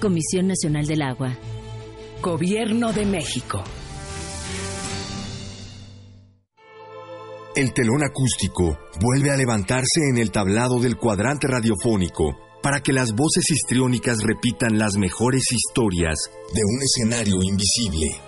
[SPEAKER 22] Comisión Nacional del Agua.
[SPEAKER 23] Gobierno de México.
[SPEAKER 24] El telón acústico vuelve a levantarse en el tablado del cuadrante radiofónico para que las voces histriónicas repitan las mejores historias de un escenario invisible.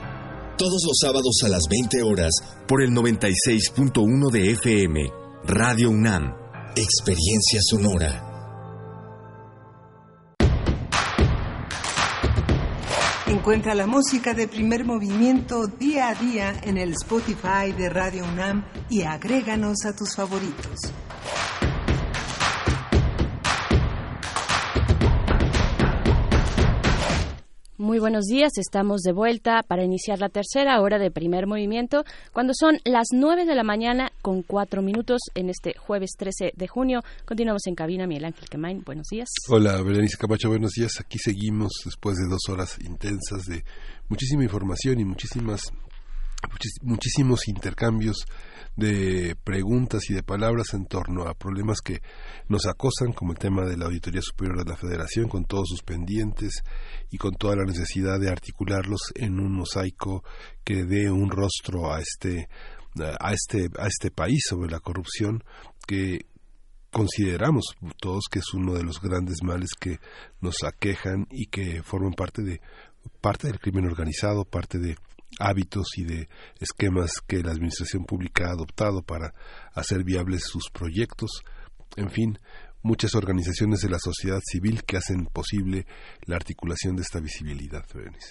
[SPEAKER 24] Todos los sábados a las 20 horas por el 96.1 de FM, Radio UNAM, Experiencia Sonora.
[SPEAKER 8] Encuentra la música de primer movimiento día a día en el Spotify de Radio UNAM y agréganos a tus favoritos.
[SPEAKER 2] Muy buenos días, estamos de vuelta para iniciar la tercera hora de primer movimiento, cuando son las nueve de la mañana con cuatro minutos en este jueves 13 de junio. Continuamos en cabina, Miguel Ángel Quemain, buenos días.
[SPEAKER 1] Hola, Berenice Camacho, buenos días. Aquí seguimos después de dos horas intensas de muchísima información y muchísimas muchísimos intercambios de preguntas y de palabras en torno a problemas que nos acosan, como el tema de la Auditoría Superior de la Federación, con todos sus pendientes y con toda la necesidad de articularlos en un mosaico que dé un rostro a este a este a este país sobre la corrupción que consideramos todos que es uno de los grandes males que nos aquejan y que forman parte de parte del crimen organizado, parte de hábitos y de esquemas que la administración pública ha adoptado para hacer viables sus proyectos. En fin, muchas organizaciones de la sociedad civil que hacen posible la articulación de esta visibilidad.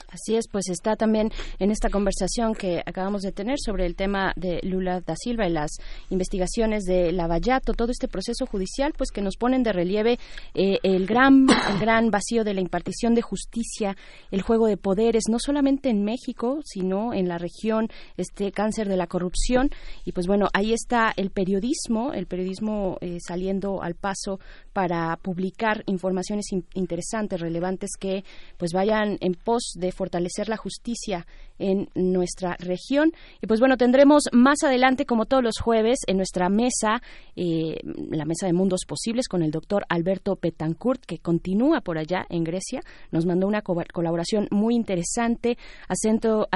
[SPEAKER 2] Así es, pues está también en esta conversación que acabamos de tener sobre el tema de Lula da Silva y las investigaciones de Lavallato, todo este proceso judicial, pues que nos ponen de relieve eh, el gran el gran vacío de la impartición de justicia, el juego de poderes, no solamente en México, sino en la región, este cáncer de la corrupción y pues bueno, ahí está el periodismo, el periodismo eh, saliendo al paso para publicar informaciones interesantes, relevantes que pues vayan en pos de fortalecer la justicia en nuestra región. Y pues bueno, tendremos más adelante, como todos los jueves, en nuestra mesa, eh, la mesa de mundos posibles con el doctor Alberto Petancourt, que continúa por allá en Grecia. Nos mandó una colaboración muy interesante acento,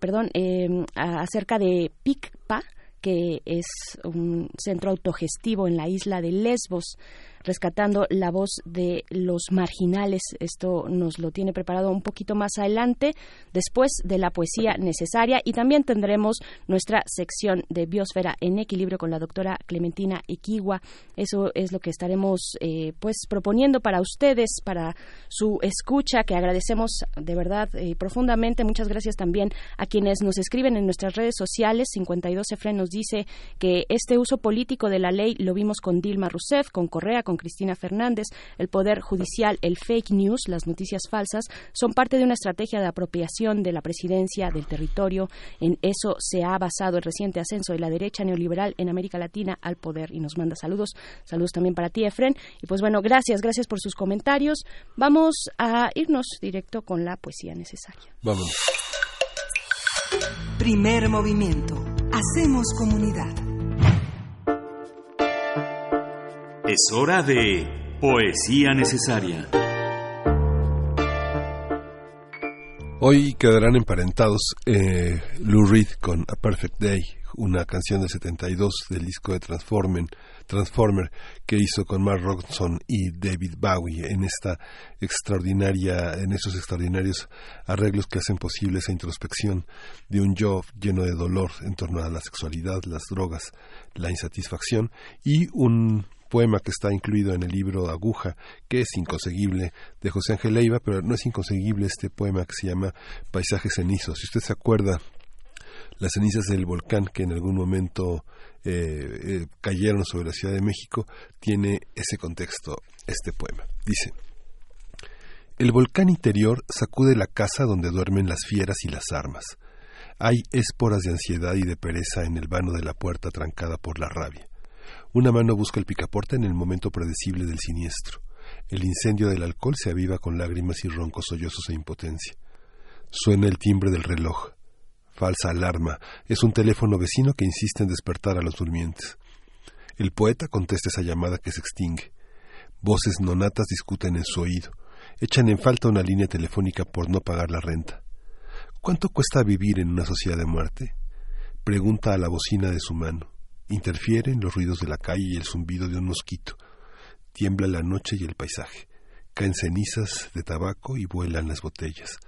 [SPEAKER 2] perdón, eh, acerca de PICPA, que es un centro autogestivo en la isla de Lesbos rescatando la voz de los marginales. Esto nos lo tiene preparado un poquito más adelante, después de la poesía necesaria. Y también tendremos nuestra sección de Biosfera en equilibrio con la doctora Clementina Equigua. Eso es lo que estaremos eh, pues proponiendo para ustedes, para su escucha, que agradecemos de verdad eh, profundamente. Muchas gracias también a quienes nos escriben en nuestras redes sociales. 52 Efren nos dice que este uso político de la ley lo vimos con Dilma Rousseff, con Correa, con Cristina Fernández, el Poder Judicial, el fake news, las noticias falsas, son parte de una estrategia de apropiación de la presidencia del territorio. En eso se ha basado el reciente ascenso de la derecha neoliberal en América Latina al poder. Y nos manda saludos. Saludos también para ti, Efren. Y pues bueno, gracias, gracias por sus comentarios. Vamos a irnos directo con la poesía necesaria.
[SPEAKER 1] Vamos.
[SPEAKER 8] Primer movimiento. Hacemos comunidad.
[SPEAKER 25] Es hora de Poesía Necesaria.
[SPEAKER 1] Hoy quedarán emparentados eh, Lou Reed con A Perfect Day, una canción de 72 del disco de Transformer, Transformer que hizo con Mark Ronson y David Bowie en esta extraordinaria, en esos extraordinarios arreglos que hacen posible esa introspección de un yo lleno de dolor en torno a la sexualidad, las drogas, la insatisfacción y un poema que está incluido en el libro Aguja, que es inconseguible, de José Ángel Leiva, pero no es inconseguible este poema que se llama Paisajes cenizos. Si usted se acuerda, las cenizas del volcán que en algún momento eh, eh, cayeron sobre la Ciudad de México, tiene ese contexto este poema. Dice, el volcán interior sacude la casa donde duermen las fieras y las armas. Hay esporas de ansiedad y de pereza en el vano de la puerta trancada por la rabia. Una mano busca el picaporte en el momento predecible del siniestro. El incendio del alcohol se aviva con lágrimas y roncos sollozos e impotencia. Suena el timbre del reloj. Falsa alarma. Es un teléfono vecino que insiste en despertar a los durmientes. El poeta contesta esa llamada que se extingue. Voces nonatas discuten en su oído. Echan en falta una línea telefónica por no pagar la renta. ¿Cuánto cuesta vivir en una sociedad de muerte? Pregunta a la bocina de su mano. Interfieren los ruidos de la calle y el zumbido de un mosquito. Tiembla la noche y el paisaje. Caen cenizas de tabaco y vuelan las botellas.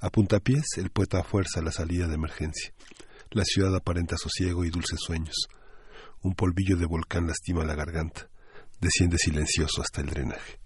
[SPEAKER 1] A puntapiés, el poeta fuerza la salida de emergencia. La ciudad aparenta sosiego y dulces sueños. Un polvillo de volcán lastima la garganta. Desciende silencioso hasta el drenaje.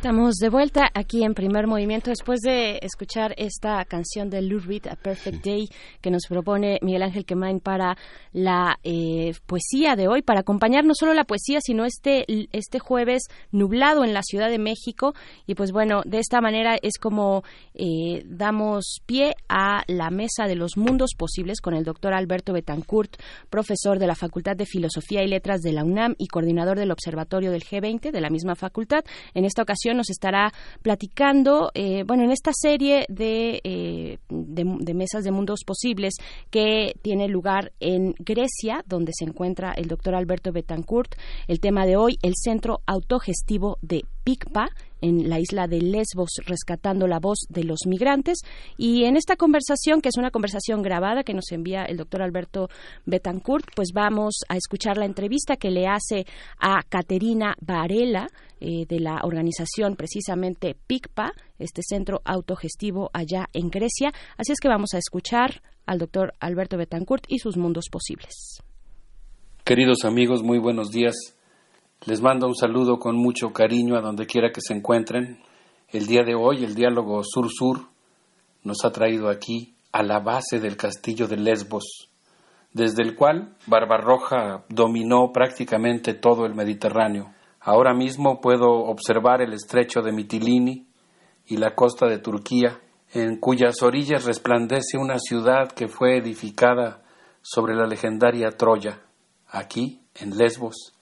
[SPEAKER 2] Estamos de vuelta aquí en primer movimiento después de escuchar esta canción de Lou Reed, A Perfect Day, que nos propone Miguel Ángel Quemain para la eh, poesía de hoy, para acompañar no solo la poesía, sino este, este jueves nublado en la Ciudad de México. Y pues bueno, de esta manera es como eh, damos pie a la mesa de los mundos posibles con el doctor Alberto Betancourt, profesor de la Facultad de Filosofía y Letras de la UNAM y coordinador del Observatorio del G20 de la misma facultad. En esta ocasión nos estará platicando, eh, bueno, en esta serie de, eh, de, de, mesas de mundos posibles que tiene lugar en Grecia, donde se encuentra el doctor Alberto Betancourt. El tema de hoy, el Centro Autogestivo de PICPA, en la isla de Lesbos, rescatando la voz de los migrantes. Y en esta conversación, que es una conversación grabada que nos envía el doctor Alberto Betancourt, pues vamos a escuchar la entrevista que le hace a Caterina Varela, eh, de la organización precisamente PICPA, este centro autogestivo allá en Grecia. Así es que vamos a escuchar al doctor Alberto Betancourt y sus mundos posibles.
[SPEAKER 26] Queridos amigos, muy buenos días. Les mando un saludo con mucho cariño a donde quiera que se encuentren. El día de hoy, el diálogo Sur-Sur nos ha traído aquí a la base del castillo de Lesbos, desde el cual Barbarroja dominó prácticamente todo el Mediterráneo. Ahora mismo puedo observar el estrecho de Mitilini y la costa de Turquía, en cuyas orillas resplandece una ciudad que fue edificada sobre la legendaria Troya. Aquí, en Lesbos,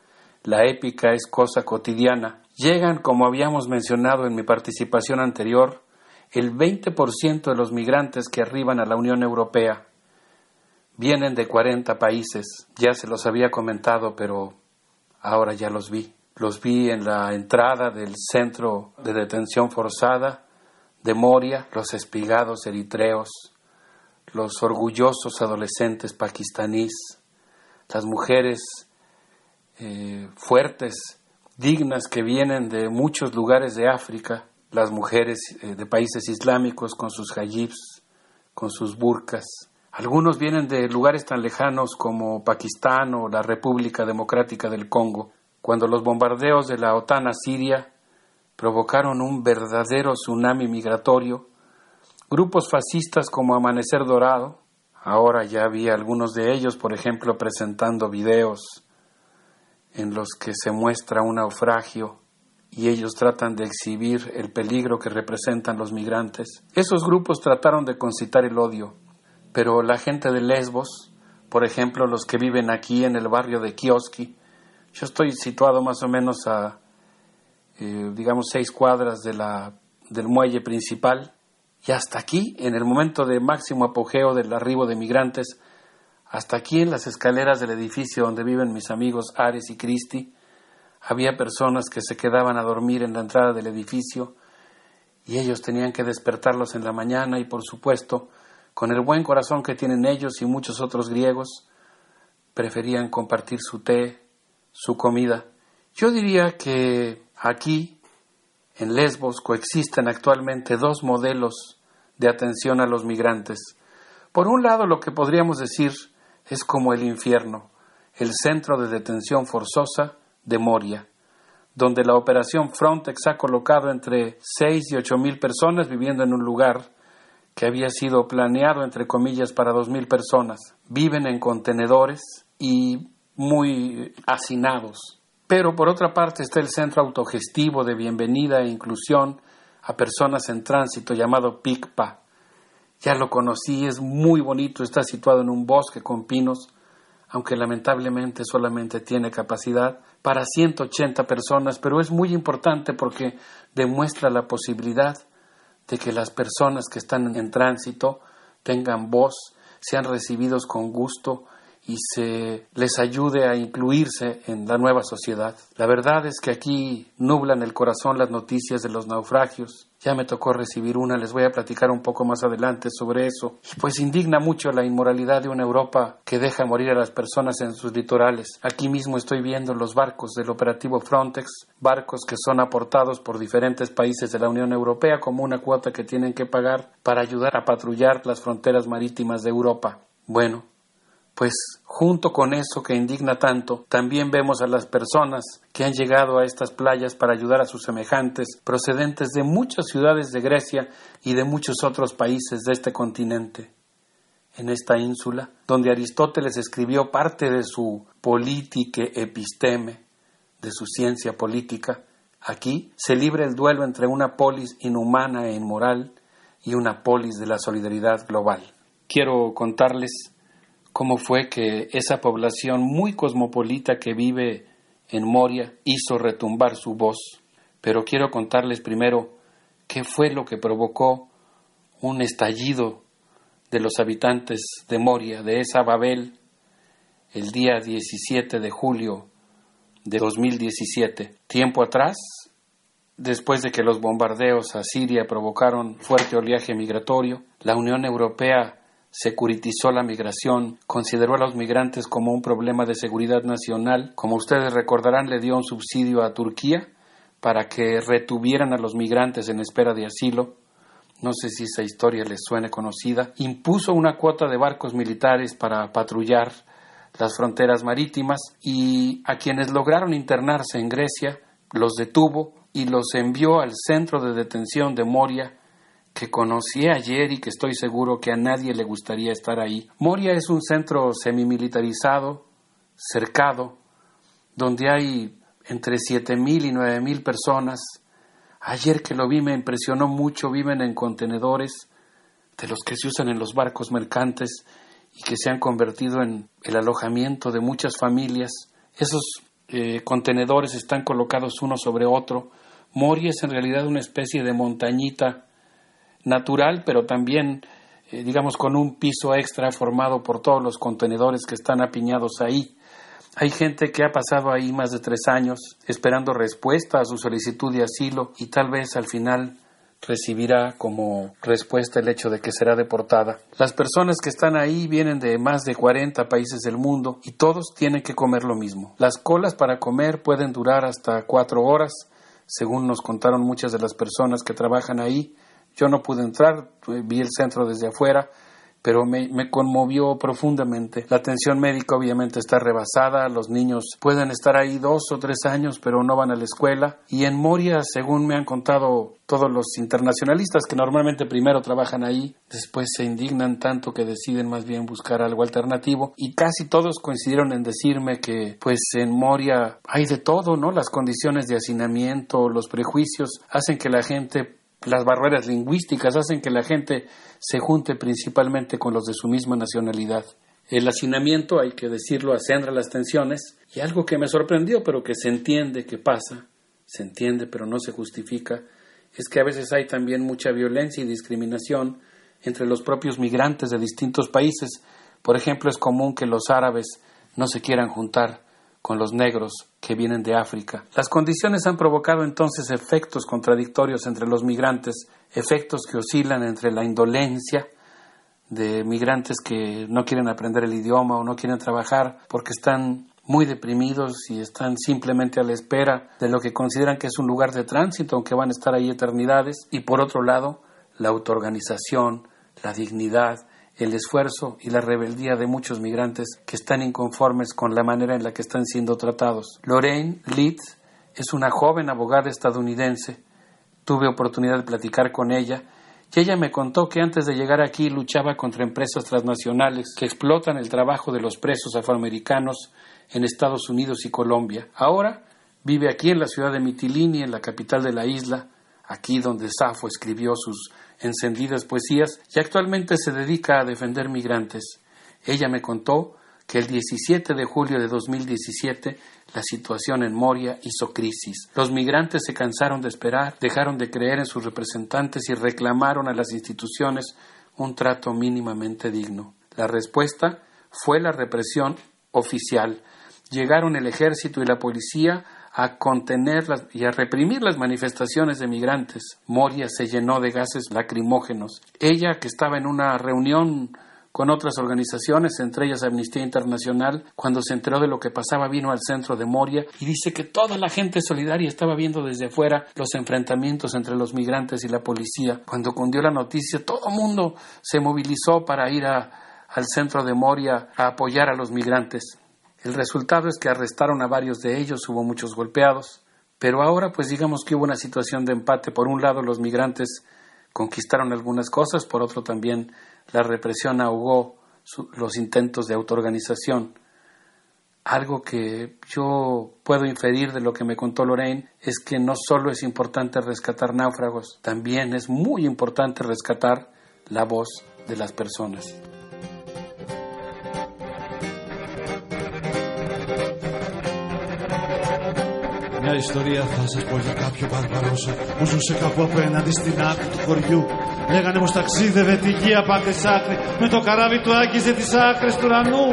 [SPEAKER 26] la épica es cosa cotidiana. Llegan, como habíamos mencionado en mi participación anterior, el 20% de los migrantes que arriban a la Unión Europea. Vienen de 40 países. Ya se los había comentado, pero ahora ya los vi. Los vi en la entrada del centro de detención forzada de Moria, los espigados eritreos, los orgullosos adolescentes pakistaníes, las mujeres eh, fuertes, dignas que vienen de muchos lugares de África, las mujeres eh, de países islámicos con sus hajibs, con sus burkas. Algunos vienen de lugares tan lejanos como Pakistán o la República Democrática del Congo. Cuando los bombardeos de la OTAN a Siria provocaron un verdadero tsunami migratorio. Grupos fascistas como Amanecer Dorado, ahora ya había algunos de ellos, por ejemplo, presentando videos en los que se muestra un naufragio y ellos tratan de exhibir el peligro que representan los migrantes. Esos grupos trataron de concitar el odio, pero la gente de Lesbos, por ejemplo, los que viven aquí en el barrio de Kioski, yo estoy situado más o menos a, eh, digamos, seis cuadras del muelle principal, y hasta aquí, en el momento de máximo apogeo del arribo de migrantes, hasta aquí en las escaleras del edificio donde viven mis amigos Ares y Cristi, había personas que se quedaban a dormir en la entrada del edificio y ellos tenían que despertarlos en la mañana y por supuesto, con el buen corazón que tienen ellos y muchos otros griegos, preferían compartir su té, su comida. Yo diría que aquí, en Lesbos, coexisten actualmente dos modelos de atención a los migrantes. Por un lado, lo que podríamos decir es como el infierno, el centro de detención forzosa de Moria, donde la operación Frontex ha colocado entre seis y ocho mil personas viviendo en un lugar que había sido planeado, entre comillas, para dos mil personas. Viven en contenedores y muy hacinados. Pero por otra parte está el centro autogestivo de bienvenida e inclusión a personas en tránsito llamado PICPA. Ya lo conocí, es muy bonito, está situado en un bosque con pinos, aunque lamentablemente solamente tiene capacidad para 180 personas, pero es muy importante porque demuestra la posibilidad de que las personas que están en tránsito tengan voz, sean recibidos con gusto y se les ayude a incluirse en la nueva sociedad. La verdad es que aquí nublan el corazón las noticias de los naufragios. Ya me tocó recibir una, les voy a platicar un poco más adelante sobre eso. Pues indigna mucho la inmoralidad de una Europa que deja morir a las personas en sus litorales. Aquí mismo estoy viendo los barcos del operativo Frontex, barcos que son aportados por diferentes países de la Unión Europea como una cuota que tienen que pagar para ayudar a patrullar las fronteras marítimas de Europa. Bueno, pues junto con eso que indigna tanto, también vemos a las personas que han llegado a estas playas para ayudar a sus semejantes, procedentes de muchas ciudades de Grecia y de muchos otros países de este continente. En esta ínsula, donde Aristóteles escribió parte de su Politique Episteme, de su ciencia política, aquí se libra el duelo entre una polis inhumana e inmoral y una polis de la solidaridad global. Quiero contarles cómo fue que esa población muy cosmopolita que vive en Moria hizo retumbar su voz. Pero quiero contarles primero qué fue lo que provocó un estallido de los habitantes de Moria, de esa Babel, el día 17 de julio de 2017. Tiempo atrás, después de que los bombardeos a Siria provocaron fuerte oleaje migratorio, la Unión Europea securitizó la migración, consideró a los migrantes como un problema de seguridad nacional. Como ustedes recordarán, le dio un subsidio a Turquía para que retuvieran a los migrantes en espera de asilo. No sé si esa historia les suene conocida. Impuso una cuota de barcos militares para patrullar las fronteras marítimas y a quienes lograron internarse en Grecia los detuvo y los envió al centro de detención de Moria que conocí ayer y que estoy seguro que a nadie le gustaría estar ahí. Moria es un centro semimilitarizado, cercado, donde hay entre siete mil y nueve mil personas. Ayer que lo vi me impresionó mucho, viven en contenedores de los que se usan en los barcos mercantes y que se han convertido en el alojamiento de muchas familias. Esos eh, contenedores están colocados uno sobre otro. Moria es en realidad una especie de montañita natural, pero también, eh, digamos, con un piso extra formado por todos los contenedores que están apiñados ahí. Hay gente que ha pasado ahí más de tres años esperando respuesta a su solicitud de asilo y tal vez al final recibirá como respuesta el hecho de que será deportada. Las personas que están ahí vienen de más de 40 países del mundo y todos tienen que comer lo mismo. Las colas para comer pueden durar hasta cuatro horas, según nos contaron muchas de las personas que trabajan ahí, yo no pude entrar, vi el centro desde afuera pero me, me, conmovió profundamente. La atención médica obviamente está rebasada, los niños pueden estar ahí dos o tres años, pero no van a la escuela. Y en Moria, según me han contado todos los internacionalistas que normalmente primero trabajan ahí, después se indignan tanto que deciden más bien buscar algo alternativo. Y casi todos coincidieron en decirme que pues en Moria hay de todo, ¿no? Las condiciones de hacinamiento, los prejuicios hacen que la gente las barreras lingüísticas hacen que la gente se junte principalmente con los de su misma nacionalidad. El hacinamiento, hay que decirlo, acendra las tensiones y algo que me sorprendió, pero que se entiende que pasa, se entiende pero no se justifica, es que a veces hay también mucha violencia y discriminación entre los propios migrantes de distintos países. Por ejemplo, es común que los árabes no se quieran juntar con los negros que vienen de África. Las condiciones han provocado entonces efectos contradictorios entre los migrantes, efectos que oscilan entre la indolencia de migrantes que no quieren aprender el idioma o no quieren trabajar porque están muy deprimidos y están simplemente a la espera de lo que consideran que es un lugar de tránsito, aunque van a estar ahí eternidades, y por otro lado, la autoorganización, la dignidad, el esfuerzo y la rebeldía de muchos migrantes que están inconformes con la manera en la que están siendo tratados. Lorraine Leeds es una joven abogada estadounidense. Tuve oportunidad de platicar con ella y ella me contó que antes de llegar aquí luchaba contra empresas transnacionales que explotan el trabajo de los presos afroamericanos en Estados Unidos y Colombia. Ahora vive aquí en la ciudad de Mitilini, en la capital de la isla, aquí donde Safo escribió sus encendidas poesías y actualmente se dedica a defender migrantes. Ella me contó que el 17 de julio de 2017 la situación en Moria hizo crisis. Los migrantes se cansaron de esperar, dejaron de creer en sus representantes y reclamaron a las instituciones un trato mínimamente digno. La respuesta fue la represión oficial. Llegaron el ejército y la policía a contener y a reprimir las manifestaciones de migrantes. Moria se llenó de gases lacrimógenos. Ella, que estaba en una reunión con otras organizaciones, entre ellas Amnistía Internacional, cuando se enteró de lo que pasaba, vino al centro de Moria y dice que toda la gente solidaria estaba viendo desde afuera los enfrentamientos entre los migrantes y la policía. Cuando cundió la noticia, todo el mundo se movilizó para ir al centro de Moria a apoyar a los migrantes. El resultado es que arrestaron a varios de ellos, hubo muchos golpeados, pero ahora pues digamos que hubo una situación de empate. Por un lado los migrantes conquistaron algunas cosas, por otro también la represión ahogó los intentos de autoorganización. Algo que yo puedo inferir de lo que me contó Lorraine es que no solo es importante rescatar náufragos, también es muy importante rescatar la voz de las personas.
[SPEAKER 27] Μια ιστορία θα σας πω για κάποιο Βαρβαρόσα που ζούσε κάπου απέναντι στην άκρη του χωριού. Λέγανε πως ταξίδευε τη γη απ' άκρη με το καράβι του άγγιζε τις άκρες του ουρανού.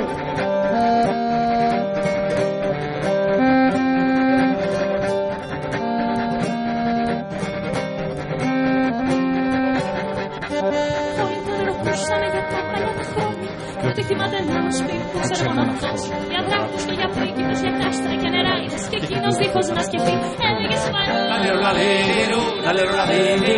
[SPEAKER 28] Dale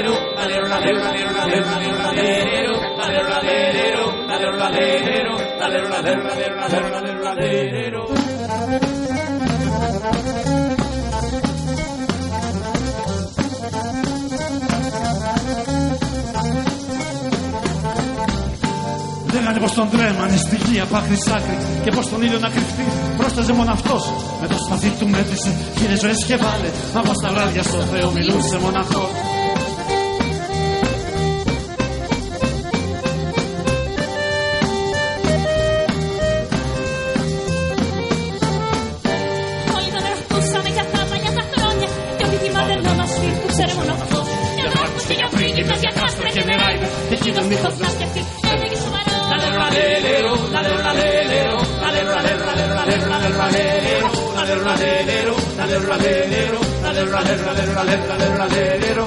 [SPEAKER 27] Λέγανε πως τον τρέμανε στη γη απ' άκρη σ' άκρη Και πως τον ήλιο να κρυφτεί. Πρόσταζε μόνο αυτός Με το σπαθί του μέτρησε. Χίλιες ζωές και βάλε Από στα βράδια στο Θεό μιλούσε μοναχός ralero, ralero, ralero, ralero, ralero, ralero,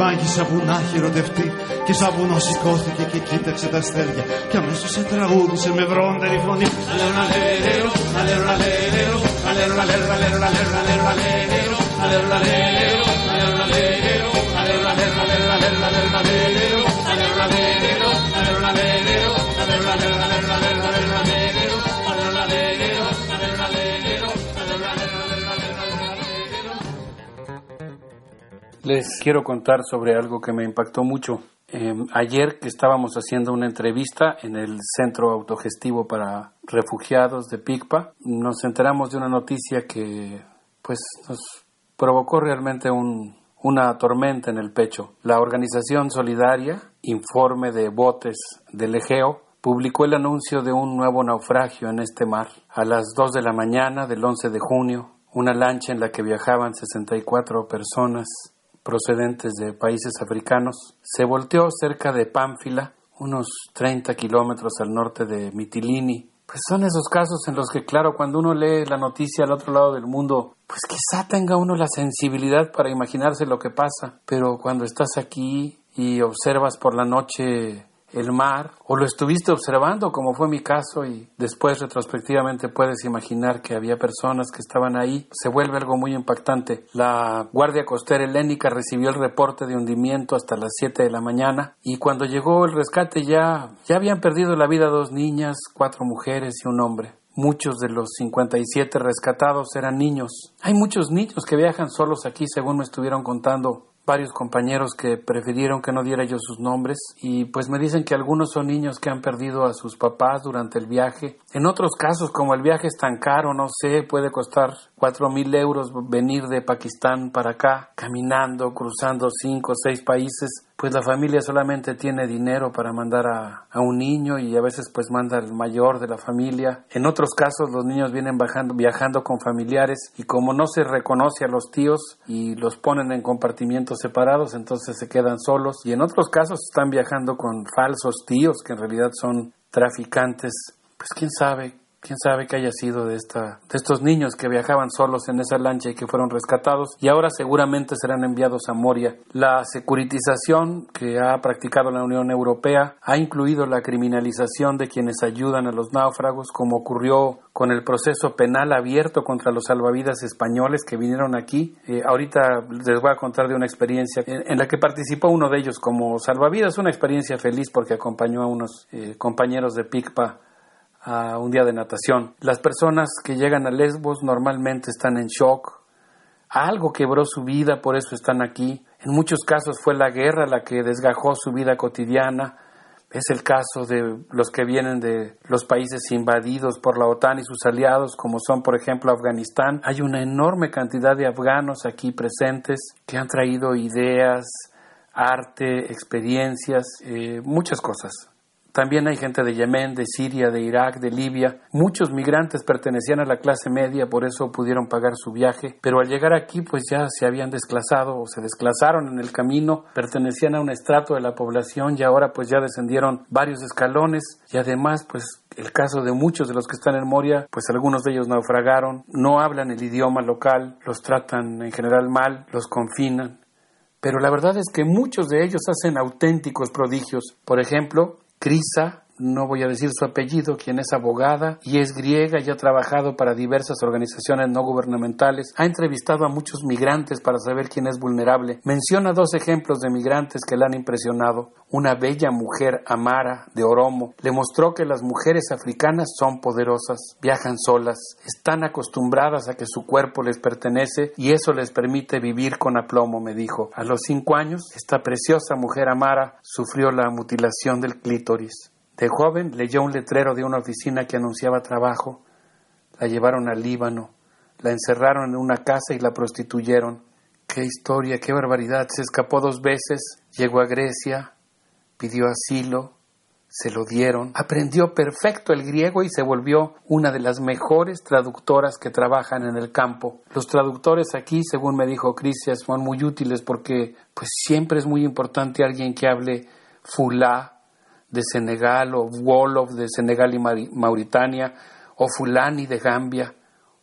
[SPEAKER 27] μάγισσα που να έχει ερωτευτεί. Και σαν βουνό σηκώθηκε και κοίταξε τα αστέρια. Και αμέσως σε τραγούδισε με βρόντερη φωνή. Αλερολαλέρο,
[SPEAKER 26] Les quiero contar sobre algo que me impactó mucho. Eh, ayer que estábamos haciendo una entrevista en el Centro Autogestivo para Refugiados de PICPA, nos enteramos de una noticia que pues nos provocó realmente un, una tormenta en el pecho. La organización solidaria, Informe de Botes del Egeo, publicó el anuncio de un nuevo naufragio en este mar. A las 2 de la mañana del 11 de junio, una lancha en la que viajaban 64 personas procedentes de países africanos, se volteó cerca de Pánfila, unos 30 kilómetros al norte de Mitilini. Pues son esos casos en los que, claro, cuando uno lee la noticia al otro lado del mundo, pues quizá tenga uno la sensibilidad para imaginarse lo que pasa, pero cuando estás aquí y observas por la noche el mar, o lo estuviste observando, como fue mi caso, y después retrospectivamente puedes imaginar que había personas que estaban ahí, se vuelve algo muy impactante. La Guardia Costera Helénica recibió el reporte de hundimiento hasta las 7 de la mañana, y cuando llegó el rescate ya, ya habían perdido la vida dos niñas, cuatro mujeres y un hombre. Muchos de los 57 rescatados eran niños. Hay muchos niños que viajan solos aquí, según me estuvieron contando varios compañeros que prefirieron que no diera yo sus nombres y pues me dicen que algunos son niños que han perdido a sus papás durante el viaje. En otros casos, como el viaje es tan caro, no sé, puede costar cuatro mil euros venir de Pakistán para acá, caminando, cruzando cinco o seis países, pues la familia solamente tiene dinero para mandar a, a, un niño y a veces pues manda al mayor de la familia. En otros casos los niños vienen bajando, viajando con familiares y como no se reconoce a los tíos y los ponen en compartimientos separados, entonces se quedan solos. Y en otros casos están viajando con falsos tíos que en realidad son traficantes. Pues quién sabe quién sabe qué haya sido de esta de estos niños que viajaban solos en esa lancha y que fueron rescatados y ahora seguramente serán enviados a Moria. La securitización que ha practicado la Unión Europea ha incluido la criminalización de quienes ayudan a los náufragos, como ocurrió con el proceso penal abierto contra los salvavidas españoles que vinieron aquí. Eh, ahorita les voy a contar de una experiencia en, la que participó uno de ellos como salvavidas, una experiencia feliz porque acompañó a unos eh, compañeros de PICPA a un día de natación. Las personas que llegan a Lesbos normalmente están en shock. Algo quebró su vida, por eso están aquí. En muchos casos fue la guerra la que desgajó su vida cotidiana. Es el caso de los que vienen de los países invadidos por la OTAN y sus aliados, como son, por ejemplo, Afganistán. Hay una enorme cantidad de afganos aquí presentes que han traído ideas, arte, experiencias, eh, muchas cosas. También hay gente de Yemen, de Siria, de Irak, de Libia. Muchos migrantes pertenecían a la clase media, por eso pudieron pagar su viaje, pero al llegar aquí pues ya se habían desclasado o se desclasaron en el camino, pertenecían a un estrato de la población y ahora pues ya descendieron varios escalones y además pues el caso de muchos de los que están en Moria, pues algunos de ellos naufragaron, no hablan el idioma local, los tratan en general mal, los confinan. Pero la verdad es que muchos de ellos hacen auténticos prodigios. Por ejemplo, Crisa, no voy a decir su apellido, quien es abogada y es griega y ha trabajado para diversas organizaciones no gubernamentales, ha entrevistado a muchos migrantes para saber quién es vulnerable. Menciona dos ejemplos de migrantes que le han impresionado. Una bella mujer, Amara, de Oromo, le mostró que las mujeres africanas son poderosas, viajan solas, están acostumbradas a que su cuerpo les pertenece y eso les permite vivir con aplomo, me dijo. A los cinco años, esta preciosa mujer Amara sufrió la mutilación del clítoris. De joven leyó un letrero de una oficina que anunciaba trabajo. La llevaron al Líbano, la encerraron en una casa y la prostituyeron. Qué historia, qué barbaridad. Se escapó dos veces, llegó a Grecia, pidió asilo, se lo dieron, aprendió perfecto el griego y se volvió una de las mejores traductoras que trabajan en el campo. Los traductores aquí, según me dijo Crisias, son muy útiles porque pues siempre es muy importante alguien que hable fulá de Senegal o Wolof de Senegal y Mauritania o Fulani de Gambia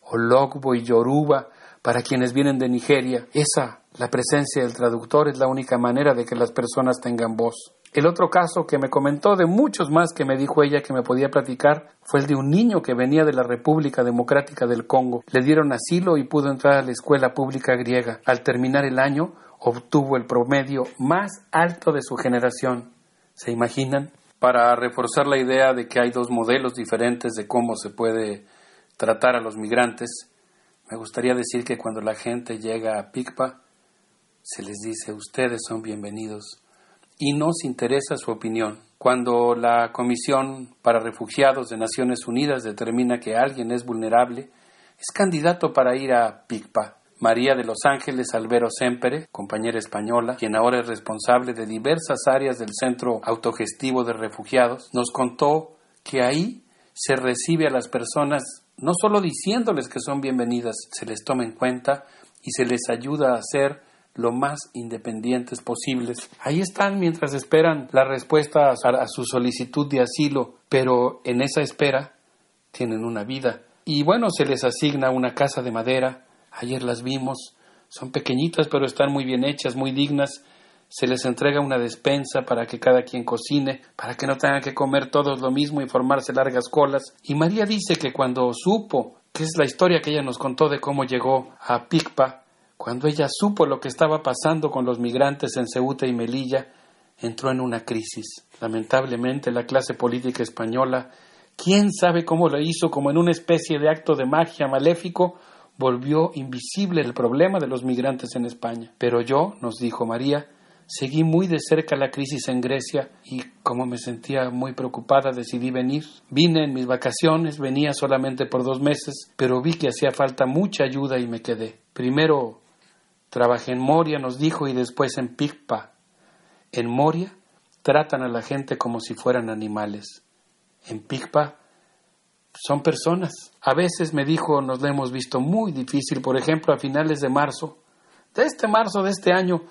[SPEAKER 26] o Logbo y Yoruba Para quienes vienen de Nigeria, esa, la presencia del traductor, es la única manera de que las personas tengan voz. El otro caso que me comentó de muchos más que me dijo ella que me podía platicar fue el de un niño que venía de la República Democrática del Congo. Le dieron asilo y pudo entrar a la escuela pública griega. Al terminar el año, obtuvo el promedio más alto de su generación. ¿Se imaginan? Para reforzar la idea de que hay dos modelos diferentes de cómo se puede tratar a los migrantes, me gustaría decir que cuando la gente llega a PICPA, se les dice ustedes son bienvenidos y nos interesa su opinión. Cuando la Comisión para Refugiados de Naciones Unidas determina que alguien es vulnerable, es candidato para ir a PICPA. María de los Ángeles Albero Sempere, compañera española, quien ahora es responsable de diversas áreas del Centro Autogestivo de Refugiados, nos contó que ahí se recibe a las personas no solo diciéndoles que son bienvenidas, se les toma en cuenta y se les ayuda a ser lo más independientes posibles. Ahí están mientras esperan la respuesta a, su solicitud de asilo, pero en esa espera tienen una vida. Y bueno, se les asigna una casa de madera, ayer las vimos, son pequeñitas pero están muy bien hechas, muy dignas, se les entrega una despensa para que cada quien cocine, para que no tengan que comer todos lo mismo y formarse largas colas. Y María dice que cuando supo, que es la historia que ella nos contó de cómo llegó a Picpa, cuando ella supo lo que estaba pasando con los migrantes en Ceuta y Melilla, entró en una crisis. Lamentablemente la clase política española, quién sabe cómo lo hizo, como en una especie de acto de magia maléfico, volvió invisible el problema de los migrantes en España. Pero yo, nos dijo María, seguí muy de cerca la crisis en Grecia y como me sentía muy preocupada decidí venir. Vine en mis vacaciones, venía solamente por dos meses, pero vi que hacía falta mucha ayuda y me quedé. Primero Trabajé en Moria, nos dijo, y después en Picpa. En Moria tratan a la gente como si fueran animales. En Picpa son personas. A veces me dijo, nos lo hemos visto muy difícil. Por ejemplo, a finales de marzo, de este marzo de este año,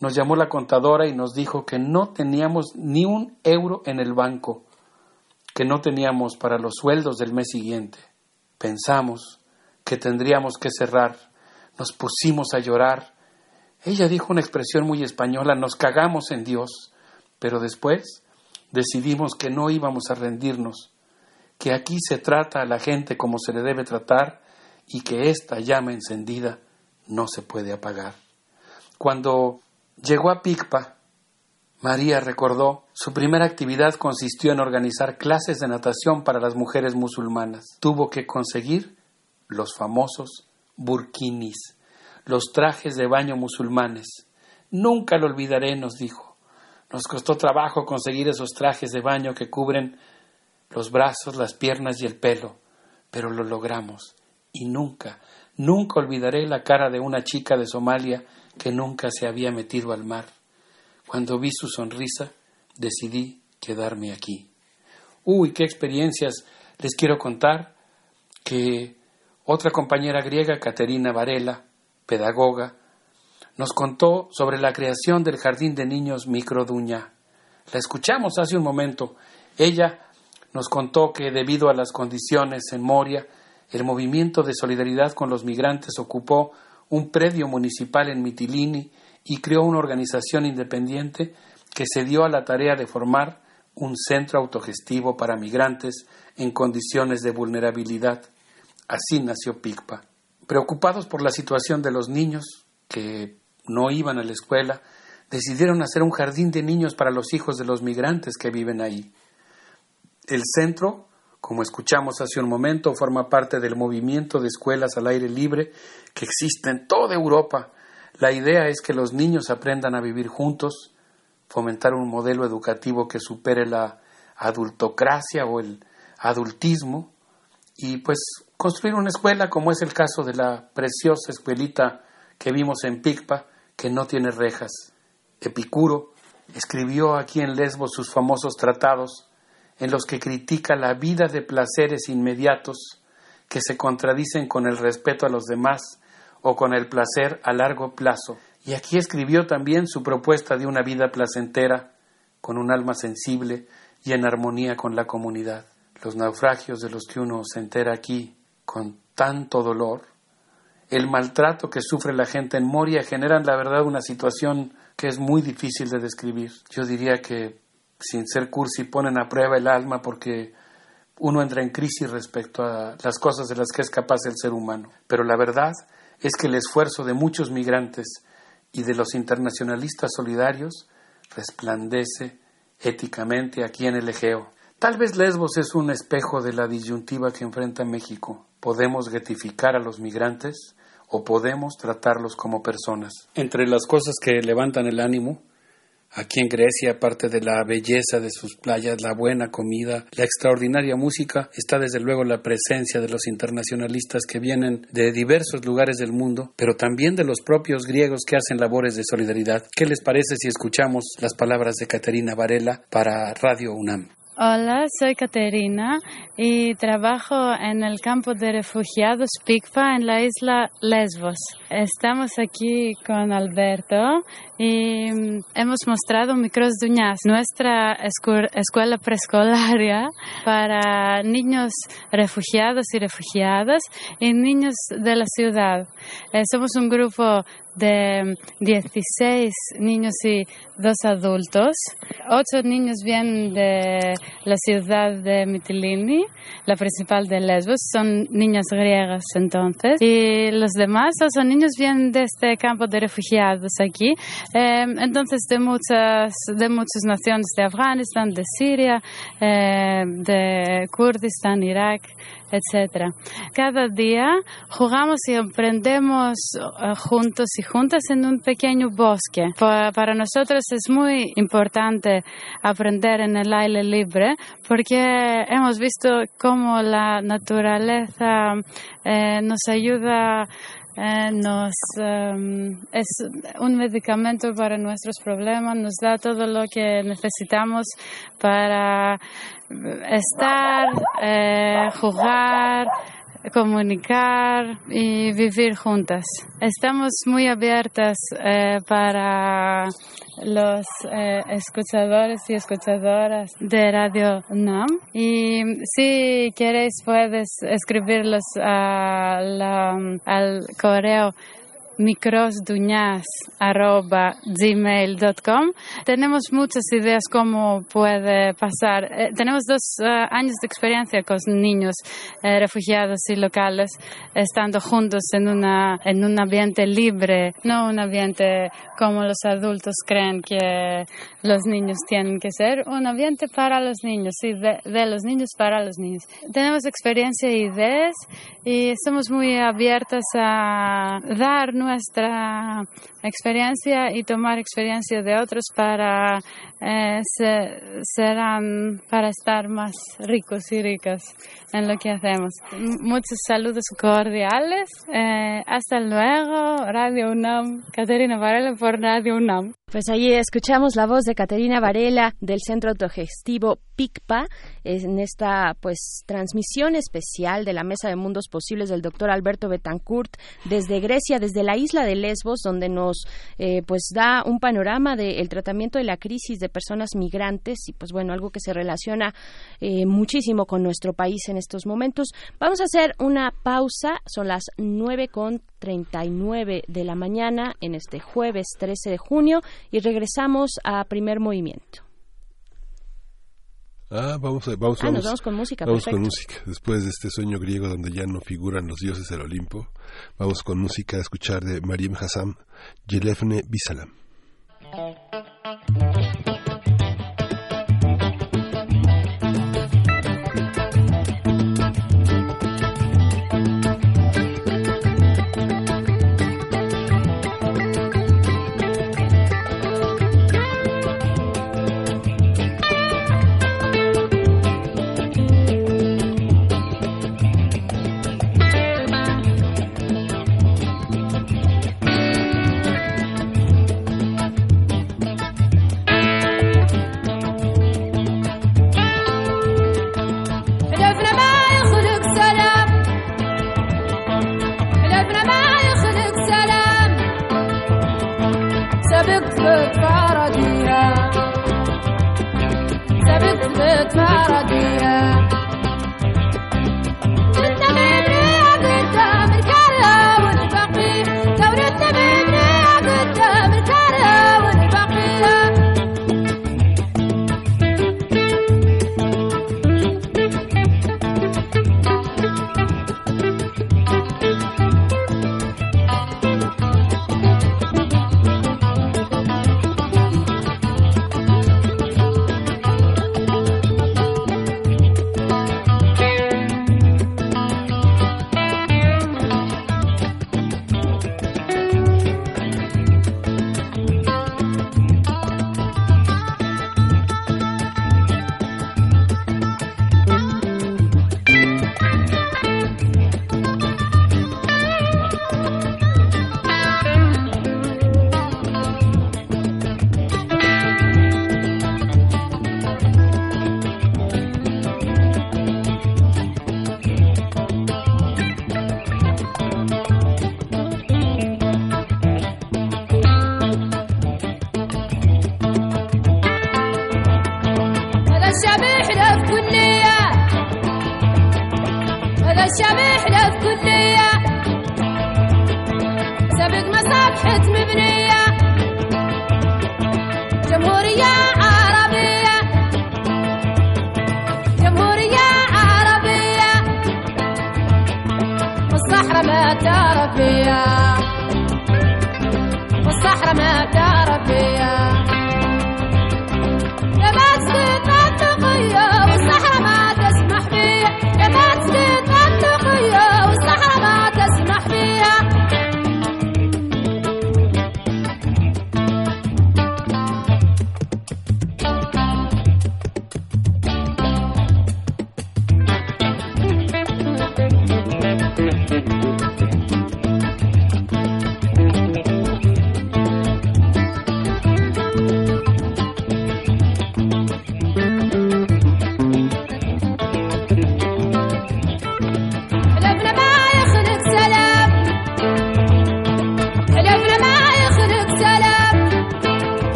[SPEAKER 26] nos llamó la contadora y nos dijo que no teníamos ni un euro en el banco, que no teníamos para los sueldos del mes siguiente. Pensamos que tendríamos que cerrar nos pusimos a llorar. Ella dijo una expresión muy española, nos cagamos en Dios, pero después decidimos que no íbamos a rendirnos, que aquí se trata a la gente como se le debe tratar y que esta llama encendida no se puede apagar. Cuando llegó a Picpa, María recordó, su primera actividad consistió en organizar clases de natación para las mujeres musulmanas. Tuvo que conseguir los famosos burkinis, los trajes de baño musulmanes. Nunca lo olvidaré, nos dijo. Nos costó trabajo conseguir esos trajes de baño que cubren los brazos, las piernas y el pelo, pero lo logramos. Y nunca, nunca olvidaré la cara de una chica de Somalia que nunca se había metido al mar. Cuando vi su sonrisa, decidí quedarme aquí. Uy, qué experiencias les quiero contar que otra compañera griega, Caterina Varela, pedagoga, nos contó sobre la creación del Jardín de Niños Microduña. La escuchamos hace un momento. Ella nos contó que debido a las condiciones en Moria, el movimiento de solidaridad con los migrantes ocupó un predio municipal en Mitilini y creó una organización independiente que se dio a la tarea de formar un centro autogestivo para migrantes en condiciones de vulnerabilidad. Así nació PICPA. Preocupados por la situación de los niños que no iban a la escuela, decidieron hacer un jardín de niños para los hijos de los migrantes que viven ahí. El centro, como escuchamos hace un momento, forma parte del movimiento de escuelas al aire libre que existe en toda Europa. La idea es que los niños aprendan a vivir juntos, fomentar un modelo educativo que supere la adultocracia o el adultismo y pues construir una escuela como es el caso de la preciosa escuelita que vimos en Picpa que no tiene rejas. Epicuro escribió aquí en Lesbos sus famosos tratados en los que critica la vida de placeres inmediatos que se contradicen con el respeto a los demás o con el placer a largo plazo. Y aquí escribió también su propuesta de una vida placentera, con un alma sensible y en armonía con la comunidad los naufragios de los que uno se entera aquí con tanto dolor, el maltrato que sufre la gente en Moria generan, la verdad, una situación que es muy difícil de describir. Yo diría que, sin ser cursi, ponen a prueba el alma porque uno entra en crisis respecto a las cosas de las que es capaz el ser humano. Pero la verdad es que el esfuerzo de muchos migrantes y de los internacionalistas solidarios resplandece éticamente aquí en el Egeo. Tal vez Lesbos es un espejo de la disyuntiva que enfrenta México. ¿Podemos getificar a los migrantes o podemos tratarlos como personas? Entre las cosas que levantan el ánimo, Aquí en Grecia, aparte de la belleza de sus playas, la buena comida, la extraordinaria música, está desde luego la presencia de los internacionalistas que vienen de diversos lugares del mundo, pero también de los propios griegos que hacen labores de solidaridad. ¿Qué les parece si escuchamos las palabras de Caterina Varela para Radio UNAM?
[SPEAKER 29] Hola, soy Caterina y trabajo en el campo de refugiados PICPA en la isla Lesbos. Estamos aquí con Alberto y mm, hemos mostrado Micros Duñas, nuestra escuela preescolaria para niños refugiados y refugiadas y niños de la ciudad. Eh, somos un grupo de 16 niños y dos adultos. Ocho niños vienen de la ciudad de Mitilini, la principal de Lesbos. Son niñas griegas entonces. Y los demás son niños vienen de este campo de refugiados aquí. Eh, entonces de muchas, de muchas naciones de Afganistán, de Siria, eh, de Kurdistán, Irak etcétera. Cada día jugamos y aprendemos uh, juntos y juntas en un pequeño bosque. para nosotros es muy importante aprender en el aire libre porque hemos visto cómo la naturaleza eh, nos ayuda eh, nos um, es un medicamento para nuestros problemas, nos da todo lo que necesitamos para estar, eh, jugar, comunicar y vivir juntas. Estamos muy abiertas eh, para los eh, escuchadores y escuchadoras de Radio NAM y si queréis puedes escribirlos al correo microsduñas.gmail.com Tenemos muchas ideas cómo puede pasar. Eh, tenemos dos eh, años de experiencia con niños eh, refugiados y locales, estando juntos en, una, en un ambiente libre, no un ambiente como los adultos creen que los niños tienen que ser, un ambiente para los niños, sí, de, los niños para los niños. Tenemos experiencia e ideas y estamos muy abiertas a dar nuestra experiencia y tomar experiencia de otros para eh, serán para estar más ricos y ricas en lo que hacemos. muchos saludos cordiales. Eh, hasta luego, Radio UNAM. Caterina Varela por Radio UNAM.
[SPEAKER 2] Pues allí escuchamos la voz de Caterina Varela del Centro Autogestivo PICPA en esta pues transmisión especial de la Mesa de Mundos Posibles del doctor Alberto Betancourt desde Grecia, desde la isla de Lesbos, donde nos eh, pues da un panorama del tratamiento de la crisis de personas migrantes y pues bueno, algo que se relaciona eh, muchísimo con nuestro país en estos momentos. Vamos a hacer una pausa, son las nueve con 39 de la mañana en este jueves 13 de junio y regresamos a primer movimiento.
[SPEAKER 1] Ah, vamos, vamos,
[SPEAKER 2] ah, nos vamos con música.
[SPEAKER 1] Vamos con música. Después de este sueño griego donde ya no figuran los dioses del Olimpo, vamos con música a escuchar de Mariam Hassam, Yelefne Bisalam.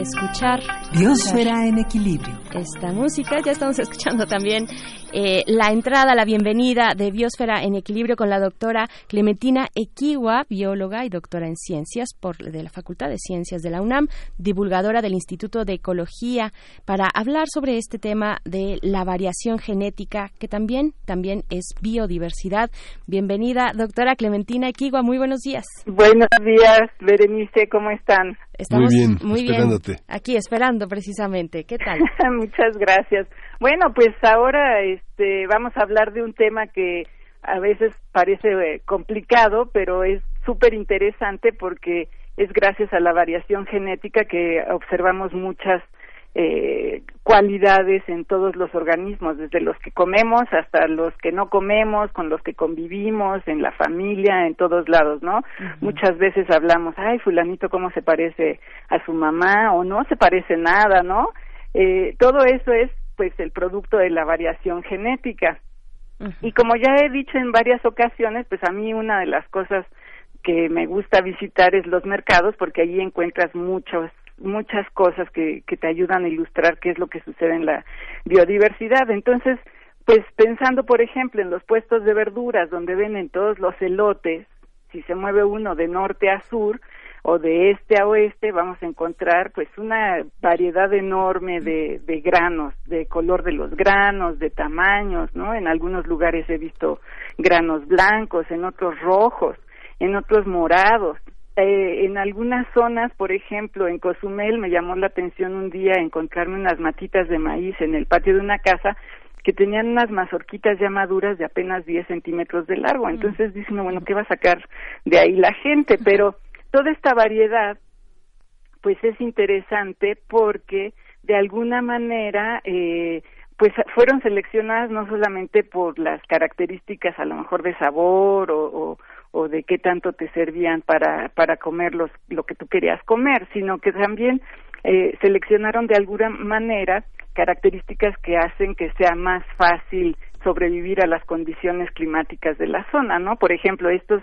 [SPEAKER 2] Escuchar...
[SPEAKER 8] Biosfera en equilibrio.
[SPEAKER 2] Esta música, ya estamos *laughs* escuchando también eh, la entrada, la bienvenida de Biosfera en Equilibrio con la doctora Clementina Equiwa, bióloga y doctora en ciencias por, de la Facultad de Ciencias de la UNAM, divulgadora del Instituto de Ecología, para hablar sobre este tema de la variación genética, que también, también es biodiversidad. Bienvenida, doctora Clementina Equiwa, muy buenos días.
[SPEAKER 30] Buenos días, Berenice, ¿cómo están?
[SPEAKER 2] Estamos
[SPEAKER 1] Muy bien,
[SPEAKER 2] muy bien
[SPEAKER 1] esperándote.
[SPEAKER 2] aquí esperando precisamente. ¿Qué tal? *laughs*
[SPEAKER 30] Muchas gracias. Bueno, pues ahora este, vamos a hablar de un tema que a veces parece eh, complicado, pero es súper interesante porque es gracias a la variación genética que observamos muchas eh, cualidades en todos los organismos, desde los que comemos hasta los que no comemos, con los que convivimos, en la familia, en todos lados, ¿no? Muchas veces hablamos, ay, fulanito, ¿cómo se parece a su mamá? O no se parece nada, ¿no? Eh, todo eso es, pues, el producto de la variación genética. Y como ya he dicho en varias ocasiones, pues a mí una de las cosas que me gusta visitar es los mercados porque allí encuentras muchos muchas cosas que, que te ayudan a ilustrar qué es lo que sucede en la biodiversidad. Entonces, pues pensando, por ejemplo, en los puestos de verduras donde venden todos los elotes, si se mueve uno de norte a sur o de este a oeste, vamos a encontrar pues una variedad enorme de, de granos, de color de los granos, de tamaños, ¿no? En algunos lugares he visto granos blancos, en otros rojos, en otros morados. Eh, en algunas zonas, por ejemplo, en Cozumel me llamó la atención un día encontrarme unas matitas de maíz en el patio de una casa que tenían unas mazorquitas ya maduras de apenas 10 centímetros de largo. Entonces dice uno, bueno, ¿qué va a sacar de ahí la gente? Pero toda esta variedad, pues es interesante porque de alguna manera, eh, pues fueron seleccionadas no solamente por las características a lo mejor de sabor o, o, o de qué tanto te servían para, para comer los, lo que tú querías comer, sino que también eh, seleccionaron de alguna manera características que hacen que sea más fácil sobrevivir a las condiciones climáticas de la zona, ¿no? Por ejemplo, estos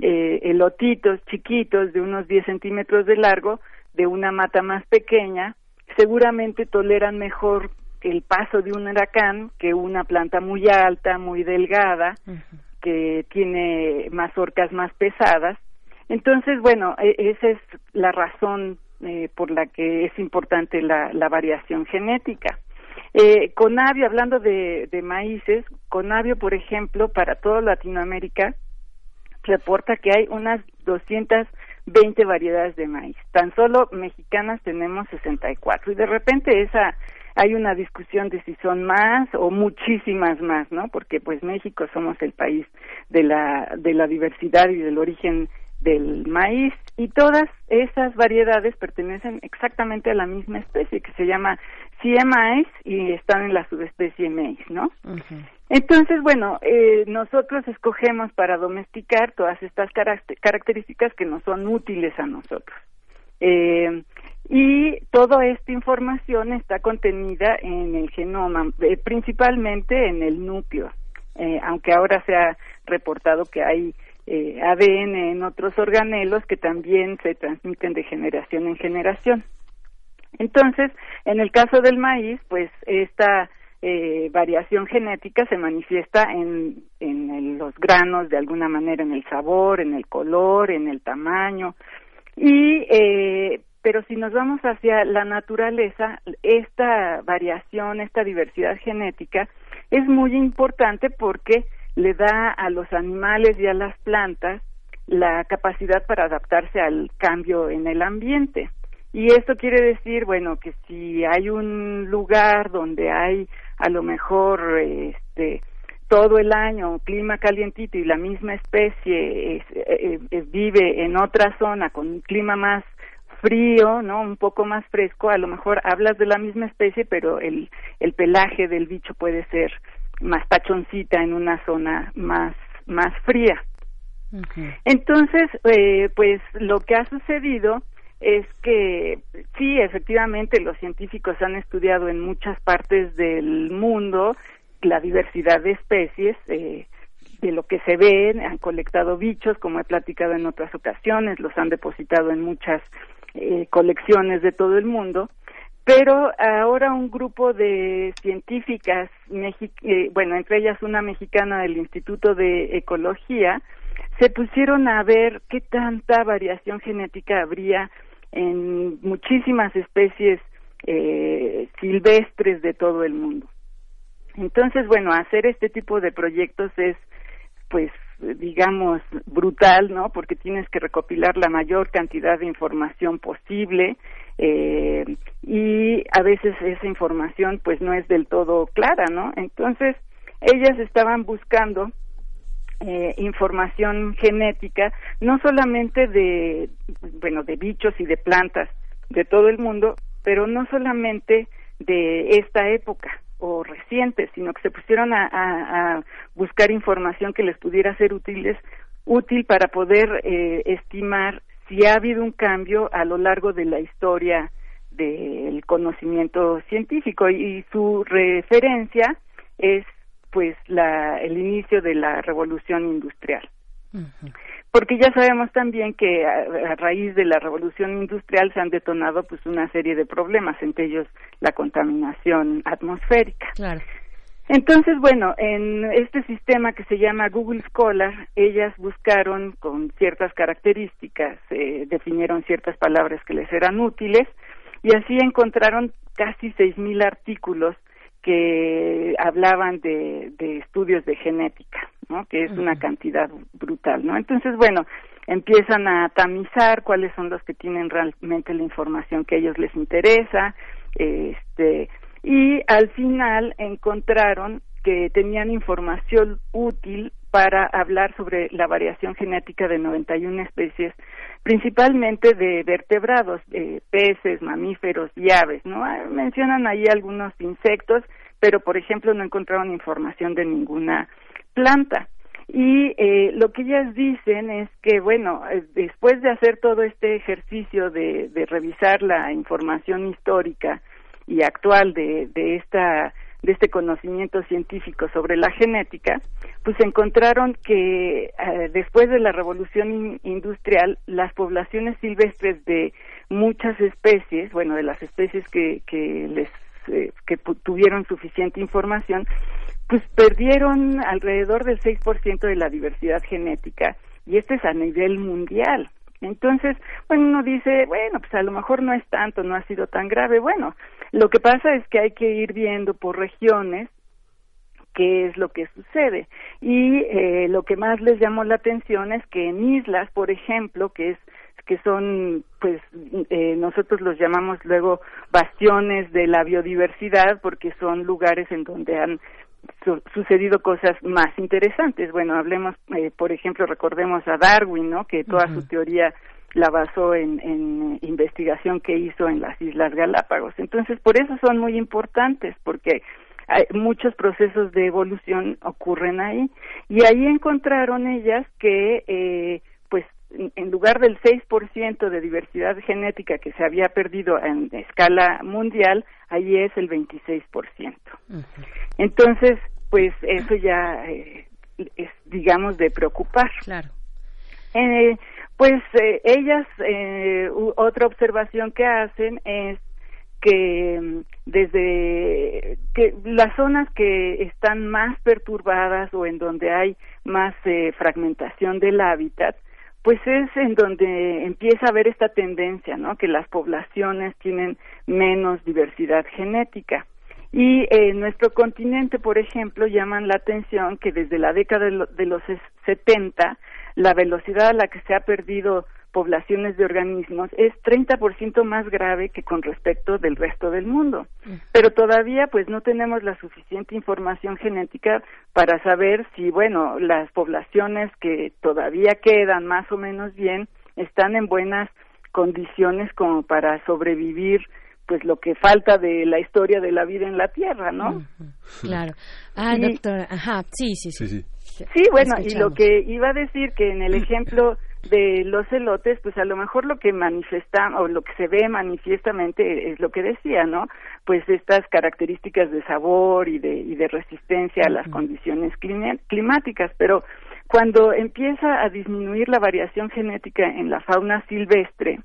[SPEAKER 30] eh, elotitos chiquitos de unos 10 centímetros de largo de una mata más pequeña seguramente toleran mejor el paso de un huracán que una planta muy alta, muy delgada, que tiene mazorcas más pesadas. Entonces, bueno, e- esa es la razón eh, por la que es importante la, la variación genética. Eh, Conavio, hablando de, de maíces, Conavio, por ejemplo, para toda Latinoamérica, reporta que hay unas 220 variedades de maíz. Tan solo mexicanas tenemos 64. Y de repente esa hay una discusión de si son más o muchísimas más, ¿no? Porque pues México somos el país de la de la diversidad y del origen del maíz y todas esas variedades pertenecen exactamente a la misma especie que se llama CIE maíz y están en la subespecie maíz, ¿no? Entonces, bueno, eh, nosotros escogemos para domesticar todas estas características que nos son útiles a nosotros. Eh, y toda esta información está contenida en el genoma, eh, principalmente en el núcleo, eh, aunque ahora se ha reportado que hay eh, ADN en otros organelos que también se transmiten de generación en generación. Entonces, en el caso del maíz, pues esta eh, variación genética se manifiesta en, en los granos de alguna manera, en el sabor, en el color, en el tamaño. Y eh, pero si nos vamos hacia la naturaleza, esta variación, esta diversidad genética es muy importante porque le da a los animales y a las plantas la capacidad para adaptarse al cambio en el ambiente. Y esto quiere decir, bueno, que si hay un lugar donde hay a lo mejor este todo el año clima calientito y la misma especie eh, eh, vive en otra zona con un clima más frío, ¿no? Un poco más fresco, a lo mejor hablas de la misma especie, pero el, el pelaje del bicho puede ser más tachoncita en una zona más, más fría. Entonces, eh, pues lo que ha sucedido es que sí, efectivamente, los científicos han estudiado en muchas partes del mundo la diversidad de especies, eh, de lo que se ve, han colectado bichos, como he platicado en otras ocasiones, los han depositado en muchas eh, colecciones de todo el mundo, pero ahora un grupo de científicas, eh, bueno, entre ellas una mexicana del Instituto de Ecología, se pusieron a ver qué tanta variación genética habría en muchísimas especies eh, silvestres de todo el mundo. Entonces, bueno, hacer este tipo de proyectos es, pues, digamos, brutal, ¿no? Porque tienes que recopilar la mayor cantidad de información posible eh, y a veces esa información, pues, no es del todo clara, ¿no? Entonces, ellas estaban buscando eh, información genética, no solamente de, bueno, de bichos y de plantas de todo el mundo, pero no solamente de esta época, o recientes, sino que se pusieron a, buscar información que les pudiera ser útiles, útil para poder eh, estimar si ha habido un cambio a lo largo de la historia del conocimiento científico. Y, su referencia es pues la, el inicio de la revolución industrial porque ya sabemos también que a, raíz de la revolución industrial se han detonado pues una serie de problemas, entre ellos la contaminación atmosférica.
[SPEAKER 2] Claro.
[SPEAKER 30] Entonces, bueno, en este sistema que se llama Google Scholar, ellas buscaron con ciertas características, eh, definieron ciertas palabras que les eran útiles y así encontraron casi seis mil artículos que hablaban de, de estudios de genética, ¿no? Que es una cantidad brutal, ¿no? Entonces, bueno, empiezan a tamizar cuáles son los que tienen realmente la información que a ellos les interesa, este, y al final encontraron que tenían información útil para hablar sobre la variación genética de 91 especies, principalmente de vertebrados, de peces, mamíferos y aves, ¿no? Ah, mencionan ahí algunos insectos, pero por ejemplo no encontraron información de ninguna planta. Y eh, lo que ellas dicen es que, bueno, eh, después de hacer todo este ejercicio de, de revisar la información histórica y actual de, de esta de este conocimiento científico sobre la genética, pues encontraron que eh, después de la revolución industrial, las poblaciones silvestres de muchas especies, bueno, de las especies que, que les eh, que tuvieron suficiente información, pues perdieron alrededor del 6% de la diversidad genética y este es a nivel mundial. Entonces, bueno, uno dice, bueno, pues a lo mejor no es tanto, no ha sido tan grave. Bueno, lo que pasa es que hay que ir viendo por regiones qué es lo que sucede. Y eh, lo que más les llamó la atención es que en islas, por ejemplo, que es que son, pues, eh, nosotros los llamamos luego bastiones de la biodiversidad porque son lugares en donde han su sucedido cosas más interesantes. Bueno, hablemos, eh, por ejemplo, recordemos a Darwin, ¿no? Que toda su teoría la basó en, en investigación que hizo en las Islas Galápagos. Entonces, por eso son muy importantes, porque hay muchos procesos de evolución ocurren ahí. Y ahí encontraron ellas que eh, en lugar del 6% de diversidad genética que se había perdido en escala mundial, ahí es el 26%. Entonces, pues eso ya eh, es, digamos, de preocupar.
[SPEAKER 2] Claro.
[SPEAKER 30] Eh, pues eh, ellas, eh, otra observación que hacen es que mm, desde que las zonas que están más perturbadas o en donde hay más eh, fragmentación del hábitat, pues es en donde empieza a haber esta tendencia, ¿no? Que las poblaciones tienen menos diversidad genética. Y en nuestro continente, por ejemplo, llaman la atención que desde la década de, los 70, la velocidad a la que se ha perdido poblaciones de organismos es 30% más grave que con respecto del resto del mundo. Pero todavía pues no tenemos la suficiente información genética para saber si, bueno, las poblaciones que todavía quedan más o menos bien están en buenas condiciones como para sobrevivir pues lo que falta de la historia de la vida en la Tierra, ¿no?
[SPEAKER 2] Claro. Ah, doctora, ajá, sí, sí, sí.
[SPEAKER 30] Sí, sí. bueno, y lo que iba a decir que en el ejemplo de los elotes, pues a lo mejor lo que manifiesta o lo que se ve manifiestamente es lo que decía, ¿no? Pues estas características de sabor y de, y de resistencia a las condiciones climáticas, pero cuando empieza a disminuir la variación genética en la fauna silvestre,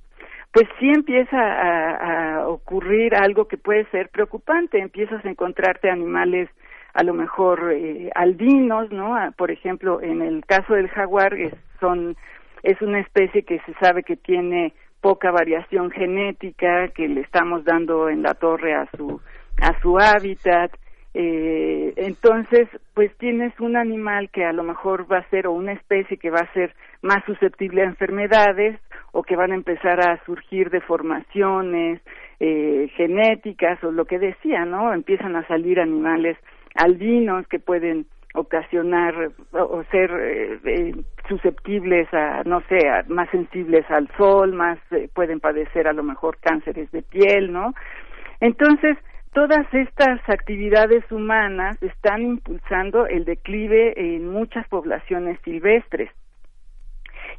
[SPEAKER 30] pues sí empieza a, ocurrir algo que puede ser preocupante, empiezas a encontrarte animales a lo mejor eh, albinos, ¿no? Por ejemplo, en el caso del jaguar son es una especie que se sabe que tiene poca variación genética, que le estamos dando en la torre a su a su hábitat. Eh, entonces, pues tienes un animal que a lo mejor va a ser o una especie que va a ser más susceptible a enfermedades o que van a empezar a surgir deformaciones eh, genéticas o lo que decía, ¿no? Empiezan a salir animales albinos que pueden ocasionar o ser eh, eh, susceptibles a no sé más sensibles al sol más eh, pueden padecer a lo mejor cánceres de piel no entonces todas estas actividades humanas están impulsando el declive en muchas poblaciones silvestres.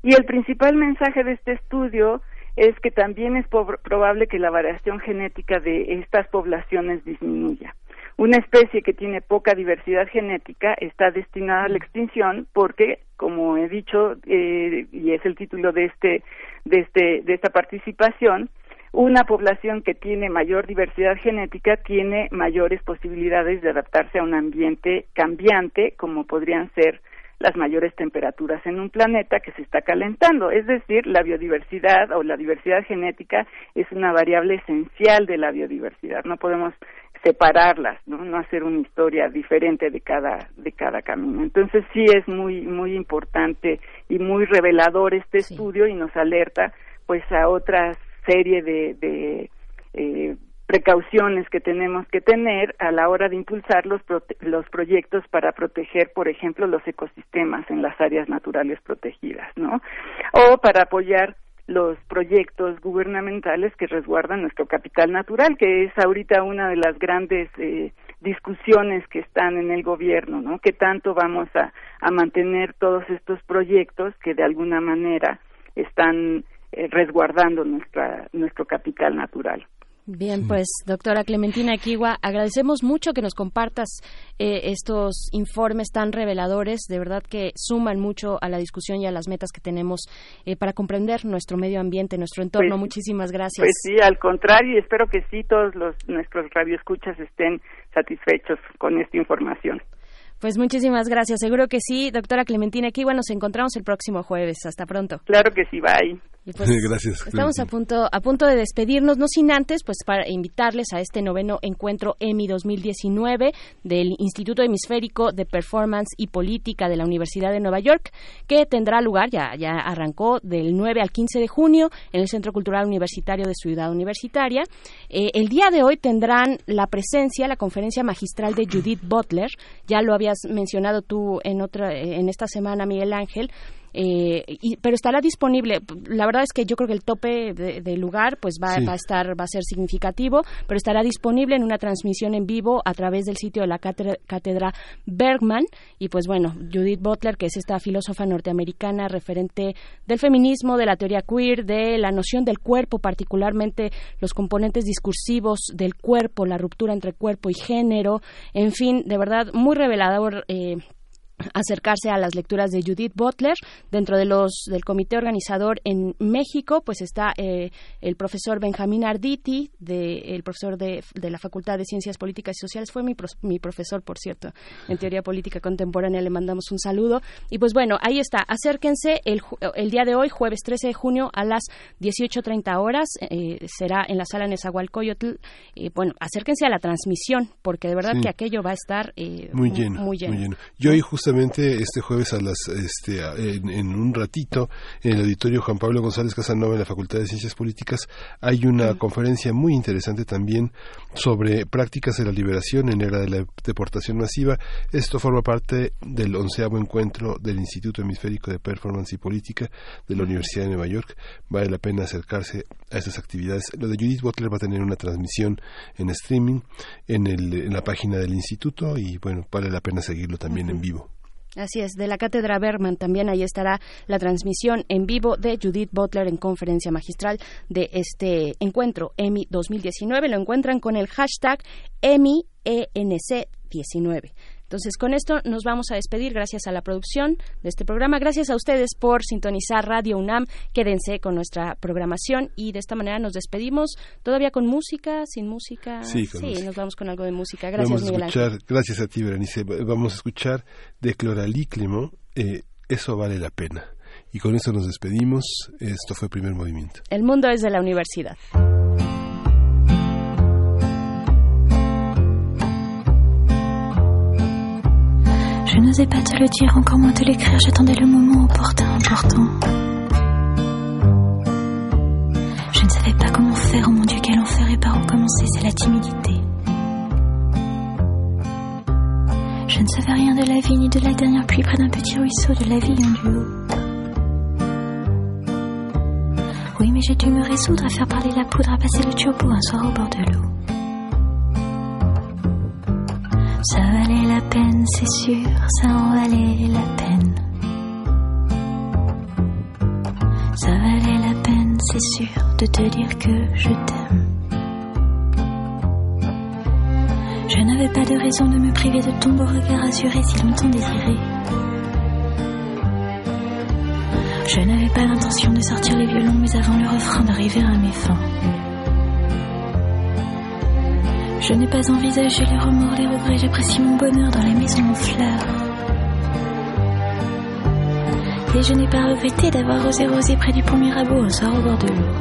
[SPEAKER 30] Y el principal mensaje de este estudio es que también es probable que la variación genética de estas poblaciones disminuya una especie que tiene poca diversidad genética está destinada a la extinción porque, como he dicho, eh, y es el título de este, de este, de esta participación, una población que tiene mayor diversidad genética tiene mayores posibilidades de adaptarse a un ambiente cambiante, como podrían ser las mayores temperaturas en un planeta que se está calentando. Es decir, la biodiversidad o la diversidad genética es una variable esencial de la biodiversidad. No podemos separarlas, ¿no? No hacer una historia diferente de cada de cada camino. Entonces sí es muy muy importante y muy revelador este estudio y nos alerta pues a otra serie de, de eh, precauciones que tenemos que tener a la hora de impulsar los, los proyectos para proteger, por ejemplo, los ecosistemas en las áreas naturales protegidas, ¿no? O para apoyar los proyectos gubernamentales que resguardan nuestro capital natural, que es ahorita una de las grandes eh, discusiones que están en el gobierno, ¿no? ¿Qué tanto vamos a, a mantener todos estos proyectos que de alguna manera están eh, resguardando nuestra, nuestro capital natural?
[SPEAKER 2] Bien, pues doctora Clementina Equigua, agradecemos mucho que nos compartas eh, estos informes tan reveladores, de verdad que suman mucho a la discusión y a las metas que tenemos eh, para comprender nuestro medio ambiente, nuestro entorno.
[SPEAKER 30] Pues,
[SPEAKER 2] Muchísimas gracias.
[SPEAKER 30] Pues sí, al contrario, y espero que sí todos los, nuestros radioescuchas estén satisfechos con esta información.
[SPEAKER 2] Pues muchísimas gracias, seguro que sí. Doctora Clementina Equigua, nos encontramos el próximo jueves. Hasta pronto.
[SPEAKER 30] Claro que sí, bye.
[SPEAKER 2] Pues,
[SPEAKER 1] Gracias.
[SPEAKER 2] Estamos a punto, a punto de despedirnos, no sin antes, pues para invitarles a este noveno encuentro EMI 2019 del Instituto Hemisférico de Performance y Política de la Universidad de Nueva York, que tendrá lugar, ya, ya arrancó del 9 al 15 de junio en el Centro Cultural Universitario de Ciudad Universitaria. Eh, el día de hoy tendrán la presencia, la conferencia magistral de Judith Butler, ya lo habías mencionado tú en otra, en esta semana, Miguel Ángel, eh, y, pero estará disponible. La verdad es que yo creo que el tope de lugar pues va,
[SPEAKER 1] Sí.
[SPEAKER 2] va a estar va a ser significativo, pero estará disponible en una transmisión en vivo a través del sitio de la cátedra, cátedra Bergman y pues bueno Judith Butler que es esta filósofa norteamericana referente del feminismo, de la teoría queer, de la noción del cuerpo, particularmente los componentes discursivos del cuerpo, la ruptura entre cuerpo y género, en fin, de verdad muy revelador. Eh, acercarse a las lecturas de Judith Butler. Dentro de los del comité organizador en México pues está eh, el profesor Benjamín Arditi de, el profesor de, de la Facultad de Ciencias Políticas y Sociales. Fue mi, pros- mi profesor por cierto en teoría política contemporánea. Le mandamos un saludo. Y pues bueno ahí está. Acérquense el, el día de hoy jueves 13 de junio a las 18.30 horas. Eh, será en la sala Nezahualcóyotl. Eh, bueno acérquense a la transmisión porque de verdad
[SPEAKER 1] Sí.
[SPEAKER 2] que aquello va a estar eh,
[SPEAKER 1] Muy lleno,
[SPEAKER 2] muy lleno.
[SPEAKER 1] Yo hoy justamente este jueves a las este en un ratito en el auditorio Juan Pablo González Casanova en la Facultad de Ciencias Políticas hay una conferencia muy interesante también sobre prácticas de la liberación en era de la deportación masiva. Esto forma parte del onceavo encuentro del Instituto Hemisférico de Performance y Política de la Universidad de Nueva York. Vale la pena acercarse a estas actividades. Lo de Judith Butler va a tener una transmisión en streaming en, el, en la página del instituto y bueno, vale la pena seguirlo también en vivo.
[SPEAKER 2] Así es, de la Cátedra Berman también ahí estará la transmisión en vivo de Judith Butler en conferencia magistral de este encuentro EMI 2019. Lo encuentran con el hashtag EMI ENC 19. Entonces, con esto nos vamos a despedir. Gracias a la producción de este programa. Gracias a ustedes por sintonizar Radio UNAM. Quédense con nuestra programación y de esta manera nos despedimos. Todavía con música, sin música.
[SPEAKER 1] Sí, con música.
[SPEAKER 2] nos vamos con algo de música. Gracias,
[SPEAKER 1] Vamos a
[SPEAKER 2] Miguel Ángel.
[SPEAKER 1] escuchar, gracias a ti, Berenice. Vamos a escuchar de Cloralí Clemón, eh, Eso vale la pena. Y con esto nos despedimos. Esto fue Primer Movimiento.
[SPEAKER 2] El mundo es de la universidad.
[SPEAKER 31] N'osais pas te le dire, encore moins te l'écrire, j'attendais le moment opportun, important. Je ne savais pas comment faire, oh mon Dieu, quel enfer et par où commencer, c'est la timidité. Je ne savais rien de la vie, ni de la dernière pluie près d'un petit ruisseau, de la vie en duo. Oui, mais j'ai dû me résoudre à faire parler la poudre, à passer le turbo un soir au bord de l'eau. Ça valait la peine, c'est sûr, ça en valait la peine. Ça valait la peine, c'est sûr, de te dire que je t'aime. Je n'avais pas de raison de me priver de ton beau regard azuré si longtemps désiré. Je n'avais pas l'intention de sortir les violons, mais avant le refrain d'arriver à mes fins. Je n'ai pas envisagé les remords, les regrets, j'apprécie mon bonheur dans la maison en fleurs. Et je n'ai pas regretté d'avoir osé rosé près du pont Mirabeau un soir au bord de l'eau.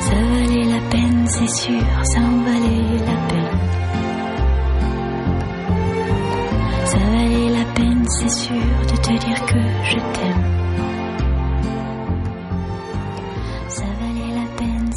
[SPEAKER 31] Ça valait la peine, c'est sûr, ça en valait la peine. Ça valait la peine, c'est sûr, de te dire que je t'aime.